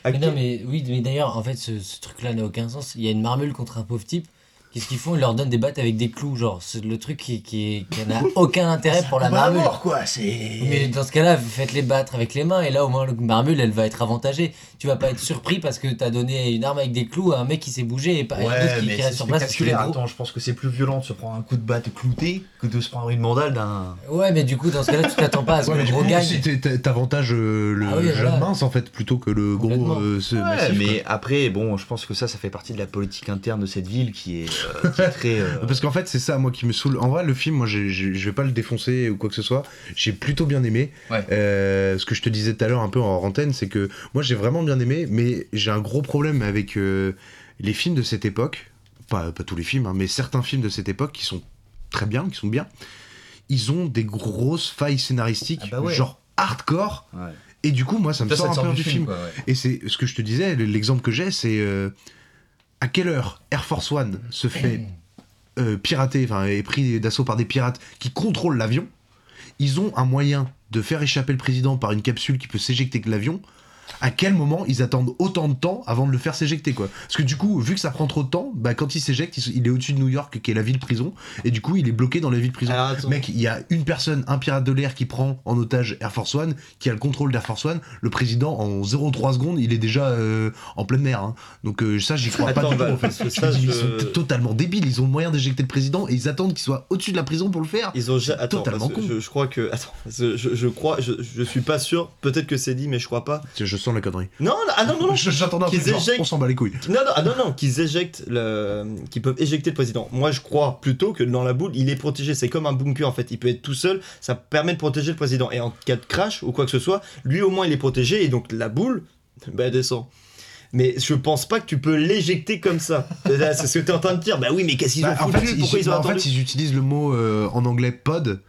J: Mais non, mais oui, mais d'ailleurs, en fait, ce, ce truc-là n'a aucun sens. Il y a une marmule contre un pauvre type. Qu'est-ce qu'ils font? Ils leur donnent des battes avec des clous, genre. C'est le truc qui, qui, qui n'a aucun intérêt pour la marmule.
H: quoi, c'est.
J: Mais dans ce cas-là, vous faites les battre avec les mains et là au moins le marmule elle va être avantagée. Tu vas pas être surpris parce que t'as donné une arme avec des clous à un mec qui s'est bougé et pas un
H: Ouais,
J: qui,
H: mais
J: qui reste sur place parce gros.
H: Attends, je pense que c'est plus violent de se prendre un coup de batte clouté que de se prendre une mandale d'un.
J: Ouais, mais du coup dans ce cas-là tu t'attends pas à ce
G: Ouais,
J: que le gros
G: coup,
J: gagne.
G: t'avantages euh, le
J: Ah oui,
G: jeune
J: voilà.
G: mince en fait plutôt que le gros euh, ce
H: Ouais,
G: massif,
H: mais après, bon, je pense que ça, ça fait partie de la politique interne de cette ville qui est, euh, euh. [laughs]
G: Parce qu'en fait, c'est ça, moi, qui me saoule. En vrai, le film, moi, je vais pas le défoncer ou quoi que ce soit. J'ai plutôt bien aimé.
H: Ouais.
G: Euh, ce que je te disais tout à l'heure, un peu en antenne, c'est que moi, j'ai vraiment bien aimé, mais j'ai un gros problème avec les films de cette époque. Pas, pas tous les films, hein, mais certains films de cette époque qui sont très bien, qui sont bien. Ils ont des grosses failles scénaristiques,
H: Ah bah ouais.
G: genre hardcore.
H: ouais.
G: Et du coup, moi, ça me
H: Ça,
G: sort
H: ça
G: un peu du
H: du
G: film.
H: film, quoi, ouais.
G: Et c'est ce que je te disais, l'exemple que j'ai, c'est euh, à quelle heure Air Force One se fait euh, pirater, enfin, est pris d'assaut par des pirates qui contrôlent l'avion? Ils ont un moyen de faire échapper le président par une capsule qui peut s'éjecter de l'avion À quel moment ils attendent autant de temps avant de le faire s'éjecter quoi Parce que du coup, vu que ça prend trop de temps, bah quand il s'éjecte, il, est au-dessus de New York, qui est la ville prison, et du coup il est bloqué dans la ville prison.
I: Alors.
G: Mec, il y a une personne, un pirate de l'air qui prend en otage Air Force One, qui a le contrôle d'Air Force One. Le président en 0,3 secondes, il est déjà euh, en pleine mer. hein. Donc euh, ça, j'y crois pas du
I: bah,
G: tout. En fait.
I: parce ça,
G: dis,
I: je-
G: Ils sont totalement débiles. Ils ont le moyen d'éjecter le président et ils attendent qu'il soit au-dessus de la prison pour le faire.
I: Ils ont attends,
G: totalement con.
I: je, je crois que attends, je, je crois, je, je suis pas sûr. Peut-être que c'est dit, mais je crois pas.
G: Je sens la connerie.
I: Non, non, ah non, non, non.
G: J'attendais un
I: Qu'ils
G: truc genre,
I: éjectent-
G: on s'en bat les couilles.
I: Non, non, ah non, non, qu'ils éjectent le, qu'ils peuvent éjecter le président. Moi, je crois plutôt que dans la boule, il est protégé. C'est comme un bunker en fait. Il peut être tout seul. Ça permet de protéger le président. Et en cas de crash ou quoi que ce soit, lui au moins il est protégé. Et donc la boule, [laughs] bah elle descend. Mais je pense pas que tu peux l'éjecter comme ça. C'est ce que tu es en train de dire. Bah oui, mais qu'est-ce qu'ils
G: Bah,
I: ont foutu?
G: fait,
I: Pourquoi
G: ils,
I: ils ont
G: bah, en fait, ils utilisent le mot euh, en anglais pod.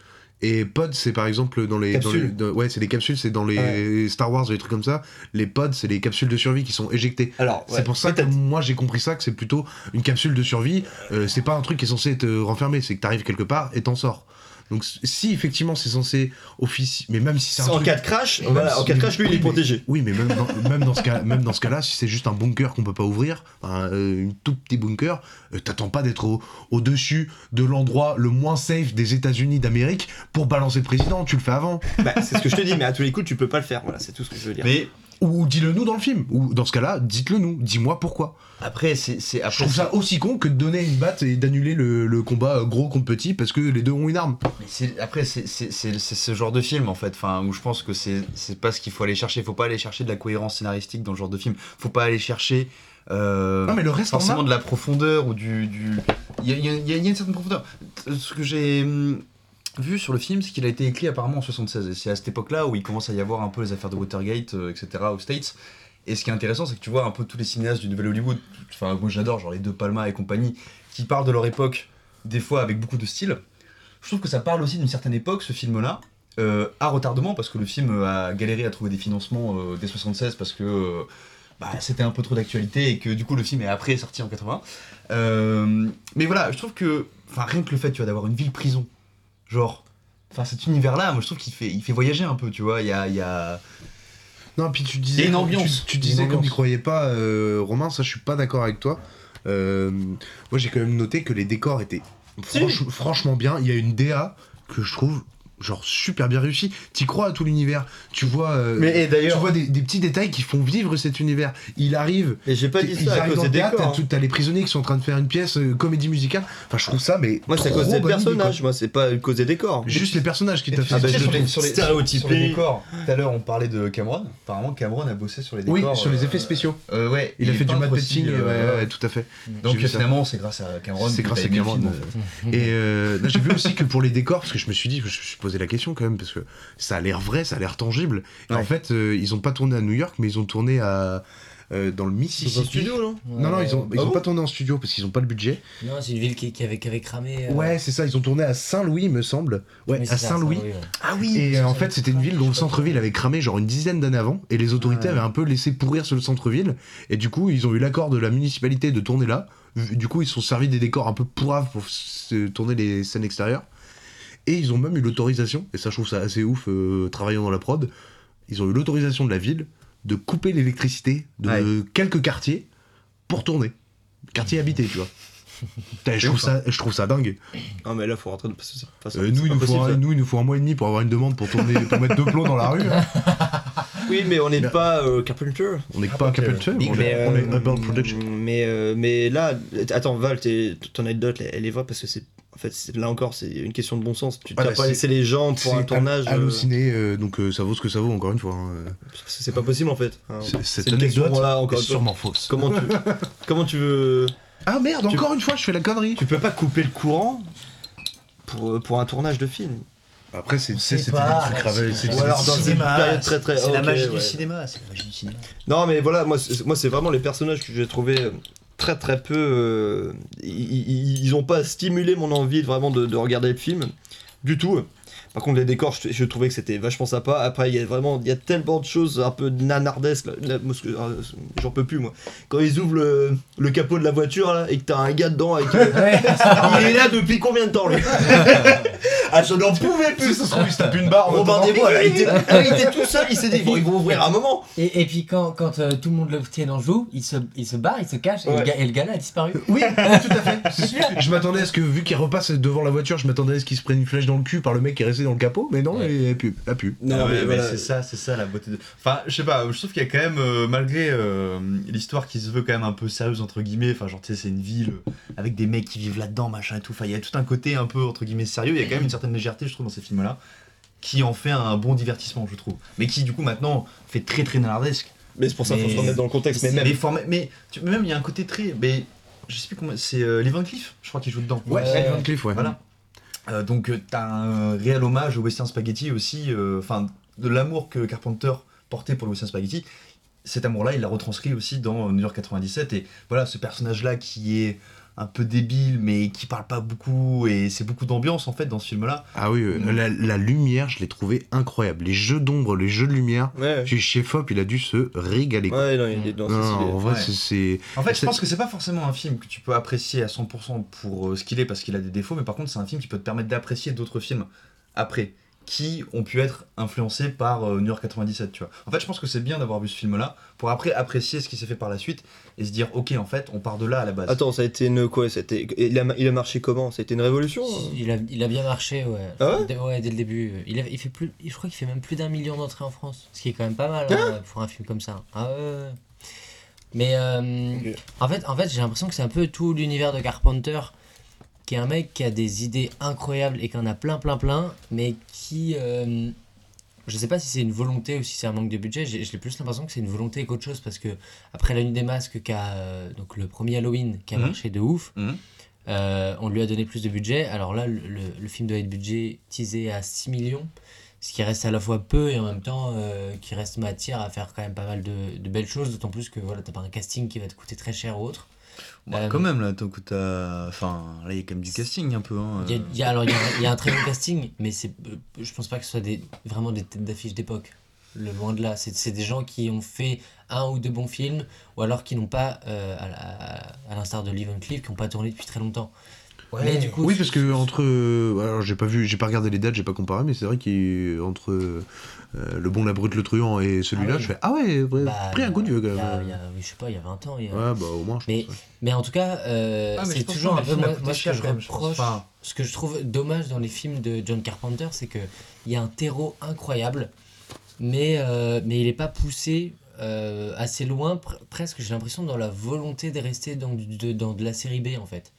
G: Et pod, c'est par exemple dans les. dans les-
I: Capsules.
G: dans- ouais, c'est des capsules, c'est dans les Star Wars, les trucs comme ça. Les pods, c'est les capsules de survie qui sont éjectées.
I: Alors, ouais,
G: c'est pour ça que moi j'ai compris ça, que c'est plutôt une capsule de survie. Euh, c'est pas un truc qui est censé te renfermer, c'est que t'arrives quelque part et t'en sors. Donc si effectivement c'est censé officier, mais même si c'est un
I: En
G: truc-
I: cas de crash, voilà,
G: si-
I: en cas de crash, lui, il
G: oui,
I: est
G: mais-
I: protégé.
G: Oui, mais même dans, même dans ce cas, même dans ce cas-là, si c'est juste un bunker qu'on peut pas ouvrir, un euh, une tout petit bunker, euh, t'attends pas d'être au, au-dessus de l'endroit le moins safe des États-Unis d'Amérique pour balancer le président. Tu le fais avant.
I: Bah, c'est ce que je te dis, mais à tous les coups, tu peux pas le faire. Voilà, c'est tout ce que je veux dire.
H: Mais
G: Ou dis-le nous dans le film. Ou dans ce cas-là, dites-le nous. Dis-moi pourquoi.
H: après, c'est. c'est-
G: Je trouve ça aussi con que de donner une batte et d'annuler le, le combat gros contre petit parce que les deux ont une arme.
H: Mais c'est- après, c'est c'est- c'est- c'est ce genre de film en fait, enfin, où je pense que c'est c'est pas ce qu'il faut aller chercher. Faut pas aller chercher de la cohérence scénaristique dans ce genre de film. Faut pas aller chercher. euh,
G: Non, mais le reste, on
H: forcément de la profondeur ou du. du... Il, y a, y a- y a une certaine profondeur. Ce que j'ai hum, vu sur le film, c'est qu'il a été écrit apparemment en 76. Et c'est à cette époque-là où il commence à y avoir un peu les affaires de Watergate, euh, etc. aux States. Et ce qui est intéressant, c'est que tu vois un peu tous les cinéastes du Nouvel Hollywood, enfin, moi j'adore, genre les deux Palma et compagnie, qui parlent de leur époque, des fois avec beaucoup de style. Je trouve que ça parle aussi d'une certaine époque, ce film-là, euh, à retardement, parce que le film a galéré à trouver des financements euh, dès 76, parce que euh, bah, c'était un peu trop d'actualité, et que du coup le film est après sorti en 80. Euh, mais voilà, je trouve que, enfin rien que le fait, tu vois, d'avoir une ville prison, genre, enfin cet univers-là, moi je trouve qu'il fait, il fait voyager un peu, tu vois, il y a... il Y a...
G: Non, puis tu
H: Il
G: disais,
H: y a une
G: tu-
H: ambiance.
G: Tu, disais
H: ambiance.
G: tu croyais pas, euh, Romain, ça je suis pas d'accord avec toi. Euh, moi j'ai quand même noté que les décors étaient franch- franchement bien. Il y a une DA que je trouve genre super bien réussie. T'y crois à tout l'univers. Tu vois, euh,
I: Mais, et
G: tu vois des, des petits détails qui font vivre cet univers. Il arrive.
I: Et j'ai pas dit ça à cause des décors.
G: T'as, tout- t'as les prisonniers qui sont en train de faire une pièce euh, comédie musicale. Enfin, je trouve ça, mais
I: Moi, c'est à cause des personnages. Moi, c'est pas à cause des décors.
G: Juste les personnages qui
H: tu
G: fait.
I: Ah bah,
H: sur, les, sur, les,
I: stéréotypé.
H: sur les décors, tout à l'heure on parlait de Cameron, apparemment Cameron a bossé sur les
G: oui,
H: décors.
G: sur les
H: euh,
G: effets spéciaux.
H: euh, ouais,
G: Il a fait du matte
H: euh,
G: ouais, tout à fait.
H: Donc finalement c'est grâce à Cameron.
G: C'est grâce à Cameron. Et j'ai vu aussi que pour les décors, parce que je me suis dit, je me posé la question quand même, parce que ça a l'air vrai, ça a l'air tangible. Et
I: Ouais.
G: en fait, euh, ils ont pas tourné à New York, mais ils ont tourné à euh, dans le Mississippi.
I: Dans un studio, non?
G: Non, non, ils ont, ils
I: Ah
G: ont
I: bon?
G: pas tourné en studio parce qu'ils ont pas le budget.
J: Non, c'est une ville qui, qui avait, qui avait cramé. euh,
G: Ouais, c'est ça, ils ont tourné à Saint-Louis, me semble. Ouais, à Saint-Louis.
J: ouais.
I: Ah oui
G: Et en fait, c'était une ville dont le centre-ville avait cramé genre une dizaine d'années avant, et les autorités
I: Ouais.
G: avaient un peu laissé pourrir sur le centre-ville, et du coup, ils ont eu l'accord de la municipalité de tourner là. Du coup, ils se sont servis des décors un peu pourraves pour se tourner les scènes extérieures. Et ils ont même eu l'autorisation, et ça je trouve ça assez ouf, euh, travaillant dans la prod, ils ont eu l'autorisation de la ville de couper l'électricité de
I: Ouais.
G: quelques quartiers pour tourner. Quartier habité, tu vois. [laughs] Putain, je, trouve ça, je trouve ça dingue.
I: Non, mais là, faut rentrer. C'est pas-
G: Euh, nous, il nous, faut
I: possible,
G: un, nous, il nous faut un mois et demi pour avoir une demande pour, tourner, pour mettre deux plombs dans la rue. hein. [laughs]
I: Oui, mais on n'est pas euh, Carpenter.
G: On n'est pas Carpenter, on
I: mais,
G: est, on est Production.
I: mais, euh, mais là, attends, Val, t'es- ton anecdote, elle, elle est vraie parce que c'est. En fait, là encore, c'est une question de bon sens. Tu n'as
G: bah,
I: pas laissé les gens pour un tournage. euh,
G: halluciné, euh, donc euh, ça vaut ce que ça vaut, encore une fois. hein.
I: c'est pas possible en fait. Hein.
G: Cette anecdote
I: voilà,
G: est
I: encore une fois.
G: sûrement fausse.
I: Comment tu, [laughs] comment tu veux.
G: Ah merde,
I: Tu-
G: encore une fois, je fais la connerie.
I: Tu peux pas couper le courant pour, pour un tournage de film.
G: Après, c'est c'était
I: Ou
G: c'est-
I: alors dans une période très très.
H: C'est la magie
I: ouais.
H: du cinéma, c'est la magie du cinéma.
I: Non, mais voilà, moi, c'est- moi c'est vraiment les personnages que j'ai trouvé très très peu. euh, ils, ils- ils ont pas stimulé mon envie vraiment de regarder le film du tout. Par contre, les décors, je, je trouvais que c'était vachement sympa. Après, il y a vraiment, il y a tellement de choses un peu nanardesques. là. Euh, J'en peux plus, moi. Quand ils ouvrent le, le capot de la voiture, là, et que t'as un gars dedans, avec, euh, [laughs] il est là depuis combien de temps, lui [laughs] Ah, je n'en pouvais plus.
H: Ça se trouve, il se tape une barre.
I: Robin là, il était, là, [laughs] il était tout seul, il s'est dit, bon, ils vont ouvrir à un moment.
L: Et, et puis quand, quand euh, tout le monde le tient en joue, il se, il se barre, il se cache, et,
I: Ouais.
L: le gars, et le gars là a disparu.
G: Oui, tout à fait. C'est- Je m'attendais à ce que, vu qu'il repasse devant la voiture, je m'attendais à ce qu'il se prenne une flèche dans le cul par le mec qui est resté dans le capot, mais non, il a pu. A pu.
I: Non,
H: Ah ouais,
I: mais
H: mais
I: voilà.
H: c'est ça, c'est ça la beauté de. Enfin, je sais pas, je trouve qu'il y a quand même, euh, malgré euh, l'histoire qui se veut quand même un peu sérieuse, entre guillemets, enfin, genre, tu sais, c'est une ville euh, avec des mecs qui vivent là-dedans, machin et tout. Enfin, il y a tout un côté un peu, entre guillemets, sérieux. Il y a quand même une certaine légèreté, je trouve, dans ces films-là, qui en fait un bon divertissement, je trouve. Mais qui, du coup, maintenant, fait très très nanardesque.
I: Mais c'est pour ça qu'il faut
H: Mais-
I: se remettre dans le contexte. Mais
H: Mais,
I: même,
H: forma- mais tu- même, il y a un côté très. Mais, je sais plus comment. C'est euh, Van Cleef, je crois, qui joue dedans.
G: Ouais,
L: Ouais.
G: Van Cleef, ouais.
H: Voilà. Euh, donc euh, t'as un réel hommage au western spaghetti aussi, euh, enfin de l'amour que Carpenter portait pour le western spaghetti. Cet amour-là, il l'a retranscrit aussi dans New York 97 et voilà ce personnage-là qui est un peu débile mais qui parle pas beaucoup et c'est beaucoup d'ambiance en fait dans ce film-là.
G: Ah oui, euh, la, la lumière, je l'ai trouvé incroyable. Les jeux d'ombre, les jeux de lumière.
I: ouais.
G: Chez chez Fop, il a dû se régaler.
I: Ouais, non, il est dans
G: Non, non, en vrai,
H: Ouais.
G: c'est- c'est.
H: En fait, je pense que c'est pas forcément un film que tu peux apprécier à 100% pour euh, ce qu'il est parce qu'il a des défauts, mais par contre, c'est un film qui peut te permettre d'apprécier d'autres films après qui ont pu être influencés par euh, New York 97, tu vois. En fait, je pense que c'est bien d'avoir vu ce film-là pour après apprécier ce qui s'est fait par la suite et se dire, ok, en fait, on part de là à la base.
I: Attends, ça a été une quoi? Il a, il a marché comment? C'était une révolution hein?
J: Il a, il a bien marché, ouais.
I: Ah ouais?
J: Dès- ouais, dès le début. Il, a- il fait plus, je crois qu'il fait même plus d'un million d'entrées en France, ce qui est quand même pas mal hein, pour un film comme ça. Ah ouais, ouais. Mais euh,
I: Ok.
J: en fait, en fait j'ai l'impression que c'est un peu tout l'univers de Carpenter, qui est un mec qui a des idées incroyables et qui en a plein, plein, plein, mais qui. euh, je sais pas si c'est une volonté ou si c'est un manque de budget, j'ai plus l'impression que c'est une volonté qu'autre chose parce que après la nuit des masques, qui a, euh, donc le premier Halloween qui a
H: Mhm.
J: marché de ouf,
H: Mhm.
J: euh, on lui a donné plus de budget. Alors là, le, le- le film doit être budgétisé à 6 millions, ce qui reste à la fois peu et en même temps euh, qui reste matière à faire quand même pas mal de, de belles choses, d'autant plus que voilà, t'as pas un casting qui va te coûter très cher ou autre.
H: Bah,
J: Euh,
H: quand même, là, tant que t'as. Enfin, là, il y a quand même du casting un peu. Hein,
J: Il y a,
H: euh.
J: il y a- alors il y, a, il y a un très bon casting, mais c'est, euh, je pense pas que ce soit des, vraiment des têtes d'affiche d'époque. Le loin de là, c'est, c'est des gens qui ont fait un ou deux bons films, ou alors qui n'ont pas, euh, à, l'instar de Lee Van Cleef, qui n'ont pas tourné depuis très longtemps. Mais du coup,
G: Oui, parce que entre. euh, Alors, j'ai pas vu, j'ai pas regardé les dates, j'ai pas comparé, mais c'est vrai qu'entre euh, Le Bon, la Brute, le Truand et celui-là,
J: Ah oui.
G: je fais Ah ouais, ouais,
J: bah,
G: pris un coup de vieux quand
J: il y a-
G: même.
J: il y a- oui, je sais pas, il y a 20 ans. il y a-
G: Ouais, bah au moins, je
J: Mais,
G: pense. ouais.
J: mais en tout cas, euh,
H: Ah,
J: c'est toujours un peu moi, ce que je reproche,
H: Enfin-
J: ce que je trouve dommage dans les films de John Carpenter, c'est que il y a un terreau incroyable, mais euh, mais il est pas poussé euh, assez loin, pr- presque. J'ai l'impression dans la volonté de rester dans du- de, dans de la série B en fait.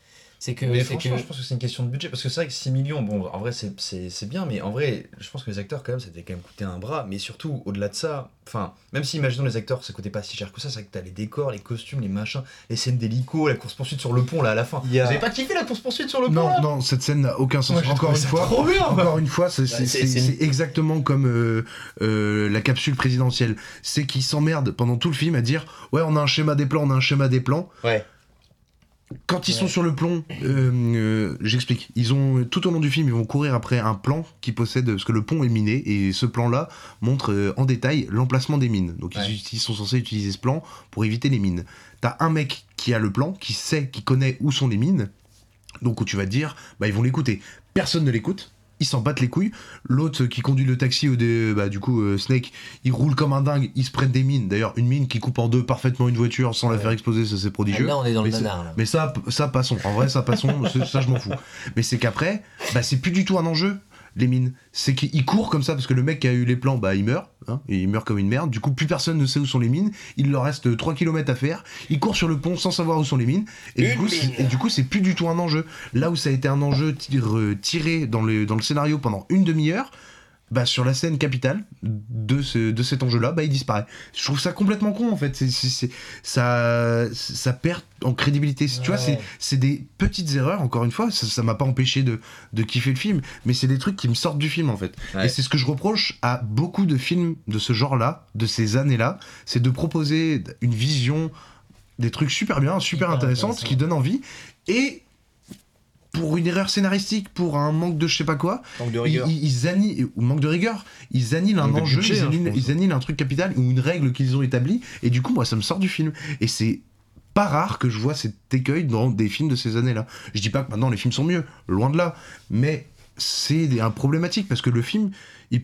J: C'est que
H: Mais
J: c'est
H: franchement,
J: que
H: je pense que c'est une question de budget. Parce que c'est vrai que 6 millions, bon, en vrai, c'est- c'est c'est bien, mais en vrai, je pense que les acteurs, quand même, ça devait quand même coûter un bras. Mais surtout, au-delà de ça, enfin, même si, imaginons les acteurs, ça coûtait pas si cher que ça, c'est vrai que t'as les décors, les costumes, les machins, les scènes d'hélico, la course-poursuite sur le pont, là, à la fin. Vous avez pas kiffé la course-poursuite sur le pont
G: Non,
H: là?
G: non, cette scène n'a aucun sens.
H: Moi,
G: encore une fois,
H: trop bien.
G: encore une fois, c'est
I: Bah,
G: exactement comme euh, euh, la capsule présidentielle. C'est qu'ils s'emmerdent pendant tout le film à dire ouais, on a un schéma des plans, on a un schéma des plans.
I: Ouais.
G: Quand ils sont sur le plomb, euh, euh, j'explique. Ils ont tout au long du film, ils vont courir après un plan qui possède parce que le pont est miné et ce plan-là montre euh, en détail l'emplacement des mines. Donc
H: Ouais.
G: ils, ils sont censés utiliser ce plan pour éviter les mines. T'as un mec qui a le plan, qui sait, qui connaît où sont les mines. Donc où tu vas te dire, bah ils vont l'écouter. Personne ne l'écoute. Ils s'en battent les couilles. L'autre qui conduit le taxi ou des, bah du coup euh, Snake, il roule comme un dingue. Il se prête des mines. D'ailleurs une mine qui coupe en deux parfaitement une voiture sans la faire exploser, ça c'est prodigieux.
J: là on est dans
G: Mais
J: le
G: c'est-
J: nanar. là.
G: mais ça, ça passons. En vrai, ça passons. [laughs] ça, je m'en fous. Mais c'est qu'après, bah, c'est plus du tout un enjeu, les mines. C'est qu'il court comme ça parce que le mec qui a eu les plans, bah, il meurt. hein, et il meurt comme une merde. Du coup, plus personne ne sait où sont les mines. Il leur reste 3 km à faire. Il court sur le pont sans savoir où sont les mines. Et, du coup,
I: mine.
G: et du coup, c'est plus du tout un enjeu. Là où ça a été un enjeu euh, tiré dans le, dans le scénario pendant une demi-heure. Bah, sur la scène capitale de, ce, de cet enjeu-là, bah, il disparaît. Je trouve ça complètement con en fait. C'est, c'est- ça, ça perd en crédibilité. Tu vois, c'est, c'est des petites erreurs, encore une fois. Ça, ça m'a pas empêché de, de kiffer le film, mais c'est des trucs qui me sortent du film en fait.
H: Ouais.
G: Et c'est ce que je reproche à beaucoup de films de ce genre-là, de ces années-là, c'est de proposer une vision, des trucs super bien, super
J: Hyper
G: intéressantes,
J: intéressant.
G: qui donnent envie. Et pour une erreur scénaristique, pour un manque de je sais pas quoi,
I: Manque de rigueur.
G: ils- ils annihilent, ou manque de rigueur, ils annihilent un
H: Manque
G: enjeu,
H: budget,
G: ils,
H: hein,
G: annihilent, ils annihilent un truc capital ou une règle qu'ils ont établie, et du coup, moi, ça me sort du film. Et c'est pas rare que je vois cet écueil dans des films de ces années-là. Je dis pas que maintenant les films sont mieux, loin de là, mais c'est un problématique parce que le film,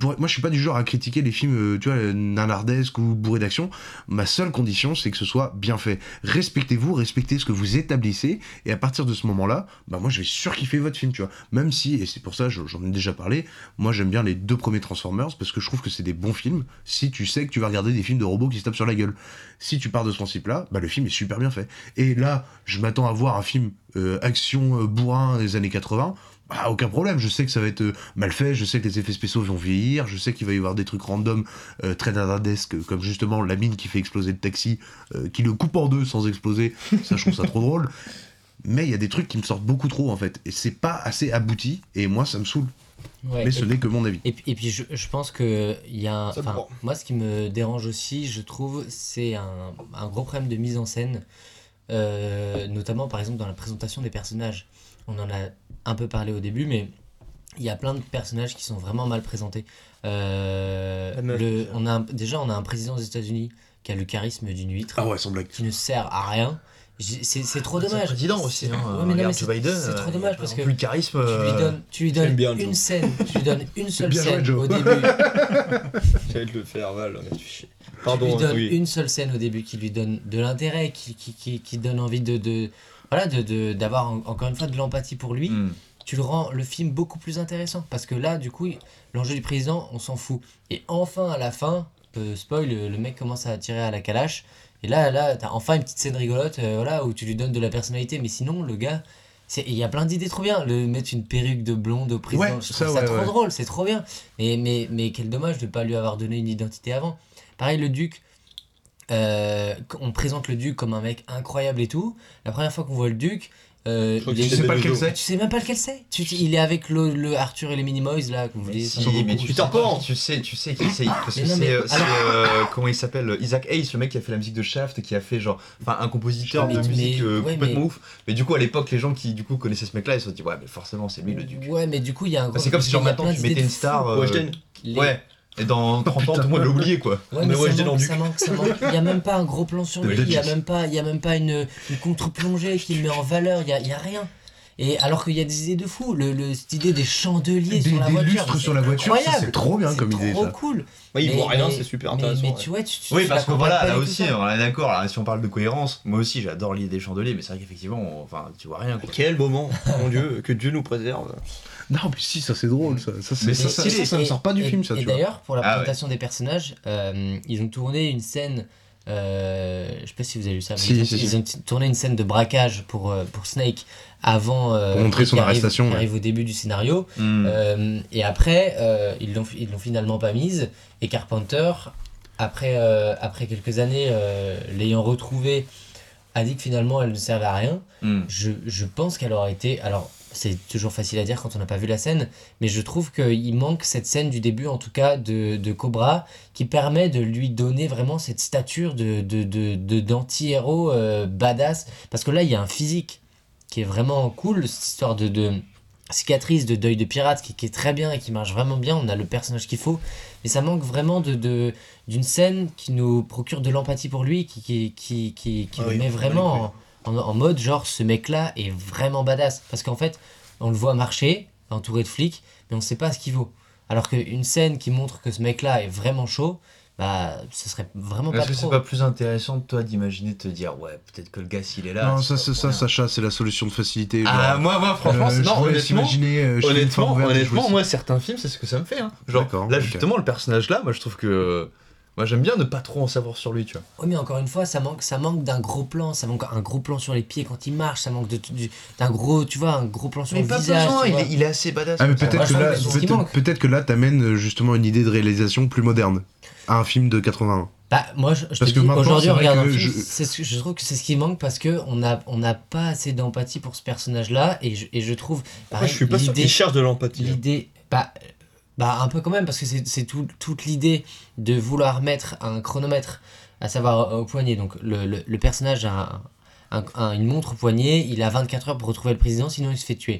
G: moi je suis pas du genre à critiquer les films, euh, tu vois, nanardesques ou bourrés d'action. Ma seule condition, c'est que ce soit bien fait. Respectez-vous, respectez ce que vous établissez, et à partir de ce moment-là, bah moi je vais surkiffer votre film, tu vois. Même si, et c'est pour ça, je- j'en ai déjà parlé, moi j'aime bien les deux premiers Transformers parce que je trouve que c'est des bons films. Si tu sais que tu vas regarder des films de robots qui se tapent sur la gueule, si tu pars de ce principe-là, bah le film est super bien fait. Et là, je m'attends à voir un film euh, action euh, bourrin des années 80. Bah, aucun problème, je sais que ça va être euh, mal fait, je sais que les effets spéciaux vont vieillir, je sais qu'il va y avoir des trucs random, euh, très nanardesques, comme justement la mine qui fait exploser le taxi, euh, qui le coupe en deux sans exploser, ça je trouve ça trop drôle. Mais il y a des trucs qui me sortent beaucoup trop en fait, et c'est pas assez abouti, et moi ça me saoule.
J: Ouais,
G: Mais ce n'est que mon avis.
J: Et, puis- et puis je, je pense que il y a moi ce qui me dérange aussi, je trouve, c'est un, un gros problème de mise en scène, euh, notamment par exemple dans la présentation des personnages. On en a un peu parlé au début, mais il y a plein de personnages qui sont vraiment mal présentés. Euh,
I: meuf,
J: le- on a un- déjà, on a un président des États-Unis qui a le charisme d'une huître,
G: Ah ouais, sans blague.
J: qui ne sert à rien. C'est c'est trop dommage.
H: président aussi. Hein.
J: Ouais, mais non,
H: Regarde
J: mais
H: Joe
J: c'est-
H: Biden.
J: c'est trop
H: euh,
J: dommage
H: a
J: parce que
H: plus le charisme.
J: Tu lui
H: euh,
J: donnes, tu lui donnes
I: bien,
J: une scène, tu lui donnes une [laughs] seule
G: Bien
J: scène au début. [laughs]
I: J'allais te le faire, Val, mais tu chies.
J: tu lui
I: Pardon,
J: donnes
I: oui.
J: une seule scène au début qui lui donne de l'intérêt, qui, qui, qui, qui donne envie de, de voilà de, de- d'avoir en- encore une fois de l'empathie pour lui.
H: hmm.
J: Tu le rends le film beaucoup plus intéressant parce que là, du coup, l'enjeu du président, on s'en fout. Et enfin, à la fin, euh, spoil, le, le mec commence à tirer à la calache. Et là, là, t'as enfin une petite scène rigolote, euh, voilà, où tu lui donnes de la personnalité. Mais sinon, le gars, il y a plein d'idées trop bien. Le mettre une perruque de blonde au président,
G: Ouais,
J: je
G: ça,
J: trouve ça,
G: ouais,
J: trop drôle, c'est trop bien. Mais, mais, mais quel dommage de ne pas lui avoir donné une identité avant. Pareil, le duc, euh, on présente le duc comme un mec incroyable et tout. La première fois qu'on voit le duc, euh, il
I: tu sais pas
G: lequel
I: le
G: c'est
J: tu sais même pas lequel c'est. Tu- il est avec le, le Arthur et les Minimoys là, comme vous
H: Mais
J: dites.
H: si, mais tu
I: Pan.
H: tu sais, tu sais qui c'est. Parce que c'est,
J: mais
H: euh, euh, comment il s'appelle Isaac Hayes, le mec qui a fait la musique de Shaft, qui a fait genre, enfin un compositeur
J: Mais-
H: de musique
J: mais-
H: euh,
J: ouais,
H: complètement
J: mais-
H: ouf. Mais du coup, à l'époque, les gens qui du coup connaissaient ce mec-là, ils se sont dit ouais, mais forcément, c'est lui le duc.
J: Ouais, mais du coup, il y a un
H: Bah,
J: gros.
H: c'est comme si genre maintenant tu mettais une star. Ouais. Et dans 30 ans, tout le monde l'a oublié quoi.
J: Ouais,
I: Mais
J: mais,
I: ouais,
J: ça, manque, ça manque, ça manque. Il y a même pas un gros plan sur [laughs] lui, il y a même pas, il y a même pas une, une contre-plongée qui le met en valeur, il y a, il y a rien. Et alors qu'il y a des idées de fou, le, le- cette idée des chandeliers
G: Des,
J: sur la
G: des
J: voiture,
G: lustres sur la voiture, c'est trop bien comme idée
J: trop
G: ça.
J: cool.
I: Ouais, il
J: Mais-
I: voit rien, c'est super
J: mais-
I: intéressant.
J: Mais, tu vois, tu, tu
H: Oui, parce que voilà, là aussi, on est d'accord. Là, si on parle de cohérence, moi aussi, j'adore l'idée des chandeliers, mais c'est vrai qu'effectivement, on- enfin, tu vois rien. Quoi.
I: Quel moment, mon Dieu, que Dieu nous préserve.
G: Non, mais si, ça c'est drôle, ça. Ça,
H: Mais
G: ça, ça, ça, ça me
J: Et-
G: sort pas du
J: et-
G: film, ça,
J: Et d'ailleurs, pour la
H: Ah ouais.
J: présentation des personnages, euh, ils ont tourné une scène. euh, je sais pas si vous avez lu ça, mais
G: Si,
J: ils, ont,
G: si,
J: ils
G: si.
J: ont t- tourné une scène de braquage pour, euh, pour Snake avant. euh,
G: Pour montrer son
J: arrive-
G: arrestation,
J: qui
G: ouais.
J: arrive au début du scénario.
H: Hmm.
J: Euh, et après, euh, ils l'ont ils l'ont finalement pas mise. Et Carpenter, après, euh, après quelques années, euh, l'ayant retrouvée, a dit que finalement elle ne servait à rien.
H: Hmm.
J: Je, je pense qu'elle aurait été. Alors, c'est toujours facile à dire quand on n'a pas vu la scène, mais je trouve qu'il manque cette scène du début, en tout cas, de, de Cobra, qui permet de lui donner vraiment cette stature de, de, de, de- d'anti-héros euh, badass. Parce que là, il y a un physique qui est vraiment cool, cette histoire de, de cicatrice, de deuil de pirate, qui, qui est très bien et qui marche vraiment bien. On a le personnage qu'il faut, mais ça manque vraiment de, de, d'une scène qui nous procure de l'empathie pour lui, qui, qui, qui, qui, qui
I: Ah
J: le
I: oui,
J: met vraiment en, en, en mode genre ce mec-là est vraiment badass. Parce qu'en fait, on le voit marcher, entouré de flics, mais on sait pas ce qu'il vaut. Alors qu'une scène qui montre que ce mec-là est vraiment chaud, bah, ce serait vraiment
H: Est-ce
J: pas
H: que
J: trop.
H: c'est pas plus intéressant, toi, d'imaginer de te dire, ouais, peut-être que le gars, s'il est là.
G: Non, ça, c'est ça. Sacha, c'est la solution de facilité.
H: Ah,
G: genre,
H: moi, moi, franchement,
G: euh, je
H: non, honnêtement,
G: imaginer, euh, une
H: honnêtement,
G: je
H: moi, certains films, c'est ce que ça me fait. Hein. Genre,
G: D'accord,
H: là,
G: ok.
H: justement, le personnage là, moi, je trouve que. Moi, j'aime bien ne pas trop en savoir sur lui, tu vois.
J: Oui, mais encore une fois, ça manque, ça manque d'un gros plan, ça manque un gros plan sur les pieds quand il marche, ça manque de- du- d'un gros, tu vois, un gros plan sur
H: Mais
J: le
H: pas
J: visage.
H: besoin,
J: tu
H: il
J: vois.
H: est, il est assez badass.
G: Ah, mais peut-être que là,
J: trouve que c'est ce qui
G: peut-être
J: manque.
G: peut-être que là, t'amènes euh, justement une idée de réalisation plus moderne à un film de 81.
J: Bah, moi, je, je
G: Parce
J: te
G: que
J: aujourd'hui,
G: c'est
J: on
G: vrai
J: regarde
G: que
J: un film,
G: je-
J: c'est ce que- je trouve que c'est ce qui manque parce que on n'a on n'a pas assez d'empathie pour ce personnage-là et je, et je trouve.
I: Moi,
J: pareil,
I: je suis pas sûr
J: l'idée-
I: qu'il cherche de l'empathie.
J: L'idée. Bah, bah, un peu quand même, parce que c'est c'est tout- toute l'idée de vouloir mettre un chronomètre, à savoir au poignet. Donc, le, le, le personnage a un, un- un- une montre au poignet, il a 24 heures pour retrouver le président, sinon il se fait tuer.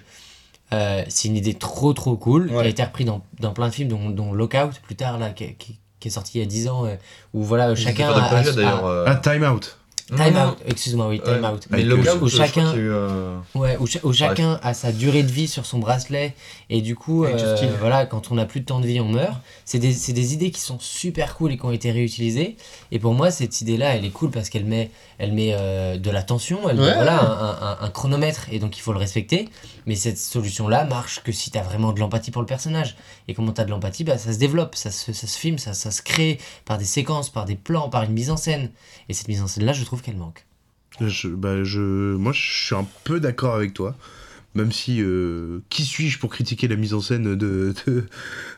J: Euh, c'est une idée trop trop cool, qui a
I: Ouais.
J: été repris dans, dans plein de films, dont, dont Lockout plus tard, là, qui, qui- qui est sorti il y a 10 ans, euh, où voilà, chacun.
H: pas
J: a-
H: euh.
G: Ah, Time Out.
J: Time. Out, excuse-moi, oui,
H: Ouais.
J: Time Out.
H: Mais
J: Où- chacun,
H: eu, euh,
J: ouais, où, cha- où chacun a sa durée de vie sur son bracelet et du coup, euh, voilà, quand on n'a plus de temps de vie, on meurt. C'est des, c'est des idées qui sont super cool et qui ont été réutilisées. Et pour moi, cette idée-là, elle est cool parce qu'elle met, elle met euh, de la tension, elle met voilà, un, un- un chronomètre et donc il faut le respecter. Mais cette solution-là marche que si tu as vraiment de l'empathie pour le personnage. Et comment tu as de l'empathie, bah, ça se développe, ça se, ça se filme, ça, ça se crée par des séquences, par des plans, par une mise en scène. Et cette mise en scène-là, je trouve qu'elle manque.
G: Je, bah, je, moi, je suis un peu d'accord avec toi. Même si, euh, qui suis-je pour critiquer la mise en scène de, de,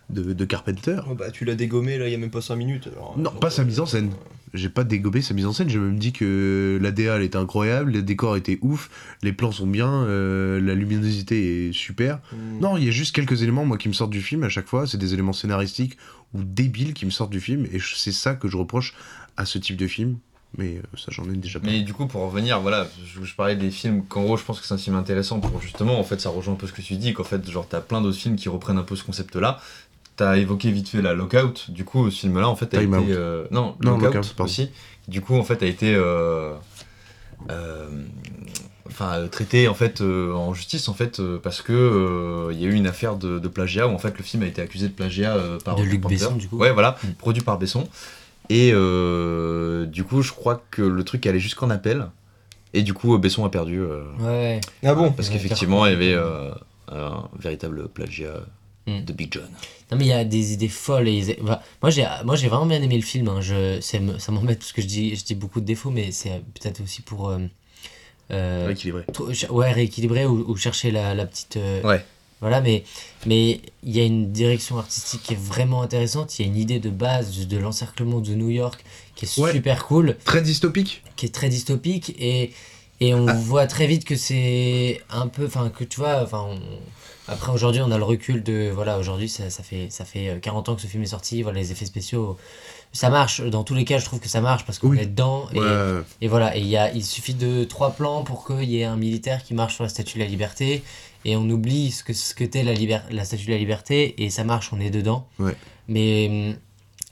G: de, de Carpenter?
I: Oh, bah, tu l'as dégommé là il y a même pas 5 minutes. alors,
G: Non,
I: euh,
G: pas sa mise en scène. J'ai pas dégobé sa mise en scène, j'ai même dit que la DA elle était incroyable, les décors étaient ouf, les plans sont bien, euh, la luminosité est super.
I: Hmm.
G: Non, il y a juste quelques éléments moi qui me sortent du film à chaque fois, c'est des éléments scénaristiques ou débiles qui me sortent du film et c'est ça que je reproche à ce type de film. Mais euh, ça j'en ai déjà
H: Mais du coup, pour revenir, voilà, je, je parlais des films qu'en gros, je pense que c'est un film intéressant pour justement, en fait, ça rejoint un peu ce que tu dis, qu'en fait, genre, t'as plein d'autres films qui reprennent un peu ce concept-là. T'as évoqué vite fait la Lockout, du coup, ce film-là, en fait, a
G: Time
H: été. Euh, non,
G: Non,
H: Lockout,
G: Lockout,
H: aussi. Du coup, en fait, a été. euh, euh, Enfin, traité en fait euh, en justice en fait euh, parce que euh, il y a eu une affaire de, de plagiat où en fait le film a été accusé de plagiat euh, par
J: De Luc
H: Carpenter.
J: Besson, du coup.
H: Ouais, voilà,
J: Mm.
H: produit par Besson. Et euh, du coup, je crois que le truc allait jusqu'en appel. Et du coup, Besson a perdu. euh,
J: Ouais.
I: Ah bon
H: Parce
J: Ouais,
H: qu'effectivement, il y avait euh, un véritable plagiat
J: Mm.
H: de Big John.
J: Non mais il y a des idées folles et ils- moi j'ai moi j'ai vraiment bien aimé le film hein. je c'est ça m'embête parce que je dis je dis beaucoup de défauts mais c'est peut-être aussi pour euh, euh, ch- ouais rééquilibrer ou, ou chercher la, la petite euh,
H: Ouais.
J: voilà mais mais il y a une direction artistique qui est vraiment intéressante il y a une idée de base de, l'encerclement de New York qui est
G: Ouais.
J: super cool
G: Très dystopique
J: qui est très dystopique et, et on voit très vite que c'est un peu enfin que tu vois enfin on- après aujourd'hui on a le recul de voilà aujourd'hui ça, ça fait ça fait euh, 40 ans que ce film est sorti voilà les effets spéciaux ça marche dans tous les cas je trouve que ça marche parce qu'on
G: Oui.
J: est dedans et,
G: Ouais.
J: et voilà et il y a il suffit de trois plans pour qu'il y ait un militaire qui marche sur la statue de la liberté et on oublie ce que ce que la liber- la statue de la liberté et ça marche on est dedans
G: Ouais.
J: mais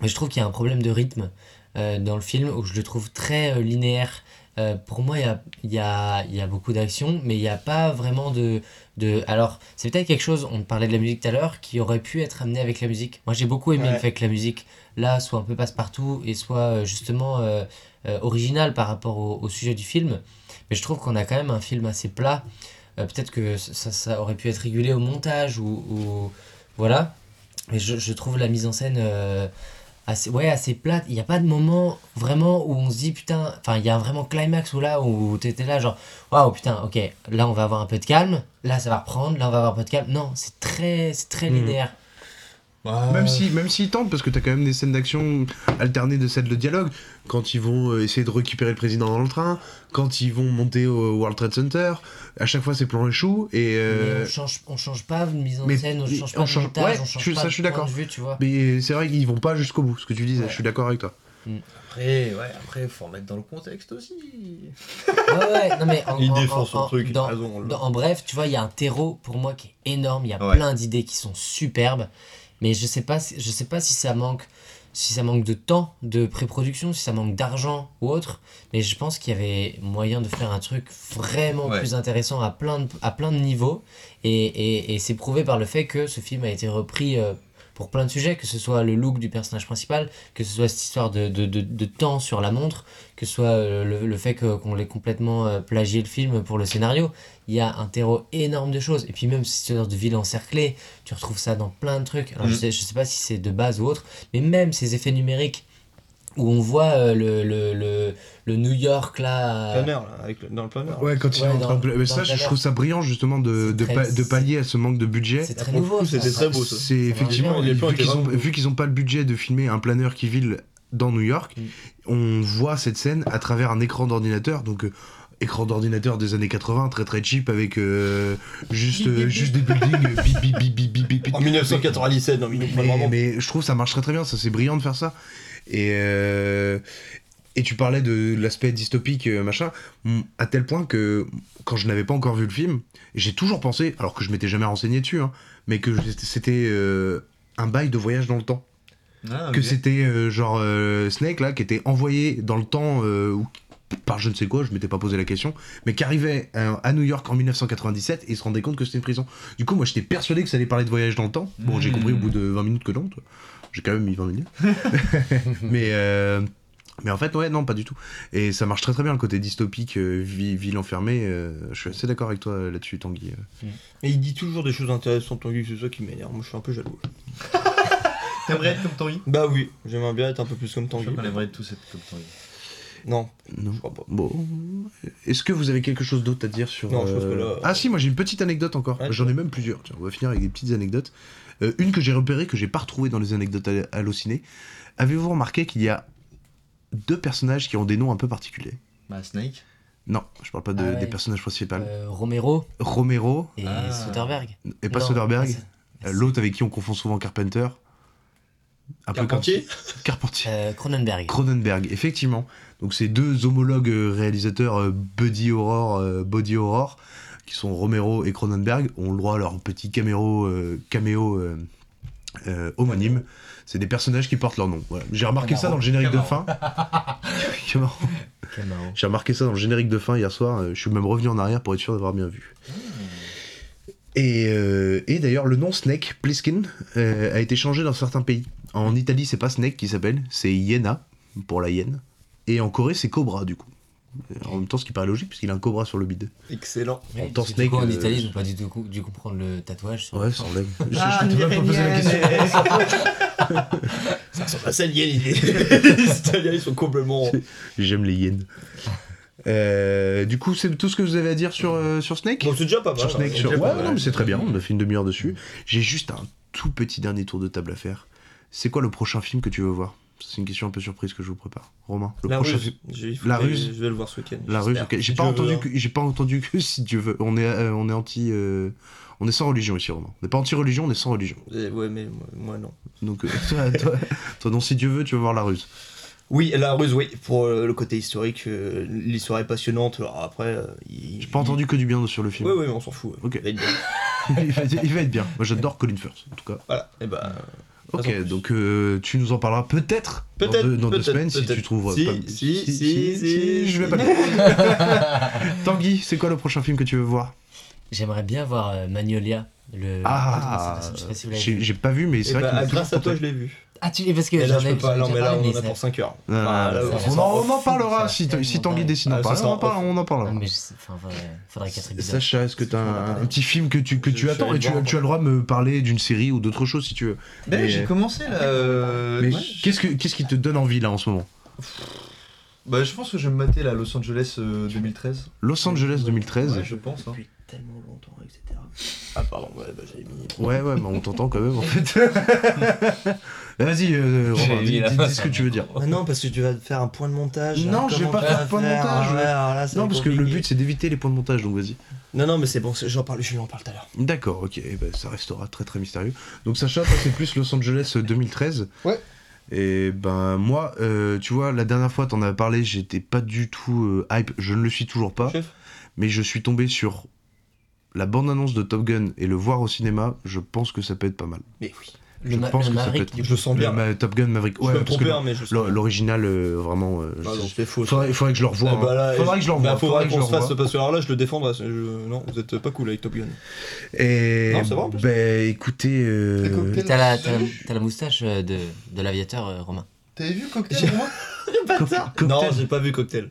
J: mais je trouve qu'il y a un problème de rythme euh, dans le film où je le trouve très euh, linéaire. Euh, pour moi, il y a, y, a, il y a beaucoup d'action, mais il n'y a pas vraiment de. De... Alors, c'est peut-être quelque chose, on parlait de la musique tout à l'heure, qui aurait pu être amené avec la musique. Moi, j'ai beaucoup aimé
I: Ouais.
J: le fait que la musique, là, soit un peu passe-partout et soit euh, justement euh, euh, originale par rapport au, au sujet du film. Mais je trouve qu'on a quand même un film assez plat. Euh, peut-être que ça, ça aurait pu être régulé au montage ou. ou- voilà. Mais je, je trouve la mise en scène assez, ouais, assez plate. Il n'y a pas de moment vraiment où on se dit putain. Enfin, il y a vraiment climax où là, où t'étais là, genre waouh, putain, ok, là on va avoir un peu de calme, là ça va reprendre, là on va avoir un peu de calme. Non, c'est très, c'est très
G: Mhm.
J: linéaire.
G: Même si, même s'ils tentent, parce que t'as quand même des scènes d'action alternées de celles de dialogue, quand ils vont euh, essayer de récupérer le président dans le train, quand ils vont monter au World Trade Center, à chaque fois ces plans échouent et. euh,
J: Mais on change, on change pas de mise en
G: mais
J: scène, on change
G: on
J: pas de
G: change-
J: montage,
G: ouais,
J: on change
G: je-
J: pas
G: ça,
J: de
G: je suis
J: point
G: d'accord.
J: de vue, tu vois.
G: Mais c'est vrai qu'ils vont pas jusqu'au bout, ce que tu disais,
J: Ouais.
G: je suis d'accord avec toi.
H: Après, ouais, après, faut remettre dans le contexte aussi.
J: Ouais, ouais, non mais en,
I: Il
J: en-
I: défend
J: en-
I: son
J: en-
I: truc, il a
J: dans-
I: raison,
J: dans- en bref, tu vois, il y a un terreau pour moi qui est énorme. Il y a
H: Ouais.
J: plein d'idées qui sont superbes, mais je sais pas, je sais pas si ça manque, si ça manque de temps de pré-production, si ça manque d'argent ou autre. Mais je pense qu'il y avait moyen de faire un truc vraiment
H: Ouais.
J: plus intéressant à plein de, à plein de niveaux, et, et, et c'est prouvé par le fait que ce film a été repris. euh, pour plein de sujets, que ce soit le look du personnage principal, que ce soit cette histoire de, de, de, de temps sur la montre, que ce soit euh, le, le fait qu'on l'ait complètement euh, plagié le film pour le scénario, il y a un terreau énorme de choses. Et puis même cette histoire de ville encerclée, tu retrouves ça dans plein de trucs. Alors je,
H: Mhm.
J: sais, je sais pas si c'est de base ou autre, mais même ces effets numériques où on voit euh, le, le, le, le New York là... euh,
I: Planeur, là, avec le- dans le planeur.
G: Ouais, quand il
J: Ouais,
G: est en
J: dans-
G: train de. Mais
J: dans
G: ça, je trouve ça brillant justement de, de,
J: très-
G: pa- de pallier à ce manque de budget.
J: c'est très nouveau.
I: c'était très beau, ça.
G: C'est effectivement, vu qu'ils ont, qu'ils ont pas le budget de filmer un planeur qui vile dans New York,
J: Mm.
G: on voit cette scène à travers un écran d'ordinateur, donc euh, écran d'ordinateur des années 80, très très cheap, avec euh, juste, euh, juste des buildings, bip bip bip bip bip bip. bip.
I: En 1997, non, mais,
G: Mais,
I: vraiment.
G: mais je trouve ça marche très très bien, ça c'est brillant de faire ça. Et, euh, Et tu parlais de l'aspect dystopique, euh, machin, à tel point que quand je n'avais pas encore vu le film, j'ai toujours pensé, alors que je m'étais jamais renseigné dessus, hein, mais que c'était euh, un bail de voyage dans le temps.
H: Ah,
G: que c'était euh, genre euh, Snake là qui était envoyé dans le temps euh, ou par je ne sais quoi, je m'étais pas posé la question, mais qui arrivait euh, à New York en 1997 et il se rendait compte que c'était une prison. Du coup, moi j'étais persuadé que ça allait parler de voyage dans le temps. Bon, j'ai
H: Mm.
G: compris au bout de 20 minutes que non. toi. J'ai quand même mis 20 minutes. [laughs] [laughs] mais, euh, mais en fait, ouais, non, pas du tout. Et ça marche très très bien le côté dystopique, euh, vi- ville enfermée. euh, je suis assez d'accord avec toi là-dessus, Tanguy. euh.
I: Et il dit toujours des choses intéressantes, Tanguy, c'est ça qui m'énerve. Moi, je suis un peu jaloux. [laughs]
H: T'aimerais être comme Tanguy?
I: Bah oui, j'aimerais bien être un peu plus comme Tanguy.
H: On aimerait tous être comme Tanguy.
I: Non,
G: Non.
I: je crois pas.
G: Bon. Est-ce que vous avez quelque chose d'autre à dire sur.
I: Non, je pense que
G: euh,
I: là-
G: Ah si, moi j'ai une petite anecdote encore.
I: Ouais,
G: J'en ai même plusieurs. Tiens, on va finir avec des petites anecdotes. Euh, une que j'ai repérée, que j'ai pas retrouvée dans les anecdotes à- hallucinées. Avez-vous remarqué qu'il y a deux personnages qui ont des noms un peu particuliers?
H: Bah, Snake.
G: Non, je parle pas de-
J: Ah ouais.
G: des personnages principaux.
J: Euh, Romero
G: Romero
J: et
H: Ah.
J: Soderbergh.
G: et pas
J: Non,
G: Soderbergh. Euh, L'autre avec qui on confond souvent Carpenter. Un peu
I: Carpentier
G: comme- [laughs] Carpentier.
J: Euh, Cronenberg.
G: Cronenberg, effectivement. Donc ces deux homologues euh, réalisateurs euh, Buddy Horror, euh, Body Horror, qui sont Romero et Cronenberg, ont le droit à leur petit caméo, caméo euh, homonyme. C'est des personnages qui portent leur nom. Voilà. J'ai remarqué ça dans le générique de fin. [laughs] J'ai remarqué ça dans le générique de fin hier soir. Je suis même revenu en arrière pour être sûr d'avoir bien vu. Et, euh, et d'ailleurs, le nom Snake Plissken euh, a été changé dans certains pays. En Italie, c'est pas Snake qui s'appelle, c'est Hyena, pour la hyène. Et en Corée, c'est Cobra, du coup. En même temps, ce qui paraît logique, puisqu'il a un cobra sur le bide.
I: Excellent.
G: En temps
J: que du
G: Snake,
J: coup, en
G: euh,
J: Italie, ils n'ont pas du tout dû comprendre le tatouage. sur-
G: Ouais, sans blague. Je,
I: Ah,
G: je t'ai même pas posé la question. [laughs]
I: Ça ressemble à ça, l'hyène. [laughs] Les Italiens, ils sont complètement. [laughs]
G: J'aime les hyènes. Euh, du coup, c'est tout ce que vous avez à dire sur, euh, sur Snake
I: Bon, c'est déjà pas mal.
G: Sur Snake,
I: hein.
G: sur... Ouais,
I: pas mal.
G: non, mais c'est très bien, on a fait une demi-heure dessus. J'ai juste un tout petit dernier tour de table à faire. C'est quoi le prochain film que tu veux voir? C'est une question un peu surprise que je vous prépare. Romain, le
I: La
G: prochain
I: ruse.
G: La ruse
I: Je vais le voir ce week-end.
G: La ruse,
I: j'espère.
G: ok. J'ai pas, entendu que, j'ai pas entendu que si Dieu veut. On est, euh, on est anti. euh, on est sans religion ici, Romain. On n'est pas anti-religion, on est sans religion.
I: Eh, Ouais, mais moi, moi, non.
G: Donc, euh, toi, toi, [laughs] toi, si Dieu veut, tu vas voir la ruse.
I: Oui, la ruse, oui, pour euh, le côté historique, euh, l'histoire est passionnante. Alors après, euh, il...
G: J'ai pas entendu que du bien sur le film.
I: Oui, oui, mais on s'en fout.
G: Ok.
I: Il va être bien. [laughs]
G: il, va, être bien. Moi, j'adore Colin Firth, en tout cas.
I: Voilà, et bah.
G: Ok, donc euh, tu nous en parleras peut-être dans deux, dans deux semaines si tu trouves
I: Si,
G: pas-
I: si, si, si.
G: je vais pas le [laughs] dire. Tanguy, c'est quoi le prochain film que tu veux voir?
J: J'aimerais bien voir euh, Magnolia. Le...
G: Ah,
J: je sais pas si vous l'avez
G: j'ai pas vu, mais c'est
I: Et
G: vrai
I: bah,
G: qu'il m'a toujours
I: grâce à toi, je l'ai vu.
J: Ah, tu... parce que
I: là, je peux pas, non, mais là, on en a pour 5 heures. Ah,
G: on, en, parlera si, Tanguy décide d'en
I: Ah,
G: parler. On en, parlera, on en parlera.
J: Non, mais faudrait, faudrait 4 épisodes.
G: Sacha, est-ce que t'as un, un petit film que tu, que attends et tu, as le droit de me parler d'une série ou d'autre chose si tu veux.
H: Ben,
G: Mais-
H: j'ai commencé là. euh,
G: Mais qu'est-ce, que, qu'est-ce qui te donne envie là en ce moment?
H: Bah, je pense que je vais me mater là, Los Angeles euh, 2013.
G: Los Angeles 2013
H: Ouais, je pense. hein.
I: Tellement longtemps, etc. Ah, pardon, ouais, bah j'avais mis.
G: Ouais, ouais, mais on t'entend quand même en [laughs] fait. Bah, Vas-y, euh, Romain, dis, ce que tu veux dire.
I: Ah non, parce que tu vas faire un point de montage.
G: Non, je vais pas faire de point de montage, Non, parce que le but c'est d'éviter les points de montage, donc vas-y.
I: Non, non, mais c'est bon, c'est- j'en parle, je lui en parle tout à l'heure.
G: D'accord, ok, eh ben, ça restera très très mystérieux. Donc Sacha, toi c'est plus Los Angeles euh, 2013.
I: Ouais.
G: Et ben moi, euh, tu vois, la dernière fois t'en avais parlé, j'étais pas du tout euh, hype, je ne le suis toujours pas,
I: Chef
G: mais je suis tombé sur la bande-annonce de Top Gun et le voir au cinéma, je pense que ça peut être pas mal.
I: Mais oui.
G: Je
J: Le,
G: pense
J: le
G: que ça peut
J: Maverick,
G: être-
I: Je le sens bien.
G: Le Top Gun Maverick,
I: Je
G: ouais,
I: peux me
G: parce que
I: tromper, mais je sens bien.
G: l'original, euh, vraiment, euh,
I: Ah
G: je-
I: non, c'est faux. ça.
G: faudrait, faudrait que je le revoie.
I: Ah bah là,
G: hein. faudrait que je le revoie.
I: Bah, faudrait
G: que
I: qu'on se fasse, parce que alors là, je le défendrai. je- Non, vous êtes pas cool avec Top Gun.
G: Et
I: Non, vrai, en plus.
G: ben écoutez, euh.
J: T'as la, la moustache euh, de, de l'aviateur euh, Romain.
H: T'avais vu Cocktail moins [laughs]
I: Bâtard. Non, j'ai pas vu Cocktail.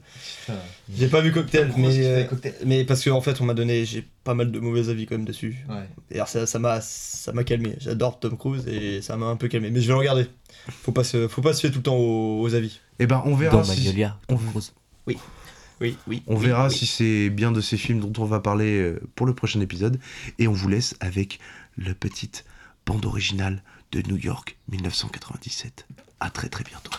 I: J'ai pas vu Cocktail, mais, euh,
H: Cocktail
I: mais parce qu'en fait, on m'a donné, j'ai pas mal de mauvais avis quand même dessus.
H: Ouais.
I: Et alors ça, ça m'a, ça m'a calmé. J'adore Tom Cruise et ça m'a un peu calmé. Mais je vais le regarder. Faut pas se, faut pas se fier tout le temps aux, aux avis.
G: eh ben on verra
J: Dans
G: si,
J: Magnolia.
G: on-
J: Tom Cruise.
I: Oui, oui.
G: On
I: oui,
G: verra
I: oui.
G: si c'est bien de ces films dont on va parler euh, pour le prochain épisode. Et on vous laisse avec la petite bande originale de New York 1997. À très très bientôt.